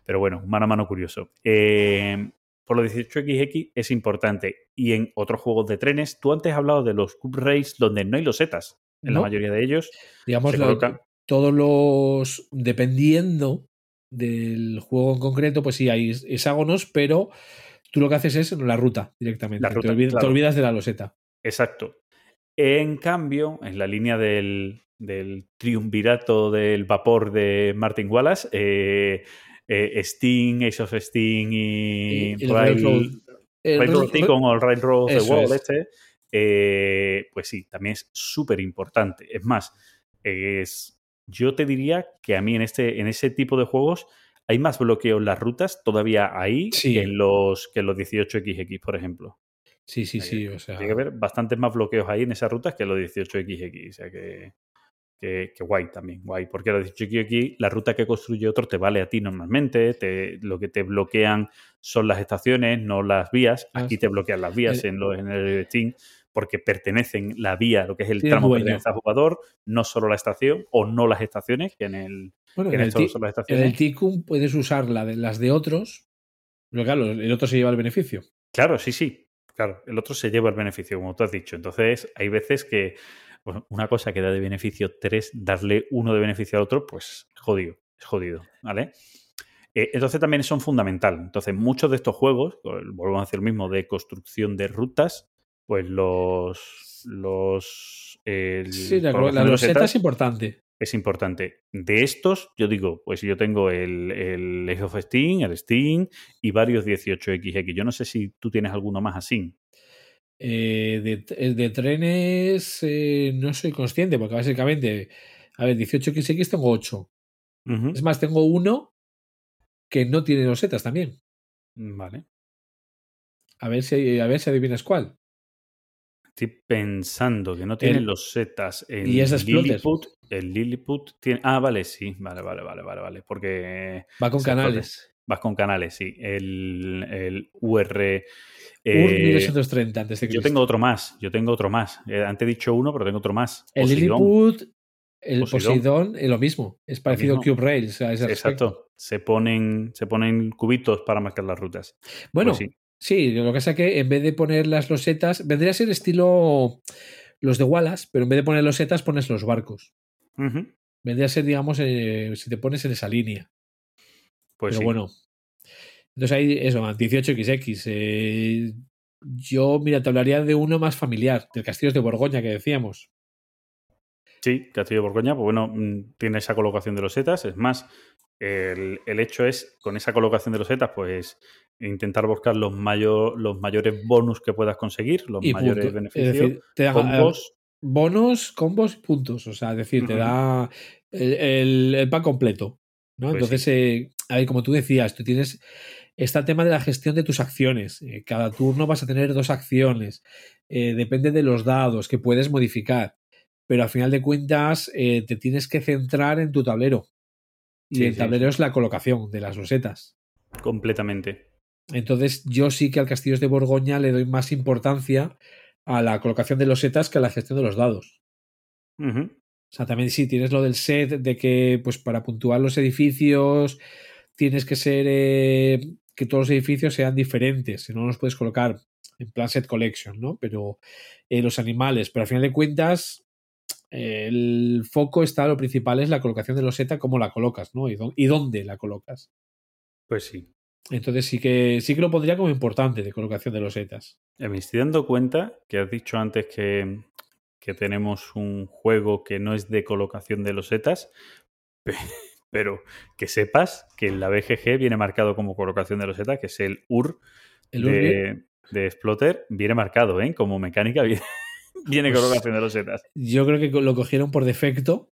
S2: Pero bueno, mano a mano curioso. Eh, por los 18XX es importante. Y en otros juegos de trenes, tú antes has hablado de los Cup Race donde no hay losetas. En la mayoría de ellos
S3: Digamos, lo-
S2: colocan.
S3: Todos los. Dependiendo del juego en concreto, pues sí, hay hexágonos, pero tú lo que haces es la ruta directamente.
S2: La ruta,
S3: te, olvidas, te
S2: claro.
S3: olvidas de la loseta.
S2: Exacto. En cambio, en la línea del, del triunvirato del vapor de Martin Wallace, eh, eh, Sting, Ace of Sting y,
S3: el
S2: Rail-
S3: Railroad.
S2: o the
S3: es.
S2: este, eh, pues sí, también es súper importante. Es más, es, yo te diría que a mí en, este, en ese tipo de juegos hay más bloqueo en las rutas todavía ahí
S3: Sí.
S2: que, en los, que en los 18XX, por ejemplo.
S3: Sí, sí,
S2: Hay
S3: sí. O sea,
S2: Tiene que haber bastantes más bloqueos ahí en esas rutas que los 18XX. O sea que, que, que guay también, guay. Porque los 18XX, la ruta que construye otro te vale a ti normalmente. Te, lo que te bloquean son las estaciones, no las vías.
S3: Ah,
S2: Aquí te bloquean las vías
S3: El-
S2: en, los, en el Steam porque pertenecen la vía, lo que es el tramo
S3: dueño.
S2: pertenece al jugador, no solo la estación o no las estaciones, que en el,
S3: bueno,
S2: que
S3: en
S2: en
S3: el,
S2: esto
S3: ti-
S2: son las
S3: en el
S2: estaciones.
S3: Ticum puedes usar la de, las de otros, pero claro, el otro se lleva el beneficio.
S2: Claro, sí, sí. Claro, el otro se lleva el beneficio, como tú has dicho. Entonces, hay veces que una cosa que da de beneficio tres, darle uno de beneficio al otro, pues es jodido, es jodido, ¿vale? Eh, entonces también son fundamental. Entonces, muchos de estos juegos, volvemos a hacer lo mismo, de construcción de rutas, pues los... los el-
S3: Sí, la,
S2: losetas
S3: es importante.
S2: es importante. De estos, yo digo, pues yo tengo el, el Age of Steam, el Steam y varios 18XX. Yo no sé si tú tienes alguno más así.
S3: Eh, de, eh, de trenes eh, no soy consciente, porque básicamente, a ver, 18XX tengo 8.
S2: Ujú.
S3: Es más, tengo uno que no tiene losetas también.
S2: Vale.
S3: A ver si, a ver si adivinas cuál.
S2: Estoy pensando que no tiene
S3: El-
S2: los setas. El
S3: y es.
S2: Lilliput, el Lilliput tiene. Ah, vale, sí. Vale, vale, vale, vale, vale. Porque
S3: Va con canales.
S2: vas con canales, sí. El, el UR. Eh,
S3: 1930 antes de
S2: yo
S3: Cristo.
S2: tengo otro más. Yo tengo otro más. Eh, antes he dicho uno, pero tengo otro más.
S3: El
S2: Poseidón.
S3: Lilliput, el
S2: Poseidón.
S3: Es lo mismo. Es parecido a
S2: mismo.
S3: Cube Rails. a ese
S2: Sí,
S3: respecto.
S2: Exacto. Se ponen, se ponen cubitos para marcar las rutas.
S3: Bueno,
S2: Pues sí.
S3: Sí, lo que pasa es que en vez de poner las losetas, vendría a ser estilo los de Wallace, pero en vez de poner losetas pones los barcos. Vendría a ser, digamos, eh, si te pones en esa línea.
S2: Pues
S3: pero
S2: sí.
S3: bueno. Entonces ahí, eso, 18XX. eh, yo, mira, te hablaría de uno más familiar, del Castillos de Borgoña que decíamos.
S2: Sí, Castillo de Borgoña, pues bueno, mm, tiene esa colocación de los setas. Es más, el, el hecho es, con esa colocación de los setas, pues intentar buscar los, mayor, los mayores bonus que puedas conseguir, los
S3: Y
S2: mayores
S3: punto.
S2: beneficios.
S3: Es decir, te da
S2: combos.
S3: bonos, combos y puntos. O sea, es decir, te da el, el, el pack completo. ¿no?
S2: Pues
S3: Entonces, eh, a ver, como tú decías, tú tienes. Está el tema de la gestión de tus acciones. Eh, cada turno vas a tener dos acciones. Eh, depende de los dados que puedes modificar. Pero al final de cuentas, eh, te tienes que centrar en tu tablero. Y
S2: Sí,
S3: el
S2: sí,
S3: tablero
S2: sí.
S3: es la colocación de las losetas.
S2: completamente.
S3: Entonces, yo sí que al Castillos de Borgoña le doy más importancia a la colocación de losetas que a la gestión de los dados. O sea, también sí, tienes lo del set de que, pues para puntuar los edificios, tienes que ser eh, que todos los edificios sean diferentes, si no los puedes colocar en plan set collection, ¿no? Pero eh, los animales, pero al final de cuentas, eh, el foco está, lo principal es la colocación de los seta, cómo la colocas, ¿no? Y dónde la colocas.
S2: Pues sí.
S3: Entonces sí que sí que lo pondría como importante de colocación de los setas.
S2: Me estoy dando cuenta que has dicho antes que, que tenemos un juego que no es de colocación de los setas, pe- pero que sepas que en la BGG viene marcado como colocación de losetas, que es el UR
S3: El UR
S2: de, de Exploter, viene marcado, ¿eh? Como mecánica viene, viene
S3: Pues-
S2: colocación de losetas.
S3: Yo creo que lo cogieron por defecto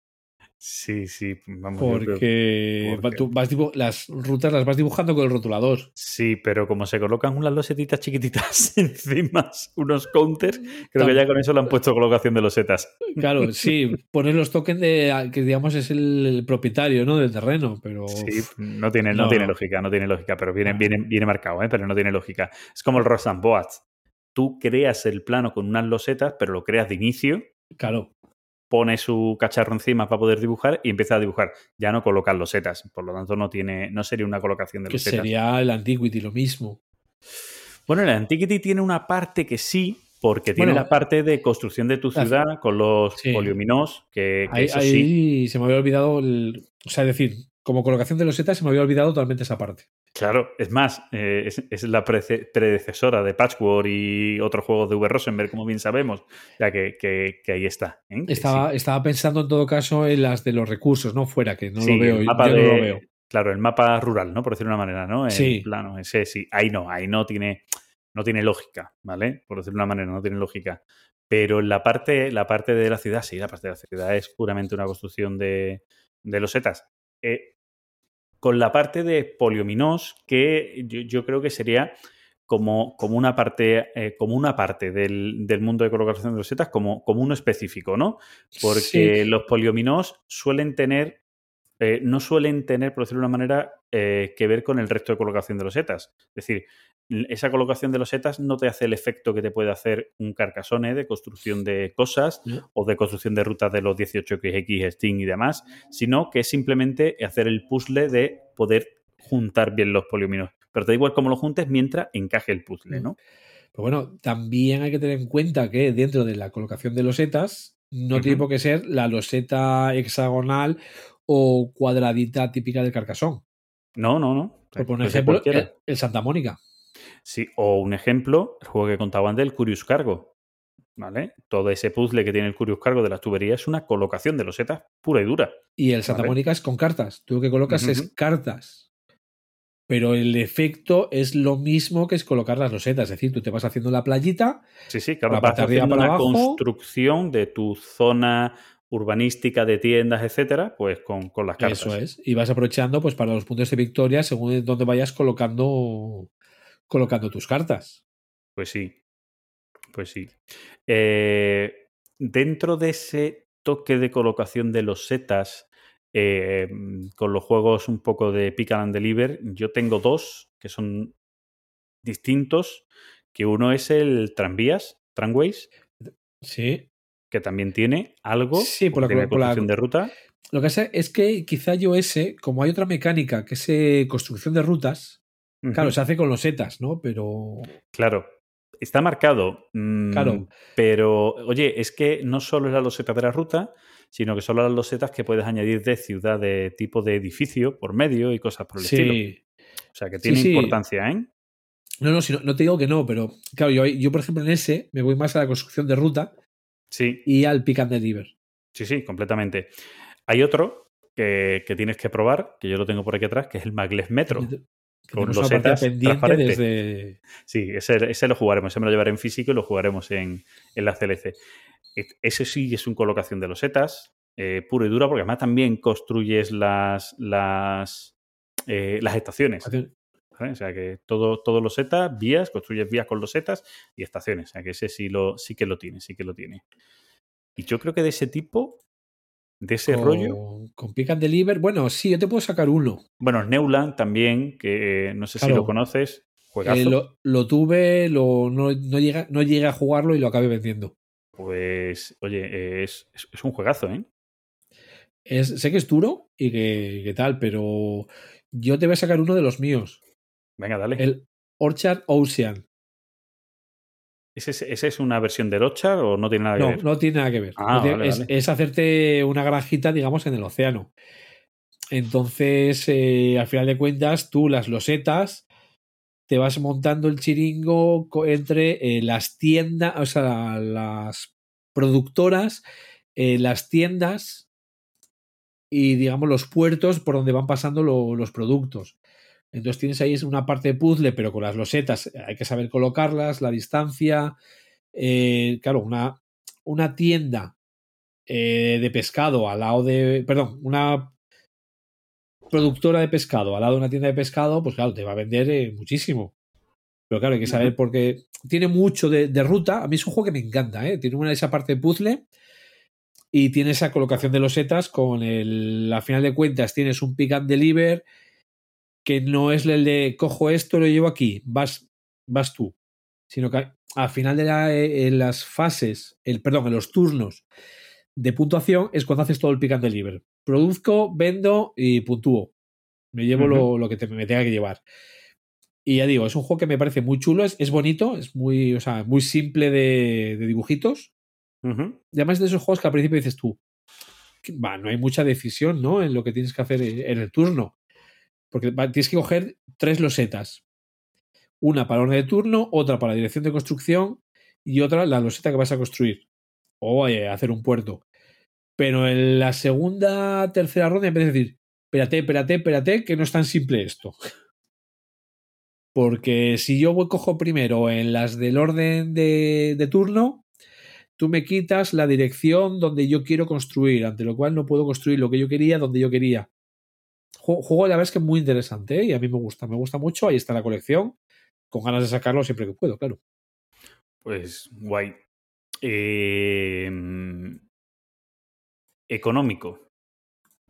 S2: Sí, sí, vamos.
S3: porque,
S2: porque-
S3: tú vas dibu- las rutas las vas dibujando con el rotulador.
S2: Sí, pero como se colocan unas losetitas chiquititas encima, unos counters, creo que ya con eso le han puesto colocación de losetas.
S3: Claro, sí, poner los tokens de que digamos es el, propietario ¿no? del terreno, pero
S2: Sí, no tiene, no,
S3: No,
S2: tiene lógica, no tiene lógica, pero viene,
S3: No.
S2: viene, viene marcado, ¿eh? pero no tiene lógica. Es como el Rosamboat. Tú creas el plano con unas losetas, pero lo creas de inicio,
S3: claro,
S2: pone su cacharro encima para poder dibujar y empieza a dibujar. Ya no colocan losetas, por lo tanto no tiene, no sería una colocación de
S3: que
S2: losetas.
S3: sería el Antiquity lo mismo.
S2: Bueno, el Antiquity tiene una parte que sí, porque tiene
S3: Bueno,
S2: la parte de construcción de tu ciudad con los
S3: Sí.
S2: poliominos, que, que
S3: Ahí,
S2: eso sí.
S3: ahí se me había olvidado, el, o sea, es decir, como colocación de losetas se me había olvidado totalmente esa parte.
S2: Claro, es más, eh, es, es la predecesora de Patchwork y otros juegos de V. Rosenberg, como bien sabemos, ya que, que- que ahí está. ¿eh?
S3: Estaba,
S2: sí.
S3: estaba pensando en todo caso en las de los recursos, no fuera, que no
S2: Sí,
S3: lo veo.
S2: el mapa
S3: yo
S2: de-
S3: no lo veo.
S2: Claro, el mapa rural, ¿no? Por decirlo de una manera, ¿no? El
S3: Sí.
S2: plano, ese sí. Ahí no, ahí no tiene, no tiene lógica, ¿vale? Por decirlo de una manera, no tiene lógica. Pero la parte, la parte de la ciudad, sí, la parte de la ciudad es puramente una construcción de, de losetas. Eh, con la parte de poliominos, que yo, yo creo que sería como, como una parte, eh, como una parte del, del mundo de colocación de losetas, como, como uno específico, ¿no? Porque
S3: Sí,
S2: los poliominos suelen tener, eh, no suelen tener, por decirlo de una manera, eh, que ver con el resto de colocación de losetas. Es decir, esa colocación de losetas no te hace el efecto que te puede hacer un carcasone de construcción de cosas o de construcción de rutas de los 18XX, Sting y demás, sino que es simplemente hacer el puzzle de poder juntar bien los poliominos. Pero te da igual cómo lo juntes mientras encaje el puzzle, ¿no?
S3: Pero bueno, también hay que tener en cuenta que dentro de la colocación de losetas no tiene por qué ser la loseta hexagonal o cuadradita típica del carcasón.
S2: No, no, no.
S3: Por
S2: ser
S3: ejemplo, el Santa Mónica.
S2: Sí, o un ejemplo, el juego que contaban del Curious Cargo. ¿Vale? Todo ese puzzle que tiene el Curious Cargo de las tuberías es una colocación de losetas pura y dura.
S3: Y el Santa
S2: Vale.
S3: Mónica es con cartas. Tú lo que colocas es cartas. Pero el efecto es lo mismo que es colocar las losetas. Es decir, tú te vas haciendo la playita,
S2: Sí, sí, claro,
S3: La
S2: vas haciendo
S3: para
S2: una
S3: abajo.
S2: construcción de tu zona urbanística de tiendas, etcétera, pues con, con las cartas.
S3: eso es. Y vas aprovechando pues para los puntos de victoria según donde vayas colocando, colocando tus cartas.
S2: Pues sí, pues sí. Eh, dentro de ese toque de colocación de los setas, eh, con los juegos un poco de pick and deliver, yo tengo dos que son distintos, que uno es el tranvías, Tramways,
S3: Sí.
S2: que también tiene algo,
S3: Sí, por la-
S2: tiene
S3: por la-
S2: construcción de ruta.
S3: Lo que pasa es que quizá yo ese, como hay otra mecánica que es eh, construcción de rutas, claro, se hace con losetas, ¿no? Pero
S2: Claro, está marcado. mm,
S3: Claro.
S2: Pero, oye, es que no solo es la loseta de la ruta, sino que son las losetas que puedes añadir de ciudad de tipo de edificio por medio y cosas por el estilo.
S3: sí.
S2: O sea, que
S3: Sí,
S2: tiene
S3: sí.
S2: importancia, ¿eh?
S3: No, no, si no, no te digo que no, pero claro, yo, yo, por ejemplo en ese me voy más a la construcción de ruta
S2: Sí,
S3: y al pick and deliver.
S2: sí, sí, completamente. Hay otro que, que tienes que probar, que yo lo tengo por aquí atrás, que es el Maglev Metro. Con
S3: una partida
S2: losetas
S3: pendiente desde.
S2: Sí, ese, ese lo jugaremos, ese me lo llevaré en físico y lo jugaremos en, en la CLC. Ese sí es un colocación de losetas, eh, puro y duro, porque además también construyes las, las, eh, las estaciones. ¿vale? O sea que todo, todo losetas, vías, construyes vías con losetas y estaciones. O sea que ese sí, lo, sí que lo tiene, sí que lo tiene. Y yo creo que de ese tipo, de ese
S3: con,
S2: rollo,
S3: Con pick and deliver. Bueno, sí, yo te puedo sacar uno.
S2: bueno, Neuland también, que eh, no sé si lo conoces, juegazo.
S3: Eh, lo, lo tuve, lo, no, no, llega, no llegué a jugarlo y lo acabé vendiendo.
S2: Pues, oye, es, es- es un juegazo, ¿eh?
S3: Es, sé que es duro y que, que tal, pero yo te voy a sacar uno de los míos.
S2: Venga, dale.
S3: El Orchard Ocean.
S2: ¿Ese, es- ese es una versión del Ochar o no tiene nada que
S3: No,
S2: ver?
S3: no tiene nada que ver.
S2: Ah,
S3: No tiene-
S2: vale,
S3: es,
S2: vale.
S3: es hacerte una granjita, digamos, en el océano. Entonces, eh, al final de cuentas, tú las losetas te vas montando el chiringo entre eh, las tiendas, o sea, las productoras, eh, las tiendas y, digamos, los puertos por donde van pasando lo- los productos. Entonces tienes ahí una parte de puzzle, pero con las losetas hay que saber colocarlas, la distancia. eh, claro, una, una tienda eh, de pescado al lado de. Perdón, una productora de pescado al lado de una tienda de pescado, pues claro, te va a vender eh, muchísimo. Pero claro, hay que saber porque tiene mucho de, de ruta. A mí es un juego que me encanta, ¿eh? Tiene una esa parte de puzzle y tiene esa colocación de losetas con el. A final de cuentas, tienes un pick and deliver que no es el de cojo esto, lo llevo aquí, vas, vas tú. Sino que al final de la- eh, en las fases, el, perdón, en los turnos de puntuación es cuando haces todo el pick and deliver. Produzco, vendo y puntúo. Me llevo lo, lo que te- me tenga que llevar. Y ya digo, es un juego que me parece muy chulo, es, es bonito, es muy, o sea, muy simple de, de dibujitos. Y además de esos juegos que al principio dices tú, va, no hay mucha decisión, ¿no? En lo que tienes que hacer en el turno. Porque tienes que coger tres losetas. Una para orden de turno, otra para dirección de construcción y otra la loseta que vas a construir. O eh, hacer un puerto. Pero en la segunda, tercera ronda empiezas a decir, espérate, espérate, espérate, que no es tan simple esto. Porque si yo cojo primero en las del orden de, de turno, tú me quitas la dirección donde yo quiero construir, ante lo cual no puedo construir lo que yo quería donde yo quería. Ju- Juego, la verdad es que muy interesante ¿eh? y a mí me gusta, me gusta mucho. Ahí está la colección, con ganas de sacarlo siempre que puedo, claro.
S2: Pues guay. Eh, económico.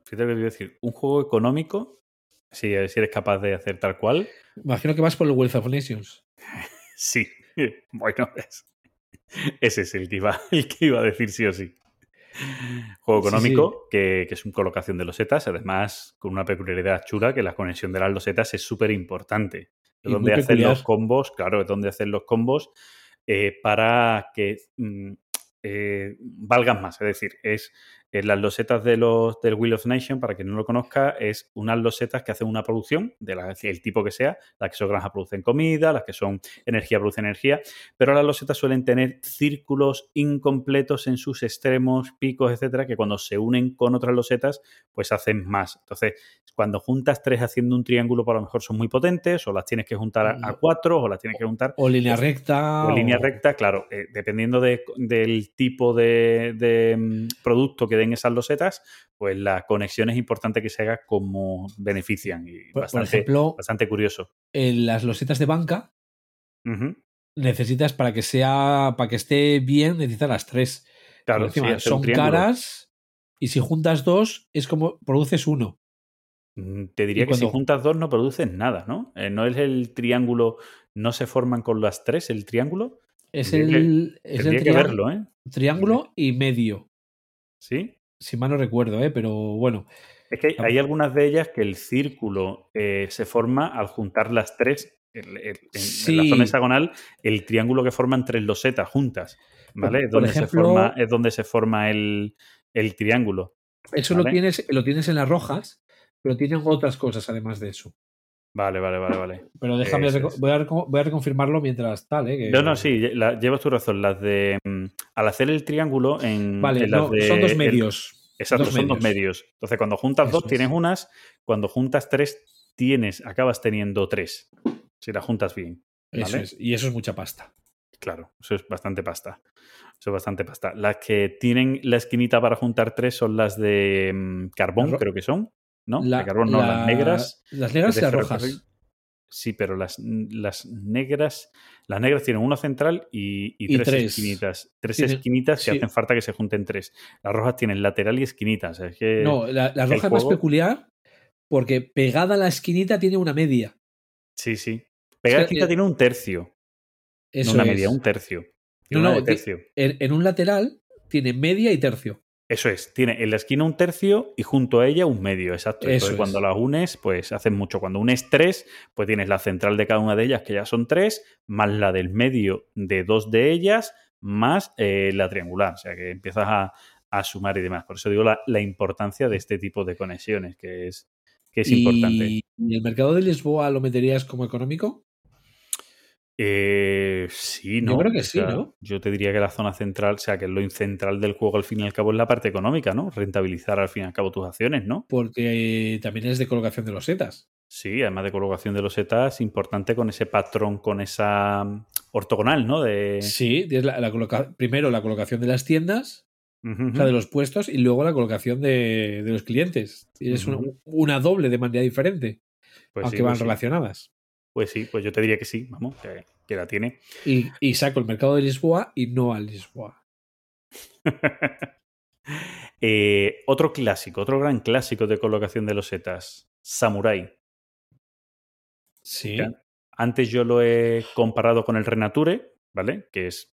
S2: Fíjate lo que te voy a decir. Un juego económico, si, si eres capaz de hacer tal cual,
S3: Imagino que vas por el Wealth of Nations.
S2: sí. Bueno, es- ese es el que, iba, el que iba a decir sí o sí. Juego
S3: Sí,
S2: económico, Que, que es una colocación de losetas, además con una peculiaridad chula, que la conexión de las losetas es súper importante. Es donde hacen los combos, claro, es donde hacen los combos eh, para que mm, eh, valgan más. Es decir, es las losetas de los, del Wheel of Nation, para quien no lo conozca, es unas losetas que hacen una producción, de la- el tipo que sea, las que son granja producen comida, las que son energía producen energía, pero las losetas suelen tener círculos incompletos en sus extremos, picos, etcétera, que cuando se unen con otras losetas, pues hacen más. Entonces, cuando juntas tres haciendo un triángulo, por lo mejor son muy potentes, o las tienes que juntar a, a cuatro, o las tienes que juntar
S3: O línea recta.
S2: o línea recta, claro, eh, dependiendo de- del tipo de, de, mm, producto que den esas losetas, pues la conexión es importante que se haga como benefician. Y
S3: Por, por
S2: bastante,
S3: ejemplo,
S2: bastante curioso.
S3: en las losetas de banca necesitas para que sea, para que esté bien, necesitas las tres.
S2: Claro,
S3: encima
S2: sí,
S3: son caras y si juntas dos es como produces uno.
S2: Mm, Te diría que si juntas dos no produces nada, ¿no? Eh, no es el triángulo, no se forman con las tres el triángulo.
S3: Es el, es el
S2: que verlo, ¿eh?
S3: triángulo y medio.
S2: Sí.
S3: Si mal no recuerdo, ¿eh? pero bueno.
S2: Es que hay, algunas de ellas que el círculo eh, se forma al juntar las tres. el- el- en, en la zona hexagonal, el triángulo que forman tres losetas juntas. ¿Vale?
S3: Por-
S2: es, donde
S3: por
S2: se forma, es donde se forma el, el triángulo.
S3: Eso lo tienes, lo tienes en las rojas, pero tienen otras cosas además de eso.
S2: Vale, vale, vale, vale.
S3: Pero déjame,
S2: es.
S3: voy, a, voy a reconfirmarlo mientras tal, ¿eh? que-
S2: No, no, sí, la- llevas tu razón. Las de. mm, Al hacer el triángulo en.
S3: Vale,
S2: en
S3: no,
S2: de-
S3: son dos
S2: el-
S3: medios.
S2: Exacto,
S3: Dos
S2: son dos
S3: medios.
S2: Entonces, cuando juntas
S3: Eso
S2: dos, tienes
S3: es.
S2: unas. Cuando juntas tres, tienes, acabas teniendo tres. Si las juntas bien.
S3: Eso es, y eso es mucha pasta.
S2: Claro, eso es bastante pasta. Eso es bastante pasta. Las que tienen la esquinita para juntar tres son las de mm, carbón, creo que son. ¿No?
S3: La-
S2: de carbón, no,
S3: la-
S2: las negras.
S3: Las negras y las rojas.
S2: Sí, pero las, las negras. Las negras tienen una central y, y
S3: Y
S2: tres,
S3: tres.
S2: esquinitas. Tres esquinitas que
S3: sí.
S2: hacen falta que se junten tres. Las rojas tienen lateral y esquinitas. Es que
S3: No, la, la roja es más peculiar porque pegada a la esquinita tiene una media.
S2: Sí, sí. Pegada
S3: Es que,
S2: esquinita
S3: eh,
S2: tiene un tercio.
S3: Eso
S2: no una
S3: es.
S2: media, un tercio.
S3: No,
S2: Tiene
S3: no,
S2: tercio.
S3: En, en un lateral tiene media y tercio.
S2: Eso es, tiene en la esquina un tercio y junto a ella un medio, exacto.
S3: Eso
S2: Entonces,
S3: es.
S2: cuando las unes, pues hacen mucho. Cuando unes tres, pues tienes la central de cada una de ellas, que ya son tres, más la del medio de dos de ellas, más eh, la triangular. O sea que empiezas a, a sumar y demás. Por eso digo la, la importancia de este tipo de conexiones, que es, que es importante.
S3: ¿Y, ¿Y el mercado de Lisboa lo meterías como económico?
S2: Eh, sí, ¿no?
S3: Yo creo que
S2: O
S3: sí, ¿no?
S2: Yo te diría que la zona central, o sea, que lo central del juego al fin y al cabo es la parte económica, ¿no? Rentabilizar al fin y al cabo tus acciones, ¿no?
S3: Porque también es de colocación de los setas.
S2: Sí, además de colocación de los setas, importante con ese patrón, con esa mm, ortogonal, ¿no? De...
S3: Sí, es la, la coloca- primero la colocación de las tiendas, o sea, de los puestos, y luego la colocación de, de los clientes. Y es una,
S2: Ujú.
S3: una doble de manera diferente,
S2: Pues
S3: aunque
S2: sí,
S3: van
S2: pues sí. Pues sí, pues yo te diría que sí, vamos, que, que la tiene.
S3: Y, y saco el mercado de Lisboa y no a Lisboa.
S2: Eh, otro clásico, otro gran clásico de colocación de los setas, Samurai.
S3: Sí.
S2: Antes yo lo he comparado con el Renature, ¿vale? Que es,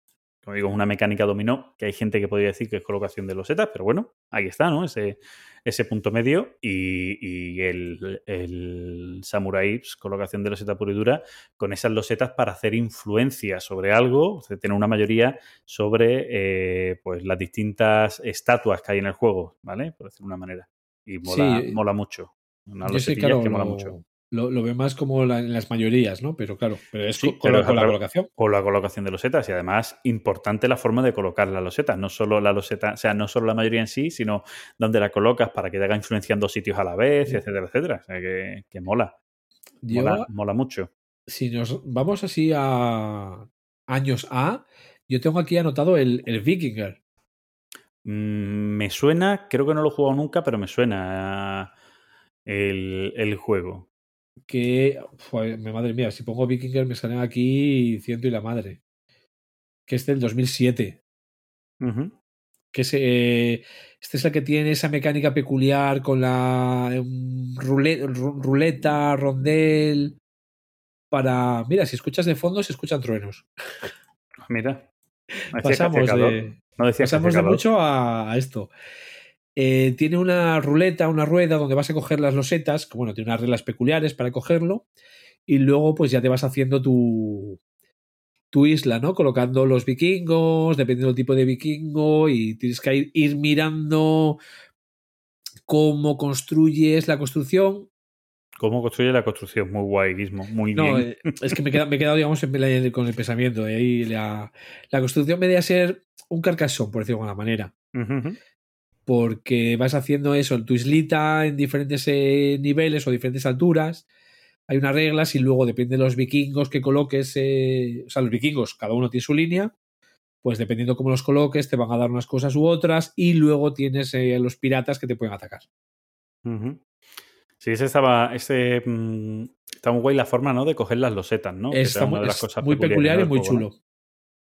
S2: como digo, es una mecánica dominó, que hay gente que podría decir que es colocación de losetas, pero bueno, ahí está, ¿no? Ese, ese punto medio y, y el, el Samurai, pues, colocación de loseta pura y dura, con esas losetas para hacer influencia sobre algo, o sea, tener una mayoría sobre eh, pues las distintas estatuas que hay en el juego, ¿vale? Por decirlo de una manera. Y mola,
S3: Sí.
S2: mola mucho. Una
S3: Yo
S2: losetilla
S3: claro,
S2: que mola mucho.
S3: Lo, lo veo más como la- en las mayorías, ¿no? Pero claro, pero es
S2: Sí,
S3: con,
S2: pero
S3: la- con la colocación.
S2: con la colocación de losetas y además importante la forma de colocar las losetas, no solo la loseta, o sea, no solo la mayoría en sí, sino donde la colocas para que te haga influencia en dos sitios a la vez,
S3: Sí.
S2: etcétera, etcétera. O sea, que, que mola,
S3: Yo,
S2: mola, mola mucho.
S3: si nos vamos así a años A, yo tengo aquí anotado el, el Vikinger.
S2: Mm, me suena, creo que no lo he jugado nunca, pero me suena el, el juego.
S3: Que, joder, madre mía, si pongo Vikinger me salen aquí ciento y la madre. Que es del 2007.
S2: Ujú.
S3: Que es, eh, este es el que tiene esa mecánica peculiar con la rule- ru- ruleta, rondel. Para. Mira, si escuchas de fondo, se escuchan truenos.
S2: Mira.
S3: Pasamos de,
S2: No
S3: pasamos de mucho a, a esto. Eh, tiene una ruleta, una rueda donde vas a coger las losetas, que bueno, tiene unas reglas peculiares para cogerlo, y luego pues ya te vas haciendo tu, tu isla, ¿no? Colocando los vikingos, dependiendo del tipo de vikingo, y tienes que ir, ir mirando cómo construyes la construcción.
S2: ¿Cómo construye la construcción? Muy guay, Guismo. Muy
S3: No,
S2: bien.
S3: eh, es que me he quedado, me he quedado, digamos, en con el pensamiento. eh, y la, la construcción me debe ser un carcasón, por decirlo de alguna manera.
S2: Ujú.
S3: Porque vas haciendo eso en tu islita en diferentes eh, niveles o diferentes alturas. Hay unas reglas y luego depende de los vikingos que coloques, eh, o sea, los vikingos, cada uno tiene su línea, pues dependiendo cómo los coloques, te van a dar unas cosas u otras y luego tienes eh, los piratas que te pueden atacar.
S2: Sí, ese estaba. Ese, mm, está muy guay la forma, ¿no? De coger las losetas, ¿no? Que
S3: Está
S2: una
S3: muy,
S2: de las
S3: es
S2: cosas
S3: muy peculiar y muy
S2: juego, ¿no?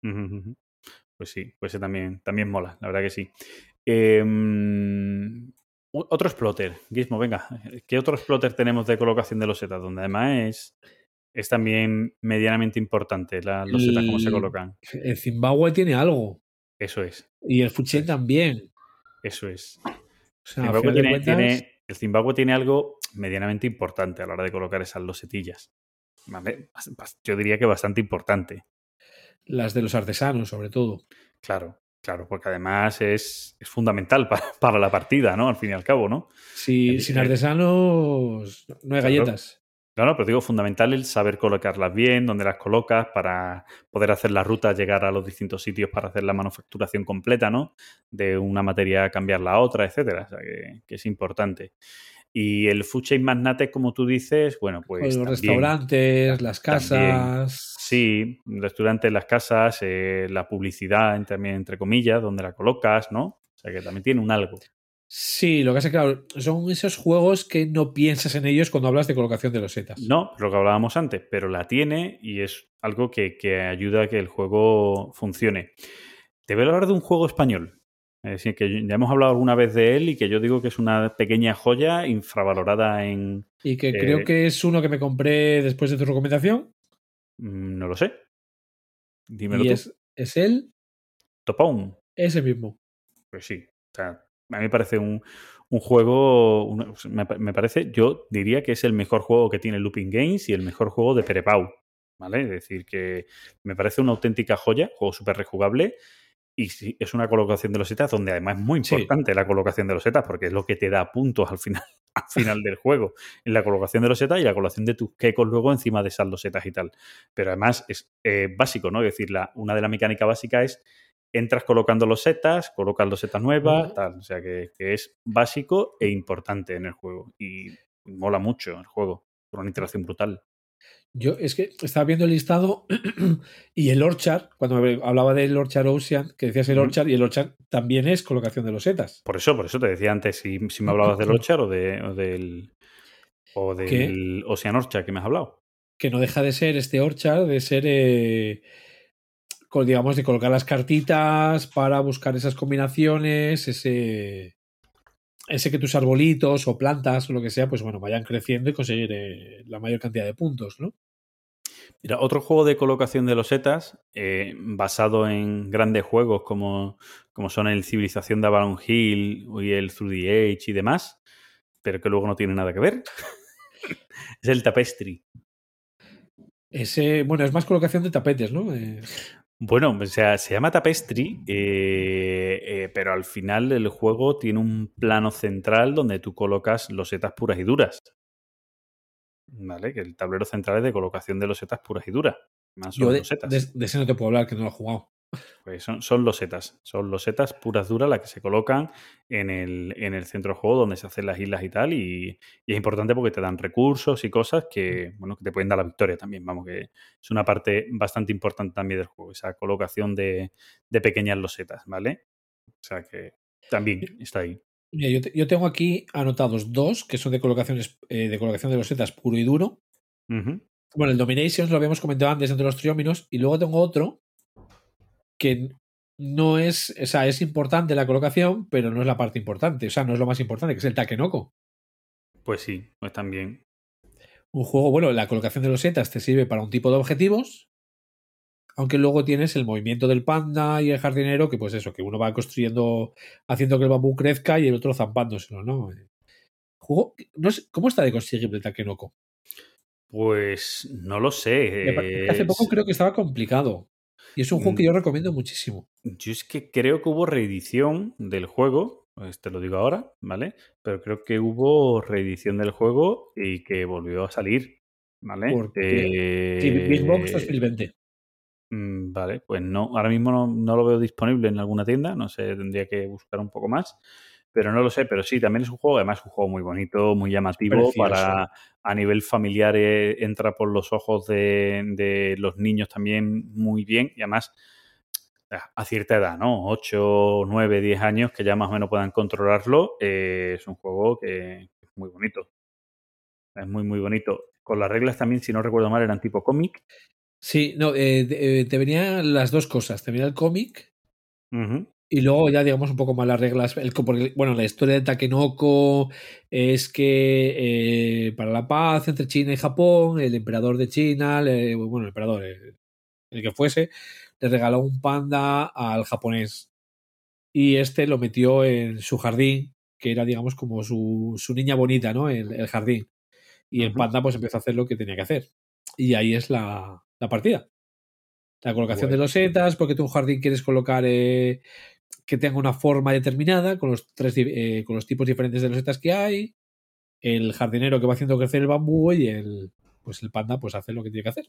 S3: chulo.
S2: Pues sí, pues ese también, también mola, la verdad que sí. Eh, u- otro exploter, Gizmo, venga. ¿Qué otro exploter tenemos de colocación de losetas? Donde además es, es también medianamente importante las losetas, cómo se colocan.
S3: El Zimbabue tiene algo
S2: Eso es,
S3: y el Fuchen también.
S2: eso es.
S3: O sea, a
S2: Zimbabue
S3: final de
S2: tiene,
S3: cuentas,
S2: tiene- el Zimbabue tiene algo medianamente importante a la hora de colocar esas losetillas. Yo diría que bastante importante.
S3: las de los artesanos, sobre todo.
S2: Claro, claro, porque además es, es fundamental para, para la partida, ¿no? Al fin y al cabo, ¿no? El-
S3: sin artesanos no hay
S2: Claro.
S3: galletas.
S2: No, no, pero digo, fundamental el saber colocarlas bien, dónde las colocas, para poder hacer la ruta, llegar a los distintos sitios para hacer la manufacturación completa, ¿no? De una materia cambiarla a otra, etcétera. O sea, que, que es importante. Y el food chain magnate, como tú dices, bueno, pues.
S3: los
S2: también,
S3: restaurantes, las
S2: también.
S3: casas.
S2: Sí, restaurantes, las casas, eh, la publicidad, también entre comillas, donde la colocas, ¿no? O sea, que también tiene un algo.
S3: Sí, lo que que, claro, son esos juegos que no piensas en ellos cuando hablas de colocación de los setas.
S2: No, lo que hablábamos antes, pero la tiene y es algo que, que ayuda a que el juego funcione. Te voy a hablar de un juego español. Es decir, que ya hemos hablado alguna vez de él y que yo digo que es una pequeña joya infravalorada en...
S3: Y que
S2: Eh,
S3: creo que es uno que me compré después de tu recomendación.
S2: mm, No lo sé. Dímelo
S3: y
S2: tú.
S3: es, es él,
S2: Topón.
S3: ese mismo.
S2: Pues sí. O sea, a mí me parece un, un juego... un- me, me parece, yo diría que es el mejor juego que tiene Looping Games y el mejor juego de Perepau. ¿Vale? Es decir, que me parece una auténtica joya, juego súper rejugable. Y sí, es una colocación de los setas donde además es muy
S3: Sí.
S2: importante la colocación de los setas porque es lo que te da puntos al final al final del juego, en la colocación de losetas y la colocación de tus quecos luego encima de esas losetas y tal. Pero además es eh, básico, ¿no? Es decir, la, una de las mecánicas básicas es entras colocando losetas, colocas losetas nuevas, tal. O sea que, que es básico e importante en el juego. Y mola mucho el juego, por una interacción brutal.
S3: Yo es que estaba viendo el listado y el Orchard, cuando hablaba del Orchard Ocean, que decías el. Orchard, y el Orchard también es colocación de losetas.
S2: Por eso, por eso te decía antes si, si me hablabas del Orchard o, de, o del. O del Ocean Orchard que me has hablado.
S3: Que no deja de ser este Orchard, de ser, eh, digamos, de colocar las cartitas para buscar esas combinaciones, ese, ese que tus arbolitos o plantas o lo que sea, pues bueno, vayan creciendo y conseguir eh, la mayor cantidad de puntos, ¿no?
S2: Mira, otro juego de colocación de losetas, eh, basado en grandes juegos como, como son el Civilización de Avalon Hill y el Through the Age y demás, pero que luego no tiene nada que ver, es el Tapestry.
S3: Ese, bueno, es más colocación de tapetes, ¿no? Eh,
S2: Bueno, o sea, se llama Tapestry, eh, eh, pero al final el juego tiene un plano central donde tú colocas losetas puras y duras. ¿Vale? Que el tablero central es de colocación de losetas puras y duras. Más
S3: yo
S2: son
S3: de,
S2: losetas.
S3: de- de ese no te puedo hablar, que no lo he jugado.
S2: Pues son, son losetas. Son losetas puras duras las que se colocan en el, en el centro de juego donde se hacen las islas y tal. Y, y es importante porque te dan recursos y cosas que, bueno, que te pueden dar la victoria también. Vamos, que es una parte bastante importante también del juego, esa colocación de, de pequeñas losetas, ¿vale? O sea que también está ahí.
S3: Mira, yo, te- yo tengo aquí anotados dos que son de colocaciones eh, de colocación de losetas puro y duro. Bueno, el Dominations lo habíamos comentado antes entre los trióminos. Y luego tengo otro que no es, o sea, es importante la colocación, pero no es la parte importante. O sea, no es lo más importante, que es el Takenoko.
S2: Pues sí, pues también.
S3: Un juego, bueno, la colocación de losetas te sirve para un tipo de objetivos. Aunque luego tienes el movimiento del panda y el jardinero, que pues eso, que uno va construyendo, haciendo que el bambú crezca y el otro zampándoselo, ¿no? Juego, no sé, ¿Cómo está de conseguible el Takenoko?
S2: Pues no lo sé.
S3: Hace poco creo que estaba complicado. Y es un juego que
S2: Mm.
S3: yo recomiendo muchísimo.
S2: Yo es que creo que hubo reedición del juego, pues te lo digo ahora, ¿vale? Pero creo que hubo reedición del juego y que volvió a salir, ¿vale?
S3: Porque- Sí, Big Box
S2: Eh,
S3: 2020.
S2: mm, Vale, pues no, ahora mismo no, no lo veo disponible en alguna tienda, no sé, tendría que buscar un poco más, pero no lo sé, pero sí, también es un juego, además es un juego muy bonito, muy llamativo,
S3: Precioso.
S2: para a nivel familiar eh, entra por los ojos de, de los niños también muy bien y además a- cierta edad, ¿no? 8, 9, 10 años que ya más o menos puedan controlarlo, eh, es un juego que es muy bonito. Es muy, muy bonito. Con las reglas también, si no recuerdo mal, eran tipo cómic.
S3: Sí, no, eh, te, eh, te venían las dos cosas. Te venía el cómic
S2: Ujú.
S3: Y luego ya digamos un poco más las reglas. El, porque, bueno, la historia de Takenoko es que eh, para la paz entre China y Japón, el emperador de China, le- bueno, el emperador, el que fuese, le regaló un panda al japonés. Y este lo metió en su jardín, que era, digamos, como su, su niña bonita, ¿no? El, el jardín. Y el panda, pues empezó a hacer lo que tenía que hacer. Y ahí es la, la partida. La colocación de losetas, porque tú un jardín quieres colocar eh, que tenga una forma determinada, con los, tres, eh, con los tipos diferentes de losetas que hay. El jardinero que va haciendo crecer el bambú y el, pues el panda pues hace lo que tiene que hacer.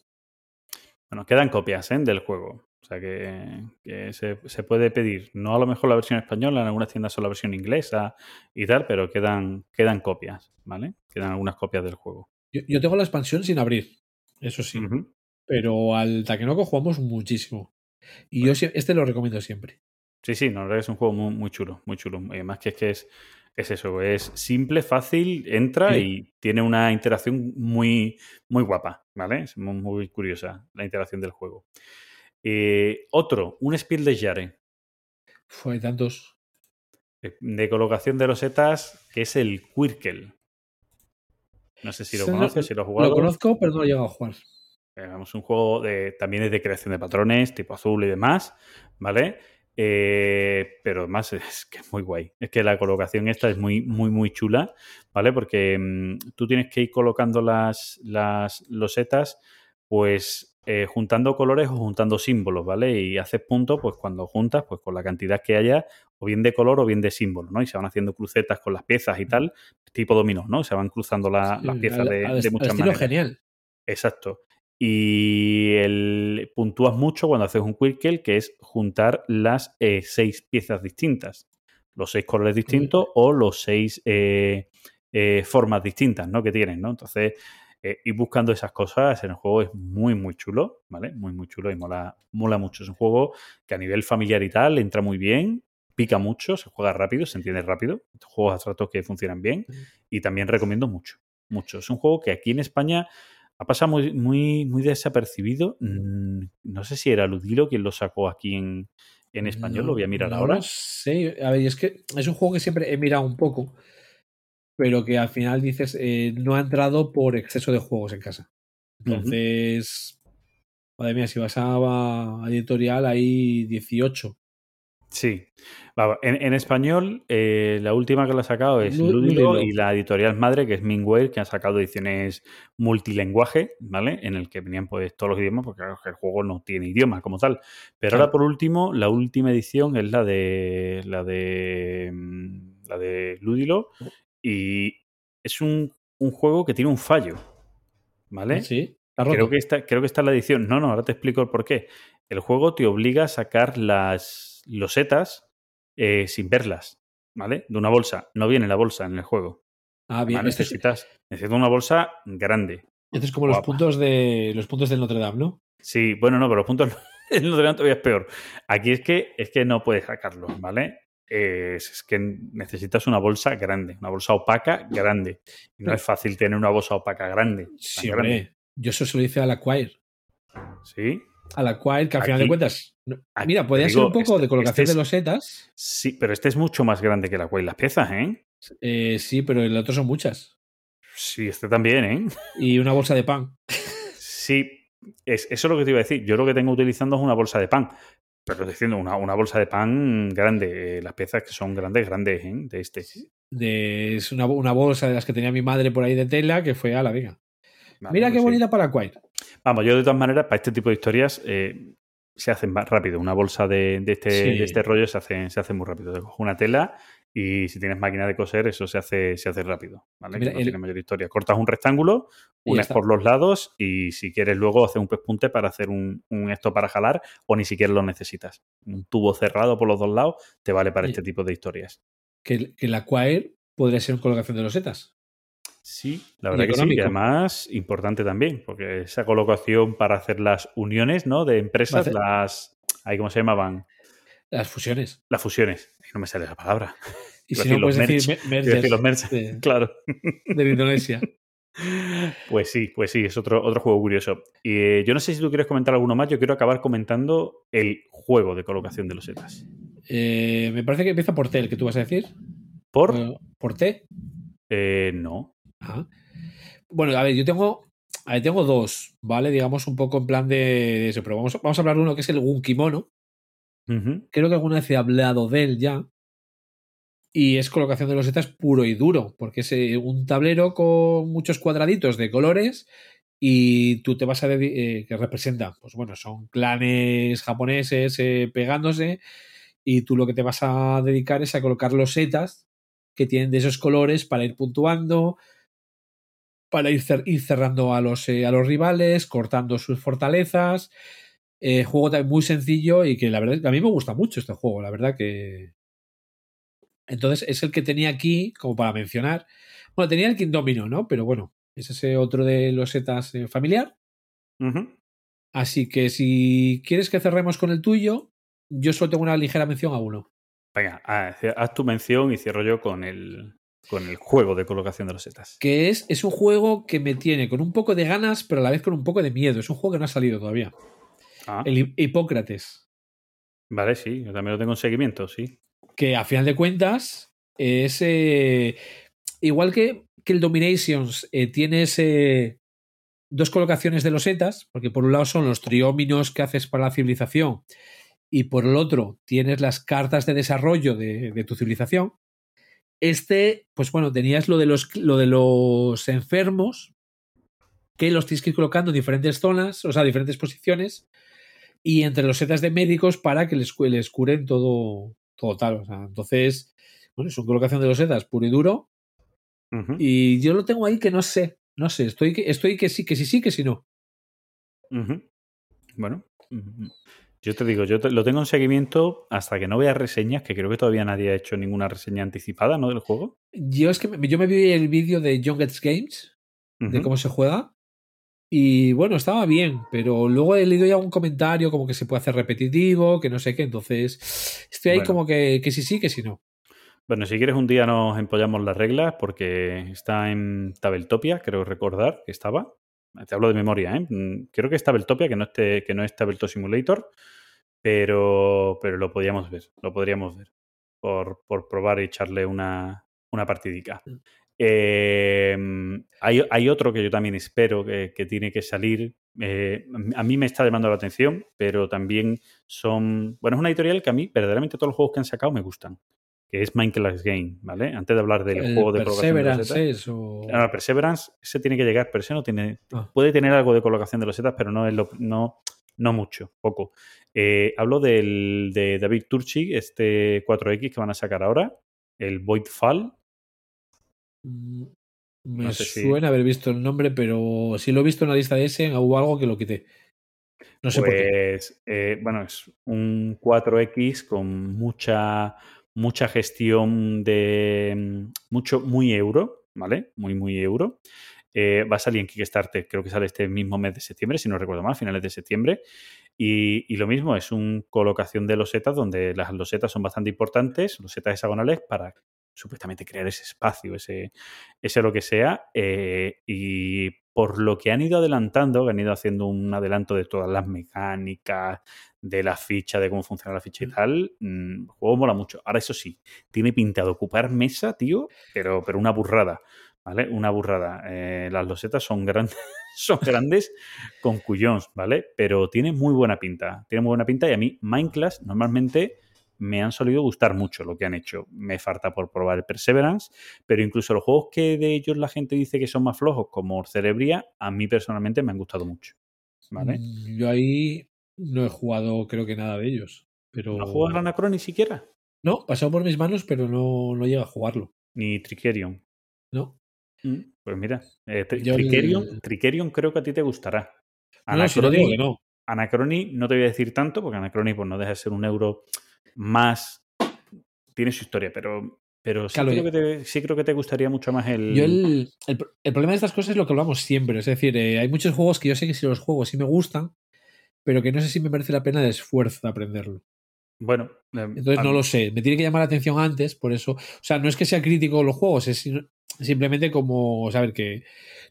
S2: Bueno, quedan copias ¿eh? del juego. O sea que, que se, se puede pedir. No a lo mejor la versión española, en algunas tiendas son la versión inglesa y tal, pero quedan, quedan copias, ¿vale? Quedan algunas copias del juego.
S3: Yo, yo tengo la expansión sin abrir, eso sí. Pero al Takenoko jugamos muchísimo. Y yo sie- este lo recomiendo siempre.
S2: Sí, sí, no, la verdad que es un juego muy, muy chulo, muy chulo. Además que es que es, es eso, es simple, fácil, entra
S3: Sí.
S2: y tiene una interacción muy, muy guapa, ¿vale? Es muy, muy curiosa la interacción del juego. Eh, otro, un Spiel de Jare,
S3: Fue tantos.
S2: eh, de colocación de losetas, que es el Quirkel. No sé si lo conoces, si lo has jugado.
S3: Lo conozco, pero no lo he llegado a jugar.
S2: Eh, Vamos, un juego de, también es de creación de patrones, tipo azul y demás, ¿vale? Eh, pero además es que es muy guay. Es que la colocación esta es muy, muy, muy chula, ¿vale? Porque mm, tú tienes que ir colocando las, las losetas, pues eh, juntando colores o juntando símbolos, ¿vale? Y haces puntos, pues cuando juntas, pues con la cantidad que haya, o bien de color o bien de símbolo, ¿no? Y se van haciendo crucetas con las piezas y tal, tipo dominó, ¿no? Se van cruzando la-
S3: Sí,
S2: las piezas
S3: al-
S2: de,
S3: al
S2: de
S3: al
S2: muchas
S3: estilo
S2: maneras.
S3: genial.
S2: Exacto. Y el, puntúas mucho cuando haces un Quirkel, que es juntar las eh, seis piezas distintas. Los seis colores distintos o los seis eh, eh, formas distintas ¿no? que tienen, ¿no? Entonces, ir buscando esas cosas en el juego es muy, muy chulo, ¿vale? Muy, muy chulo y mola, mola mucho. Es un juego que a nivel familiar y tal entra muy bien, pica mucho, se juega rápido, se entiende rápido. Juegos abstractos que funcionan bien y también recomiendo mucho, mucho. Es un juego que aquí en España ha pasado muy, muy, muy desapercibido. Mm, No sé si era Ludilo quien lo sacó aquí en, en español, lo voy a mirar
S3: no
S2: ahora.
S3: sé. A ver, es que es un juego que siempre he mirado un poco, pero que al final dices, eh, no ha entrado por exceso de juegos en casa. Entonces, madre mía, si vas a, a editorial hay 18.
S2: Sí. En, en español, eh, la última que lo ha sacado es
S3: Lu-
S2: Ludilo y la editorial madre, que es Mingware, que ha sacado ediciones multilenguaje, ¿vale? En el que venían pues todos los idiomas, porque claro, el juego no tiene idioma como tal. Pero
S3: Claro.
S2: ahora, por último, la última edición es la de. la de. mm, la de Ludilo. Y es un, un juego que tiene un fallo. ¿Vale?
S3: Sí, está.
S2: Creo que, esta, creo que esta es la edición. No, no, ahora te explico el por qué. El juego te obliga a sacar las losetas eh, sin verlas, ¿vale? De una bolsa. No viene la bolsa en el juego.
S3: Ah, bien.
S2: Además,
S3: Este es,
S2: necesitas, necesitas una bolsa grande.
S3: este es como los puntos de los puntos del Notre Dame, ¿no?
S2: Sí, bueno, no, pero los puntos en Notre Dame todavía es peor. Aquí es que, es que no puedes sacarlos, ¿vale? Es, es que necesitas una bolsa grande, una bolsa opaca grande. Y no es fácil tener una bolsa opaca grande.
S3: Sí,
S2: grande.
S3: hombre. Yo eso se lo hice a la.
S2: Sí,
S3: A la Quire, que al final de cuentas.
S2: aquí
S3: Mira, podría ser un poco
S2: este-
S3: de colocación
S2: este es-
S3: de losetas.
S2: sí, pero este es mucho más grande que la Quay. Las piezas, ¿eh?
S3: Eh, sí, pero el otro son muchas.
S2: Sí, este también, ¿eh?
S3: Y una bolsa de pan.
S2: Sí, es, eso es lo que te iba a decir. Yo lo que tengo utilizando es una bolsa de pan. Pero estoy diciendo una, una bolsa de pan grande. eh, Las piezas que son grandes, grandes, ¿eh? De este.
S3: De, es una, una bolsa de las que tenía mi madre por ahí de tela que fue a la venga.
S2: Vale,
S3: Mira
S2: pues
S3: qué
S2: sí.
S3: bonita para Quire.
S2: Vamos, yo de todas maneras, para este tipo de historias eh, se hacen más rápido. Una bolsa de, de este,
S3: Sí.
S2: de este rollo se hace, se hace muy rápido. Te coges una tela y si tienes máquina de coser, eso se hace, se hace rápido. ¿vale?
S3: Mira,
S2: Que no
S3: el-
S2: tiene mayor historia. Cortas un rectángulo, unes por los lados y si quieres luego hacer un pespunte para hacer un, un esto para jalar o ni siquiera lo necesitas. Un tubo cerrado por los dos lados te vale para
S3: Y-
S2: este tipo de historias.
S3: Que, que la Quire podría ser colocación de losetas.
S2: Sí, la verdad que sí, y además importante también, porque esa colocación para hacer las uniones, ¿no? De empresas, las, ahí cómo se llamaban,
S3: Las fusiones.
S2: las fusiones. No me sale la palabra.
S3: Y si no, puedes decir
S2: merch. decir los merch,
S3: de,
S2: claro.
S3: de Indonesia.
S2: Pues sí, pues sí, es otro, otro juego curioso. Y eh, yo no sé si tú quieres comentar alguno más, yo quiero acabar comentando el juego de colocación de los setas.
S3: Eh, me parece que empieza por T, el que tú vas a decir.
S2: ¿Por?
S3: ¿Por T?
S2: Eh, no.
S3: Ajá. Bueno, a ver, yo tengo, a ver, tengo dos, ¿vale? Digamos un poco en plan de, de eso, pero vamos, a- vamos a hablar de uno que es el Gunkimono.
S2: Ujú.
S3: Creo que alguna vez he hablado de él ya. Y es colocación de losetas puro y duro, porque es eh, un tablero con muchos cuadraditos de colores y tú te vas a eh, que representa, pues bueno, son clanes japoneses eh, pegándose y tú lo que te vas a dedicar es a colocar losetas que tienen de esos colores para ir puntuando, para ir, cer- ir cerrando a los, eh, a los rivales, cortando sus fortalezas. Eh, juego también muy sencillo y que la verdad a mí me gusta mucho este juego, la verdad que. Entonces es el que tenía aquí como para mencionar. Bueno, tenía el King Domino, ¿no? Pero bueno, es ese otro de los setas eh, familiar. Así que si quieres que cerremos con el tuyo, yo solo tengo una ligera mención a uno.
S2: Venga, haz haz tu mención y cierro yo con el, con el juego de colocación de los setas.
S3: Que es, es un juego que me tiene con un poco de ganas, pero a la vez con un poco de miedo. Es un juego que no ha salido todavía.
S2: Ah,
S3: El Hi- Hipócrates.
S2: Vale, sí, yo también lo tengo en seguimiento, sí.
S3: que a final de cuentas es eh, igual que, que el Dominations eh, tiene ese- dos colocaciones de losetas, porque por un lado son los trióminos que haces para la civilización y por el otro tienes las cartas de desarrollo de, de tu civilización. Este, pues bueno, tenías lo de los, lo de los enfermos que los tienes que ir colocando en diferentes zonas, o sea, diferentes posiciones, y entre los setas de médicos para que les, les curen todo, todo tal. O sea, entonces, bueno, es una colocación de los setas puro y duro. Y yo lo tengo ahí que no sé. No sé, estoy que, estoy que sí, que sí, sí, que sí no.
S2: Bueno. Yo te digo, yo te- lo tengo en seguimiento hasta que no vea reseñas, que creo que todavía nadie ha hecho ninguna reseña anticipada, ¿no? Del juego.
S3: Yo es que me- yo me vi el vídeo de John Gets Games, de cómo se juega. Y bueno, estaba bien, pero luego he leído ya un comentario como que se puede hacer repetitivo, que no sé qué. Entonces, estoy ahí
S2: Bueno.
S3: como que, que sí, sí, que sí no.
S2: Bueno, si quieres un día nos empollamos las reglas porque está en Tabletopia, creo recordar que estaba. Te hablo de memoria, ¿eh? Mm, Creo que es Tabletopia, que no, esté, que no es Tabletop Simulator, pero, pero lo podríamos ver, lo podríamos ver por, por probar y echarle una, una partidica. Eh, hay, hay otro que yo también espero que, que tiene que salir. eh, a mí me está llamando la atención, pero también son. Bueno, es una editorial que a mí, verdaderamente, todos los juegos que han sacado me gustan. Que es Minecraft Game, ¿vale? Antes de hablar del
S3: El
S2: juego de colocación de
S3: Perseverance
S2: losetas.
S3: es, o-
S2: Ah, Perseverance, ese tiene que llegar, pero ese no tiene.
S3: Ah.
S2: Puede tener algo de colocación de losetas, pero no es lo, no, no mucho, poco. Eh, hablo del, de David Turchi, este 4X que van a sacar ahora, el Voidfall.
S3: Mm, Me
S2: No sé si-
S3: suena haber visto el nombre, pero si lo he visto en la lista de ese, hubo algo que lo quité. No sé por qué.
S2: Pues, eh, bueno, es un 4X con mucha, mucha gestión de mm, mucho, muy euro, ¿vale? Muy, muy euro. Eh, va a salir en Kickstarter, creo que sale este mismo mes de septiembre, si no recuerdo mal, finales de septiembre. Y, lo mismo, es una colocación de losetas donde las losetas son bastante importantes, losetas hexagonales, para supuestamente crear ese espacio, ese, ese lo que sea. eh, y por lo que han ido adelantando, han ido haciendo un adelanto de todas las mecánicas, de la ficha, de cómo funciona la ficha y tal, mm, el juego mola mucho. Ahora, eso sí, tiene pinta de ocupar mesa, tío, pero, pero una burrada. ¿Vale? Una burrada. Eh, las losetas son grandes, son grandes con cuyons, ¿vale? Pero tiene muy buena pinta. Tiene muy buena pinta y a mí Minecraft normalmente me han solido gustar mucho lo que han hecho. Me falta por probar el Perseverance, pero incluso los juegos que de ellos la gente dice que son más flojos, como Cerebria, a mí personalmente me han gustado mucho. ¿Vale?
S3: Mm, Yo ahí no he jugado, creo que nada de ellos. Pero...
S2: ¿No juegas Anacron ni siquiera?
S3: No, pasado por mis manos, pero no, no llega a jugarlo.
S2: Ni Tricerion.
S3: No.
S2: Mm, Pues mira, eh, Tri-
S3: Yo el-
S2: Tricerion, Tricerion creo que a ti te gustará.
S3: No, si no digo que no.
S2: Anacroni no te voy a decir tanto, porque Anacroni pues, no deja de ser un euro más. Tiene su historia, pero, pero sí,
S3: Claro,
S2: creo que te, sí creo que te gustaría mucho más el.
S3: Yo el, el problema de estas cosas es lo que hablamos siempre. Es decir, eh, hay muchos juegos que yo sé que si los juegos sí me gustan, pero que no sé si me merece la pena el esfuerzo de aprenderlo.
S2: Bueno, eh,
S3: Entonces no lo sé. Me tiene que llamar la atención antes, por eso. O sea, no es que sea crítico con los juegos, es simplemente como saber que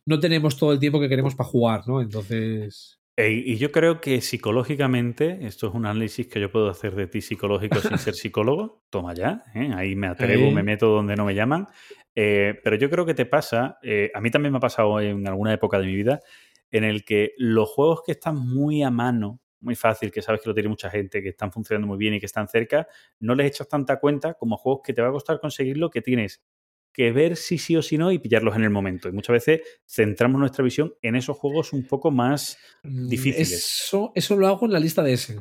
S3: no tenemos todo el tiempo que queremos para jugar, ¿no? Entonces.
S2: y yo creo que psicológicamente, esto es un análisis que yo puedo hacer de ti psicológico sin ser psicólogo. Toma ya, ¿eh? ahí me atrevo, me meto donde no me llaman. Eh, pero yo creo que te pasa, eh, a mí también me ha pasado en alguna época de mi vida, en el que los juegos que están muy a mano, muy fácil, que sabes que lo tiene mucha gente, que están funcionando muy bien y que están cerca, no les echas tanta cuenta como juegos que te va a costar conseguirlo, que tienes que ver si sí o si no y pillarlos en el momento. Y muchas veces centramos nuestra visión en esos juegos un poco más
S3: mm,
S2: difíciles.
S3: Eso, eso lo hago en la lista de ese.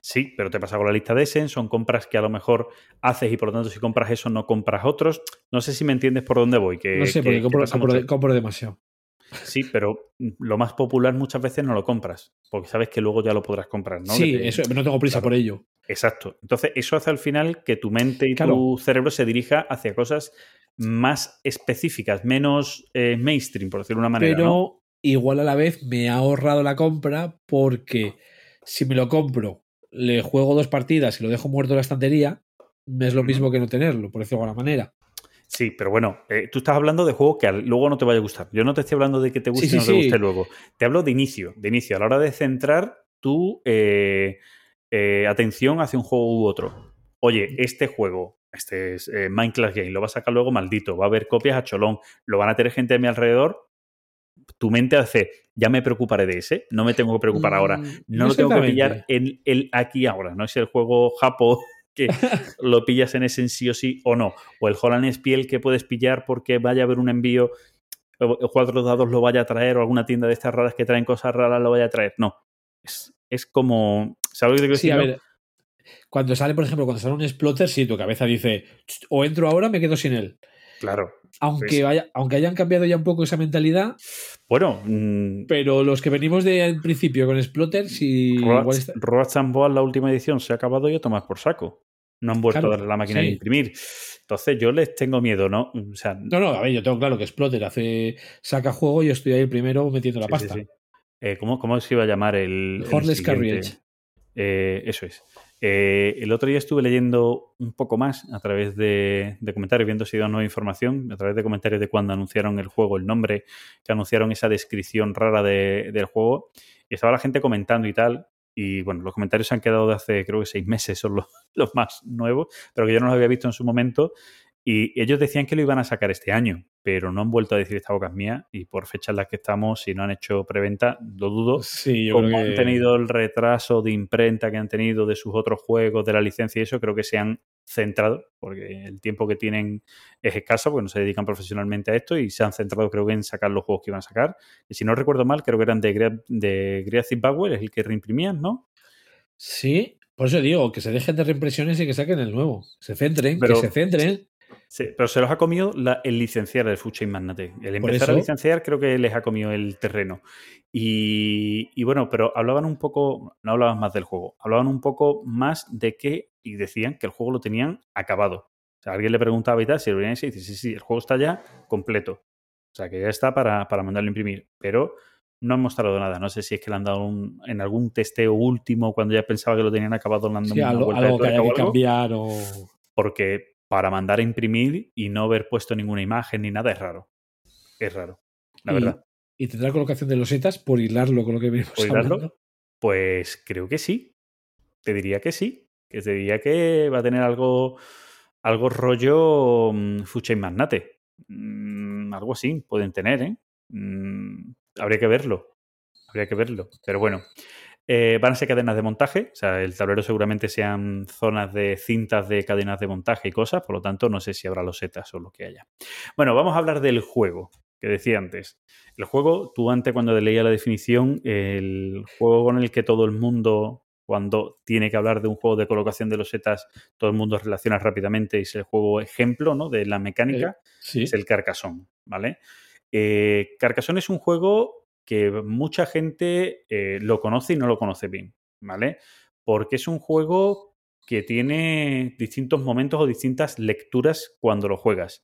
S2: Sí, pero te pasa con la lista de Essen, son compras que a lo mejor haces y por lo tanto si compras eso no compras otros. No sé si me entiendes por dónde voy. Que,
S3: No sé,
S2: que-
S3: porque
S2: que
S3: compro,
S2: pasa
S3: compro-
S2: mucho.
S3: compro demasiado.
S2: Sí, pero lo más popular muchas veces no lo compras, porque sabes que luego ya lo podrás comprar, ¿no?
S3: sí,
S2: te-
S3: eso, no tengo prisa
S2: claro.
S3: por ello.
S2: Exacto. Entonces, eso hace al final que tu mente y
S3: Claro.
S2: tu cerebro se dirija hacia cosas más específicas, menos eh, mainstream, por decirlo de una manera.
S3: pero
S2: ¿no?
S3: igual a la vez me ha ahorrado la compra porque si me lo compro, le juego dos partidas y lo dejo muerto en la estantería, es lo mismo que no tenerlo, por decirlo de alguna manera.
S2: Sí, pero bueno, eh, tú estás hablando de juegos que luego no te vaya a gustar. Yo no te estoy hablando de que te guste
S3: Sí,
S2: o no te
S3: sí.
S2: guste luego. Te hablo de inicio, de inicio, a la hora de centrar tu eh, eh, atención hacia un juego u otro. Oye, este juego, este es eh, Minecraft Game, lo va a sacar luego maldito, va a haber copias a cholón, lo van a tener gente a mi alrededor. Tu mente hace, ya me preocuparé de ese, no me tengo que preocupar ahora.
S3: Mm,
S2: No, lo tengo que pillar en el aquí ahora. No es el juego Japo que lo pillas en ese sí o sí o no. O el Holland Spiel que puedes pillar porque vaya a haber un envío. o- cuatro dados lo vaya a traer o alguna tienda de estas raras que traen cosas raras lo vaya a traer. No. Es, es como. ¿Sabes lo que te
S3: Sí, a ver. Cuando sale, por ejemplo, cuando sale un exploter, sí, tu cabeza dice, "Ch, o entro ahora me quedo sin él.
S2: Claro.
S3: Aunque,
S2: Pues-
S3: vaya, aunque hayan cambiado ya un poco esa mentalidad,
S2: Bueno, mm,
S3: pero los que venimos de al principio con exploter, si
S2: Roach
S3: está-
S2: Roach la última edición, se ha acabado y a tomar por saco. No han vuelto
S3: Claro,
S2: a darle la máquina de imprimir. Entonces yo les tengo miedo, ¿no? O sea,
S3: No, no, a ver, yo tengo claro que exploter hace saca juego y yo estoy ahí el primero metiendo la
S2: sí,
S3: pasta.
S2: sí. Eh, ¿cómo, ¿Cómo se iba a llamar el. el
S3: Horless
S2: siguiente?
S3: Carriage.
S2: Eh, eso es. Eh, el otro día estuve leyendo un poco más a través de, comentarios, viendo si da nueva información, a través de comentarios de cuando anunciaron el juego, el nombre, que anunciaron esa descripción rara de- del juego. Y estaba la gente comentando y tal. Y bueno, los comentarios se han quedado de hace creo que seis meses, son los, los más nuevos, pero que yo no los había visto en su momento. Y ellos decían que lo iban a sacar este año, pero no han vuelto a decir esta boca es mía. Y por fechas en las que estamos, si no han hecho preventa, lo dudo
S3: Sí, yo
S2: como
S3: creo
S2: han
S3: que
S2: tenido el retraso de imprenta que han tenido de sus otros juegos, de la licencia y eso, creo que se han centrado, porque el tiempo que tienen es escaso, porque no se dedican profesionalmente a esto y se han centrado creo que en sacar los juegos que iban a sacar. Y si no recuerdo mal, creo que eran de, Grea- de Creative Power, es el que reimprimían, ¿no?
S3: sí. Por eso digo, que se dejen de reimpresiones y que saquen el nuevo. Se centren,
S2: Pero-
S3: que se centren.
S2: Sí, pero se los ha comido la- el licenciar el Food Chain Magnate. El empezar a licenciar creo que les ha comido el terreno. Y, y bueno, pero hablaban un poco, no hablaban más del juego, hablaban un poco más de que, y decían que el juego lo tenían acabado. O sea, alguien le preguntaba y tal, si lo venían y dice, sí, sí, el juego está ya completo. O sea, que ya está para, para mandarlo a imprimir. Pero no han mostrado nada. No sé si es que le han dado un, en algún testeo último, cuando ya pensaba que lo tenían acabado, le han dado
S3: Sí,
S2: una
S3: algo,
S2: vuelta de
S3: algo que haya que cambiar o.
S2: porque para mandar a imprimir y no haber puesto ninguna imagen ni nada es raro. Es raro, la
S3: y,
S2: verdad.
S3: y tendrá colocación de losetas por hilarlo con lo que venimos
S2: ¿Por hilarlo?
S3: hablando.
S2: Pues creo que sí. Te diría que sí. Que te diría que va a tener algo, algo rollo um, Food Chain Magnate. Mm, algo así pueden tener, ¿eh? Mm, habría que verlo. Habría que verlo. Pero bueno. Eh, van a ser cadenas de montaje, o sea, el tablero seguramente sean zonas de cintas de cadenas de montaje y cosas, por lo tanto no sé si habrá losetas o lo que haya. Bueno, vamos a hablar del juego, que decía antes. El juego, tú antes cuando leía la definición, el juego con el que todo el mundo, cuando tiene que hablar de un juego de colocación de losetas, todo el mundo relaciona rápidamente y es el juego ejemplo ¿no? de la mecánica
S3: Sí.
S2: es el Carcassonne, ¿vale? Eh, Carcassonne es un juego que mucha gente eh, lo conoce y no lo conoce bien, ¿vale? Porque es un juego que tiene distintos momentos o distintas lecturas cuando lo juegas.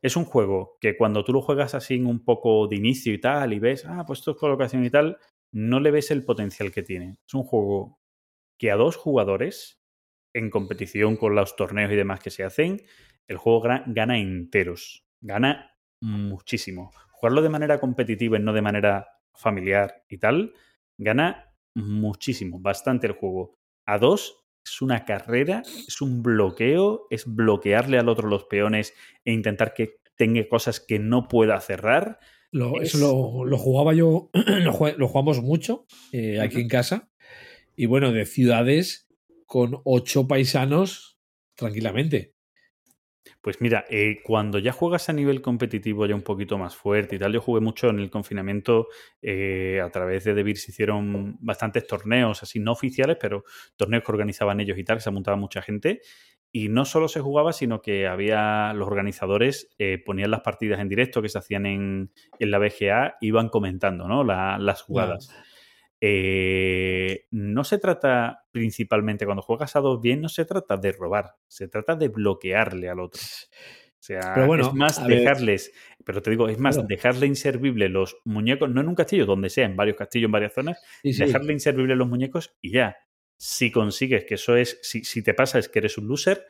S2: Es un juego que cuando tú lo juegas así en un poco de inicio y tal, y ves, ah, pues esto es colocación y tal, no le ves el potencial que tiene. Es un juego que a dos jugadores, en competición con los torneos y demás que se hacen, el juego gana enteros. Gana muchísimo. Jugarlo de manera competitiva y no de manera familiar y tal, gana muchísimo, bastante el juego. A dos es una carrera, es un bloqueo, es bloquearle al otro los peones e intentar que tenga cosas que no pueda cerrar.
S3: Lo-
S2: Es-
S3: Eso lo, lo jugaba yo, lo, jugamos mucho eh, aquí en casa. Y bueno, de ciudades con ocho paisanos tranquilamente.
S2: Pues mira, eh, cuando ya juegas a nivel competitivo ya un poquito más fuerte y tal, yo jugué mucho en el confinamiento eh, a través de Debir se hicieron bastantes torneos, así no oficiales, pero torneos que organizaban ellos y tal, que se apuntaba mucha gente. Y no solo se jugaba, sino que había los organizadores eh, ponían las partidas en directo que se hacían en, en la BGA, iban comentando ¿no? La- las jugadas. Eh, no se trata principalmente, cuando juegas a dos bien, no se trata de robar, se trata de bloquearle al otro. O sea,
S3: Pero bueno,
S2: es más
S3: ver.
S2: dejarles, pero te digo, es más
S3: Claro.
S2: dejarle inservible los muñecos, no en un castillo, donde sea, en varios castillos, en varias zonas,
S3: Sí, sí.
S2: dejarle inservible los muñecos y ya. Si consigues que eso es, si, si te pasa es que eres un loser,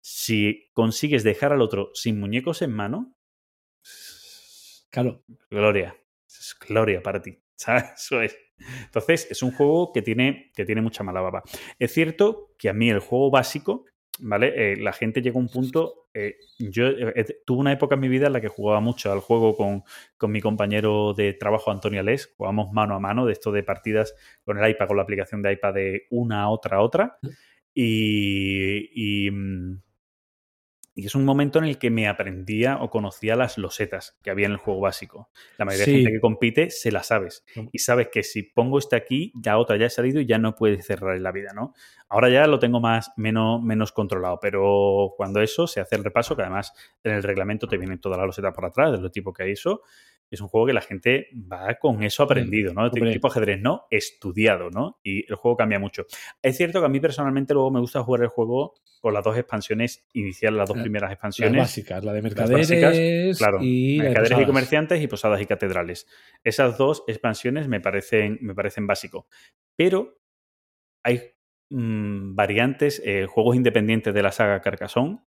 S2: si consigues dejar al otro sin muñecos en mano,
S3: Claro.
S2: gloria. Es gloria para ti. ¿sabes? Eso es. Entonces, es un juego que tiene, que tiene mucha mala baba. Es cierto que a mí el juego básico, ¿vale? Eh, la gente llega a un punto. eh, yo eh, tuve una época en mi vida en la que jugaba mucho al juego con, con mi compañero de trabajo, Antonio Alés. Jugábamos mano a mano de esto de partidas con el iPad, con la aplicación de iPad de una a otra a otra. Y, y, mm, Y es un momento en el que me aprendía o conocía las losetas que había en el juego básico. La mayoría
S3: Sí.
S2: de gente que compite se la sabes.
S3: No.
S2: Y sabes que si pongo este aquí, ya otra ya ha salido y ya no puede cerrar en la vida, ¿no? Ahora ya lo tengo más, menos, menos controlado, pero cuando eso se hace el repaso, que además en el reglamento te vienen todas las losetas por atrás, de lo tipo que hay eso, es un juego que la gente va con eso aprendido, ¿no?
S3: Hombre.
S2: Tipo ajedrez, ¿no? Estudiado, ¿no? Y el juego cambia mucho. Es cierto que a mí personalmente luego me gusta jugar el juego con las dos expansiones iniciales, las dos
S3: La-
S2: primeras
S3: Las
S2: expansiones.
S3: básicas, la de
S2: básicas,
S3: mercaderes
S2: claro,
S3: y
S2: mercaderes y comerciantes y posadas y catedrales. Esas dos expansiones me parecen, me parecen básico. Pero hay mm, variantes, eh, juegos independientes de la saga Carcassonne,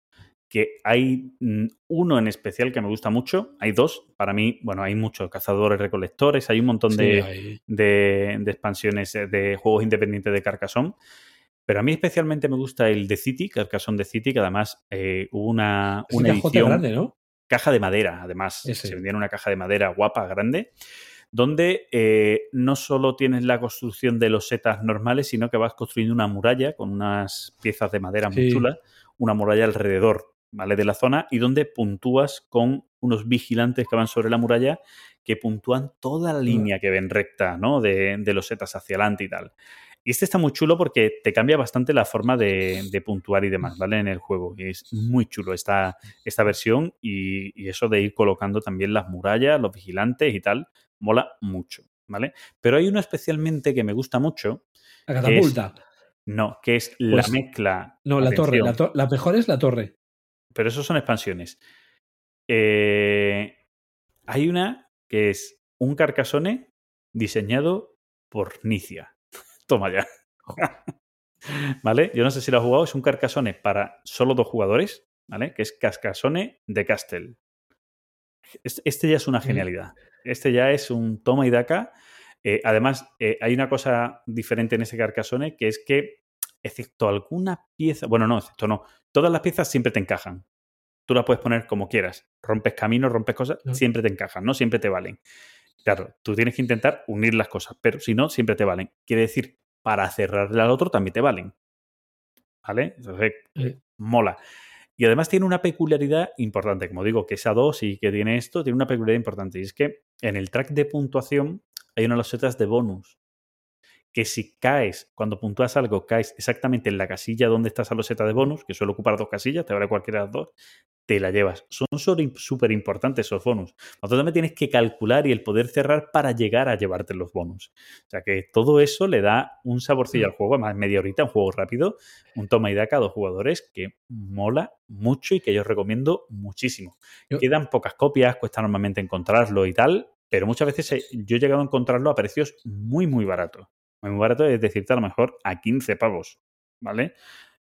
S2: que hay mm, uno en especial que me gusta mucho. Hay dos. Para mí, bueno, hay muchos cazadores, recolectores, hay un montón
S3: Sí,
S2: de, de, de expansiones eh, de juegos independientes de Carcassonne. Pero a mí especialmente me gusta el de City, Carcassonne de City, que además eh, hubo una,
S3: Es
S2: una edición
S3: grande, ¿no?
S2: caja de madera, además.
S3: Ese.
S2: Se vendía en una caja de madera guapa, grande, donde eh, no solo tienes la construcción de los setas normales, sino que vas construyendo una muralla con unas piezas de madera muy chulas, una muralla alrededor, ¿vale? De la zona, y donde puntúas con unos vigilantes que van sobre la muralla que puntúan toda la línea que ven recta, ¿no? De, de los setas hacia adelante y tal. Y este está muy chulo porque te cambia bastante la forma de, de puntuar y demás, ¿vale? En el juego. Y es muy chulo esta, esta versión y, y eso de ir colocando también las murallas, los vigilantes y tal, mola mucho, ¿vale? Pero hay uno especialmente que me gusta mucho,
S3: La catapulta.
S2: no, que es la
S3: Pues,
S2: mezcla.
S3: No, la torre. La, to- la mejor es la torre.
S2: Pero eso son expansiones. Eh, hay una que es un carcasone diseñado por Nicia. Toma ya. ¿Vale? Yo no sé si lo has jugado. Es un carcasone para solo dos jugadores, ¿vale? Que es Cascasone de Castle. Es- Este ya es una
S3: Mm.
S2: genialidad. Este ya es un toma y daca. Eh, además, eh, hay una cosa diferente en ese carcasone que es que, excepto alguna pieza, bueno, no, excepto no, todas las piezas siempre te encajan. Tú las puedes poner como quieras. Rompes caminos, rompes cosas, siempre te encajan, no siempre te valen. Claro, tú tienes que intentar unir las cosas, pero si no, siempre te valen. Quiere decir, para cerrarle al otro también te valen. ¿Vale? Entonces, mola. Y además tiene una peculiaridad importante, como digo, que esa 2 y que tiene esto, tiene una peculiaridad importante. Y es que en el track de puntuación hay unas losetas de bonus. Que si caes, cuando puntúas algo, caes exactamente en la casilla donde está esa loseta de bonus, que suele ocupar dos casillas, te vale cualquiera de las dos, te la llevas. Son súper importantes esos bonus. Tú también tienes que calcular y el poder cerrar para llegar a llevarte los bonus. O sea que todo eso le da un saborcillo al juego, además media horita, un juego rápido, un toma y daca a dos jugadores que mola mucho y que yo recomiendo muchísimo.
S3: Yo-
S2: Quedan pocas copias, cuesta normalmente encontrarlo y tal, pero muchas veces eh, yo he llegado a encontrarlo a precios muy, muy baratos. Muy, barato, es decirte a lo mejor a 15 pavos, ¿vale?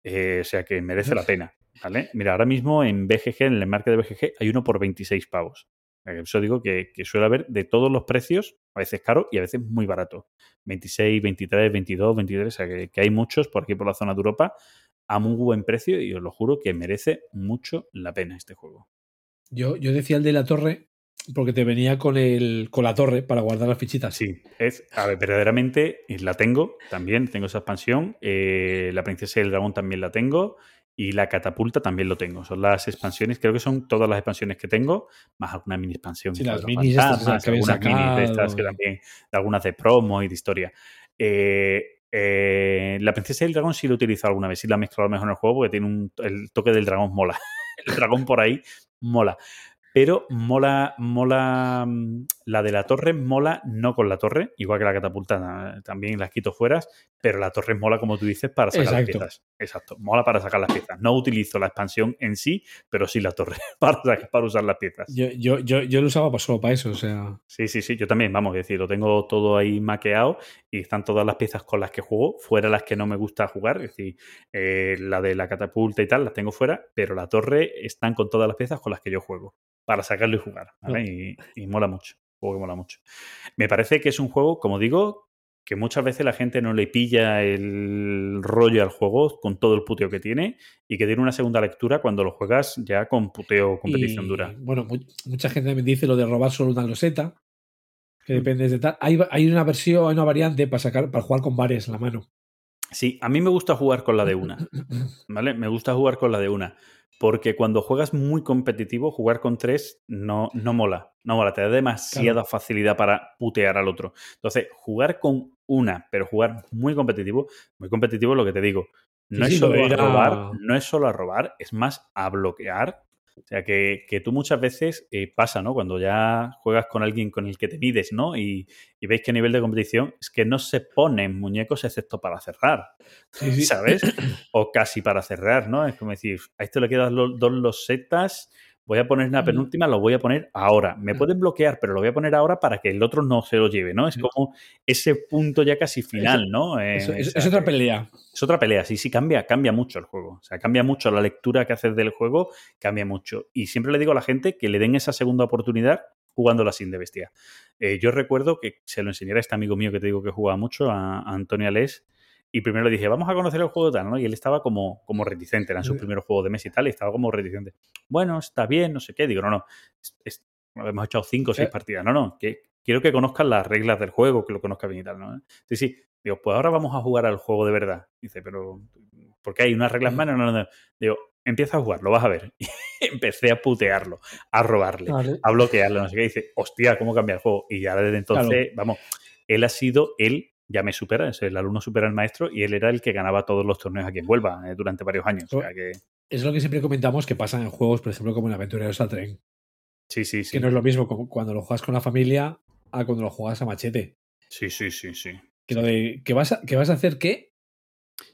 S2: Eh, o sea que merece la pena, ¿vale? Mira, ahora mismo en BGG, en el market de BGG, hay uno por 26 pavos. Eh, Eso digo que, que suele haber de todos los precios, a veces caro y a veces muy barato. 26, 23, 22, 23, o sea que, que hay muchos por aquí por la zona de Europa a muy buen precio y os lo juro que merece mucho la pena este juego.
S3: yo, yo decía el de la torre porque te venía con, el, con la torre para guardar las fichitas.
S2: Sí, es, a ver, verdaderamente eh, la tengo también, tengo esa expansión. eh, la princesa y el dragón también la tengo. Y la catapulta también lo tengo. Son las expansiones, creo que son todas las expansiones que tengo, más alguna mini expansión.
S3: Sí, las minis estas
S2: fantasmas,
S3: que
S2: algunas minis de estas que también, algunas de promo y de historia. Eh, eh, la princesa y el dragón sí lo he utilizado alguna vez, sí la he mezclado mejor en el juego porque tiene un, el toque del dragón mola. el dragón por ahí mola. Pero mola, mola, mm, la de la torre mola no con la torre, igual que la catapulta eh, también las quito fueras, pero la torre mola, como tú dices, para sacar
S3: Exacto.
S2: las piezas. Exacto, mola para sacar las piezas. No utilizo la expansión en sí, pero sí la torre para, sacar- para usar las piezas.
S3: Yo, yo, yo, yo lo usaba solo para eso, o sea.
S2: Sí, sí, sí, yo también, vamos, es decir, lo tengo todo ahí maqueado y están todas las piezas con las que juego, fuera las que no me gusta jugar, es decir, eh, la de la catapulta y tal, las tengo fuera, pero la torre están con todas las piezas con las que yo juego, para sacarlo y jugar, ¿vale? Y, y mola mucho, juego que mola mucho. Me parece que es un juego, como digo, que muchas veces la gente no le pilla el rollo al juego con todo el puteo que tiene y que tiene una segunda lectura cuando lo juegas ya con puteo competición
S3: y,
S2: dura.
S3: Bueno, mu- mucha gente también dice lo de robar solo una loseta. Que
S2: Mm.
S3: depende de tal. Hay, hay una versión, hay una variante para sacar, para jugar con bares en la mano.
S2: Sí, a mí me gusta jugar con la de una. ¿vale? Me gusta jugar con la de una. Porque cuando juegas muy competitivo, jugar con tres no, no mola. No mola, te da demasiada facilidad para putear al otro. Entonces, jugar con una, pero jugar muy competitivo, muy competitivo es lo que te digo. No,
S3: Sí,
S2: es solo a robar, no es solo a robar, es más a bloquear. O sea, que, que tú muchas veces eh, pasa, ¿no? Cuando ya juegas con alguien con el que te mides, ¿no? Y, y veis que a nivel de competición es que no se ponen muñecos excepto para cerrar. ¿sabes? O casi para cerrar, ¿no? Es como decir, a esto le quedan los, dos losetas, voy a poner una penúltima, lo voy a poner ahora. Me pueden bloquear, pero lo voy a poner ahora para que el otro no se lo lleve, ¿no? Es como ese punto ya casi final, ¿no? Eh,
S3: Es, otra pelea.
S2: es otra pelea, sí, sí, cambia, cambia mucho el juego. O sea, cambia mucho la lectura que haces del juego, cambia mucho. Y siempre le digo a la gente que le den esa segunda oportunidad jugando la sin de bestia. Eh, yo recuerdo que se lo enseñara a este amigo mío que te digo que jugaba mucho, a, a Antonio Alés, y primero le dije, vamos a conocer el juego tal, ¿no? Y él estaba como, como reticente, eran sus
S3: Sí.
S2: primeros juegos de mesa y tal, y estaba como reticente. Bueno, está bien, no sé qué. Digo, no, no, es- es- hemos echado cinco o seis
S3: Eh.
S2: partidas. No, no, que quiero que conozcan las reglas del juego, que lo conozcan bien y tal, ¿no? Sí, sí. Digo, pues ahora vamos a jugar al juego de verdad. Dice, pero ¿por qué hay unas reglas
S3: Mm.
S2: más? No, no, no. Digo, empieza a jugar, lo vas a ver. Y empecé a putearlo, a robarle,
S3: Vale.
S2: a bloquearlo, no sé qué. Dice, hostia, ¿cómo cambia el juego? Y ya desde entonces, vamos, él ha sido, él ya me supera, es el alumno supera al maestro y él era el que ganaba todos los torneos aquí en Huelva eh, durante varios años. O sea que,
S3: Es lo que siempre comentamos que pasa en juegos, por ejemplo, como en Aventureros al Tren.
S2: sí, sí, sí.
S3: Que no es lo mismo como cuando lo juegas con la familia a cuando lo juegas a machete.
S2: Sí, sí, sí, sí.
S3: Que lo de que vas a, que vas a hacer qué?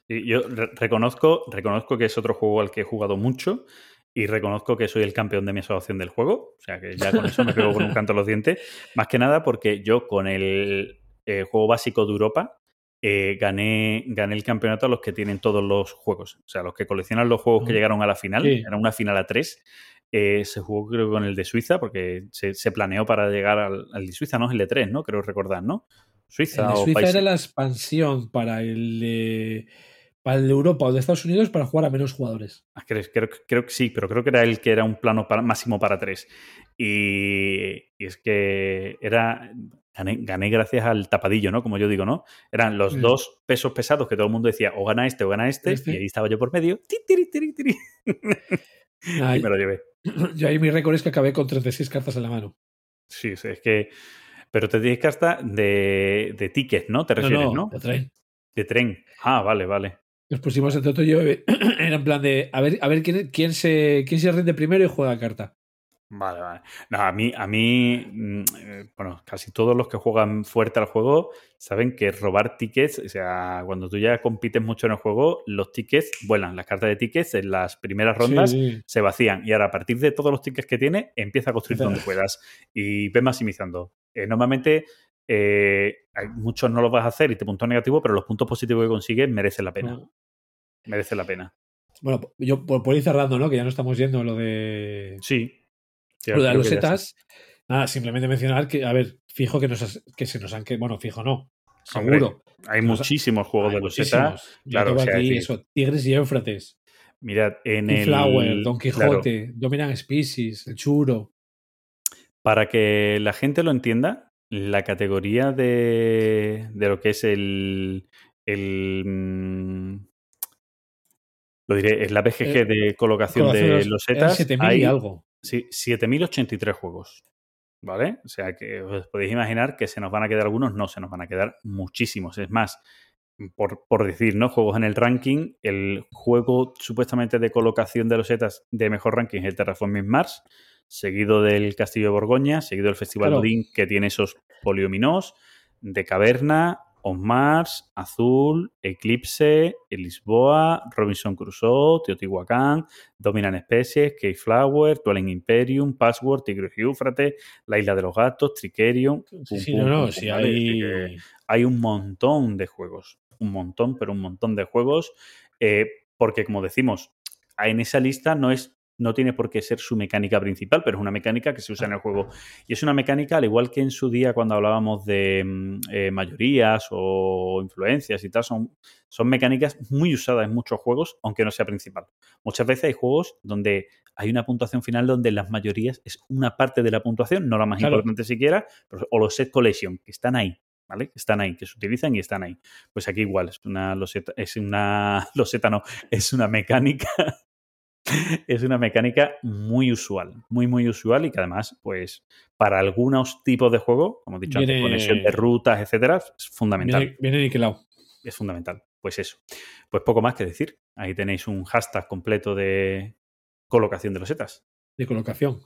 S2: Yo re- reconozco, reconozco que es otro juego al que he jugado mucho y reconozco que soy el campeón de mi asociación del juego. O sea que ya con eso me pego con un canto a los dientes. Más que nada porque yo con el eh, juego básico de Europa eh, gané, gané el campeonato a los que tienen todos los juegos. O sea, los que coleccionan los juegos que
S3: Ah.
S2: llegaron a la final.
S3: Sí.
S2: Era una final a tres. Eh, se jugó creo con el de Suiza porque se, se planeó para llegar al, al de Suiza, no es el de tres, ¿no? Creo recordar, ¿no? Suiza
S3: El de
S2: o
S3: Suiza
S2: países-
S3: era la expansión para el de, para el de Europa o de Estados Unidos para jugar a menos jugadores.
S2: Ah, Creo, creo, creo que sí, pero creo que era el que era un plano para- máximo para tres. Y, y es que era. Gané, gané gracias al tapadillo, ¿no? Como yo digo, ¿no? Eran los
S3: Sí.
S2: dos pesos pesados que todo el mundo decía, o gana este o gana este,
S3: Este.
S2: y ahí estaba yo por medio. ti, tiri, tiri, tiri,
S3: Ay,
S2: y me lo llevé.
S3: yo ahí mi récord es que acabé con 36 cartas en la mano.
S2: Sí, sí, es que. Pero te tienes hasta de, de tickets, ¿no? Te refieres,
S3: no,
S2: ¿no?
S3: de tren.
S2: De tren. Ah, vale, vale.
S3: Nos pusimos entre otro y yo, eh, era en plan de, a ver, a ver quién, quién, se, quién se rinde primero y juega carta.
S2: Vale, vale. No, a mí, a mí, mm, eh, bueno, casi todos los que juegan fuerte al juego saben que robar tickets, o sea, cuando tú ya compites mucho en el juego, los tickets vuelan. Las cartas de tickets en las primeras rondas
S3: Sí, sí.
S2: se vacían y ahora a partir de todos los tickets que tiene, empieza a construir donde puedas y ve maximizando. Eh, normalmente, eh, hay muchos no los vas a hacer y te puntúan negativo, pero los puntos positivos que consigues merecen la pena.
S3: No.
S2: Merecen la pena.
S3: Bueno, yo por, por ir cerrando, ¿no? Que ya no estamos yendo lo de,
S2: Sí.
S3: Lo de las losetas. Nada, simplemente mencionar que, a ver, fijo que, nos, has- que se nos han que Bueno, fijo no.
S2: Hombre,
S3: Seguro.
S2: Hay
S3: Nos-
S2: muchísimos juegos
S3: Hay
S2: de losetas. claro,
S3: tengo
S2: o sea,
S3: aquí
S2: decir-
S3: eso, Tigres y Éufrates,
S2: Mirad, en el.
S3: Flower, Don
S2: claro,
S3: Quijote, Dominant Species, el Churo.
S2: para que la gente lo entienda, la categoría de, de lo que es el. el mm, lo diré, es la BGG
S3: Eh,
S2: de colocación de
S3: Eran
S2: losetas.
S3: 7000
S2: hay
S3: y algo.
S2: Sí, 7083 juegos. ¿Vale? O sea que os podéis imaginar que se nos van a quedar algunos, no, se nos van a quedar muchísimos. Es más, por, por decir, ¿no? Juegos en el ranking, el juego supuestamente de colocación de losetas de mejor ranking es el Terraforming Mars, seguido del Castillo de Borgoña, seguido del Festival
S3: Claro.
S2: Odín, que tiene esos poliominos, de Caverna, On Mars, Azul, Eclipse, Lisboa, Robinson Crusoe, Teotihuacán, Dominan Species, Keyflower, Dwelling Imperium, Password, Tigris y Éufrates, La Isla de los Gatos, Tricerion.
S3: Sí, no, no,
S2: pum,
S3: sí hay
S2: un montón de juegos. Un montón, pero un montón de juegos. eh, porque, como decimos, en esa lista no es. No tiene por qué ser su mecánica principal, pero es una mecánica que se usa en el juego. Y es una mecánica, al igual que en su día cuando hablábamos de mm, eh, mayorías o influencias y tal, son, son mecánicas muy usadas en muchos juegos, aunque no sea principal. Muchas veces hay juegos donde hay una puntuación final donde las mayorías es una parte de la puntuación, no la más
S3: Claro.
S2: importante siquiera, pero- o los set collection, que están ahí, ¿vale? Que están ahí, que se utilizan y están ahí. Pues aquí igual, es una loseta, es una loseta no, es una mecánica es una mecánica muy usual, muy, muy usual y que además, pues, para algunos tipos de juego, como he dicho antes,
S3: Viene-
S2: conexión de rutas, etcétera, es fundamental.
S3: Viene, viene niquelado.
S2: Es fundamental. Pues eso. Pues poco más que decir. Ahí tenéis un hashtag completo de colocación de los setas.
S3: De colocación.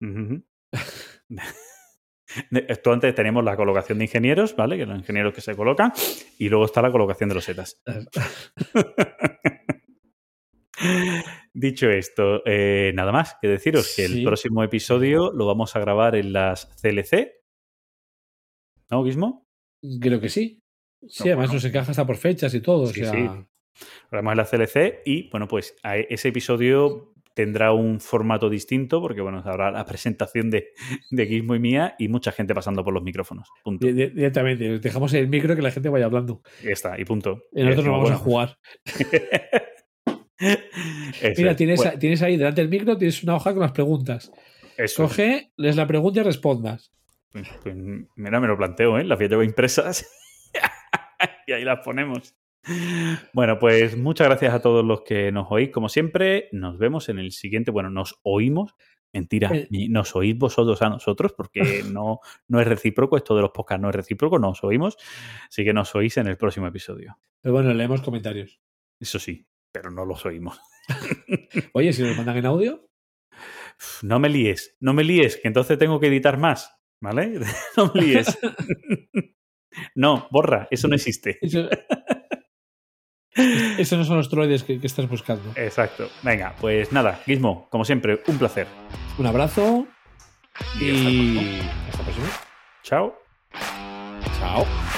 S2: Esto antes tenemos la colocación de ingenieros, ¿vale? Que los ingenieros que se colocan, y luego está la colocación de los setas. Dicho esto, eh, nada más que deciros que el próximo episodio lo vamos a grabar en las CLC. ¿No, Guismo?
S3: Creo que sí. Sí,
S2: No,
S3: además
S2: bueno.
S3: nos encaja hasta por fechas y todo.
S2: Sí,
S3: o sea,
S2: sí. Grabamos en la CLC y, bueno, pues a ese episodio tendrá un formato distinto porque, bueno, habrá la presentación de, de Guismo y mía y mucha gente pasando por los micrófonos. Punto.
S3: di- di- directamente. Dejamos el micro que la gente vaya hablando.
S2: Ya está, y punto.
S3: Y nosotros nos vamos a jugar. Mira,
S2: es.
S3: tienes,
S2: Bueno,
S3: tienes ahí delante del micro, tienes una hoja con las preguntas.
S2: eso es.
S3: Coge, lees la pregunta y respondas.
S2: Pues, pues, mira, me lo planteo, ¿eh? Las voy a llevar impresas y ahí las ponemos. Bueno, pues muchas gracias a todos los que nos oís, como siempre. Nos vemos en el siguiente. Bueno, nos oímos. Mentira,
S3: Eh.
S2: nos oís vosotros a nosotros, porque no, no es recíproco. Esto de los podcasts no es recíproco, nos oímos. Así que nos oís en el próximo episodio.
S3: Pero bueno, leemos comentarios.
S2: Eso sí, pero no los oímos.
S3: Oye, si nos mandan en audio,
S2: No me líes, no me líes, que entonces tengo que editar más, ¿vale? No me líes. No, borra, eso no existe.
S3: eso- esos no son los droides que, que estás buscando.
S2: Exacto. Venga, pues nada, Gizmo, como siempre, un placer.
S3: Un abrazo
S2: Y
S3: y hasta la próxima.
S2: Chao.
S3: Chao.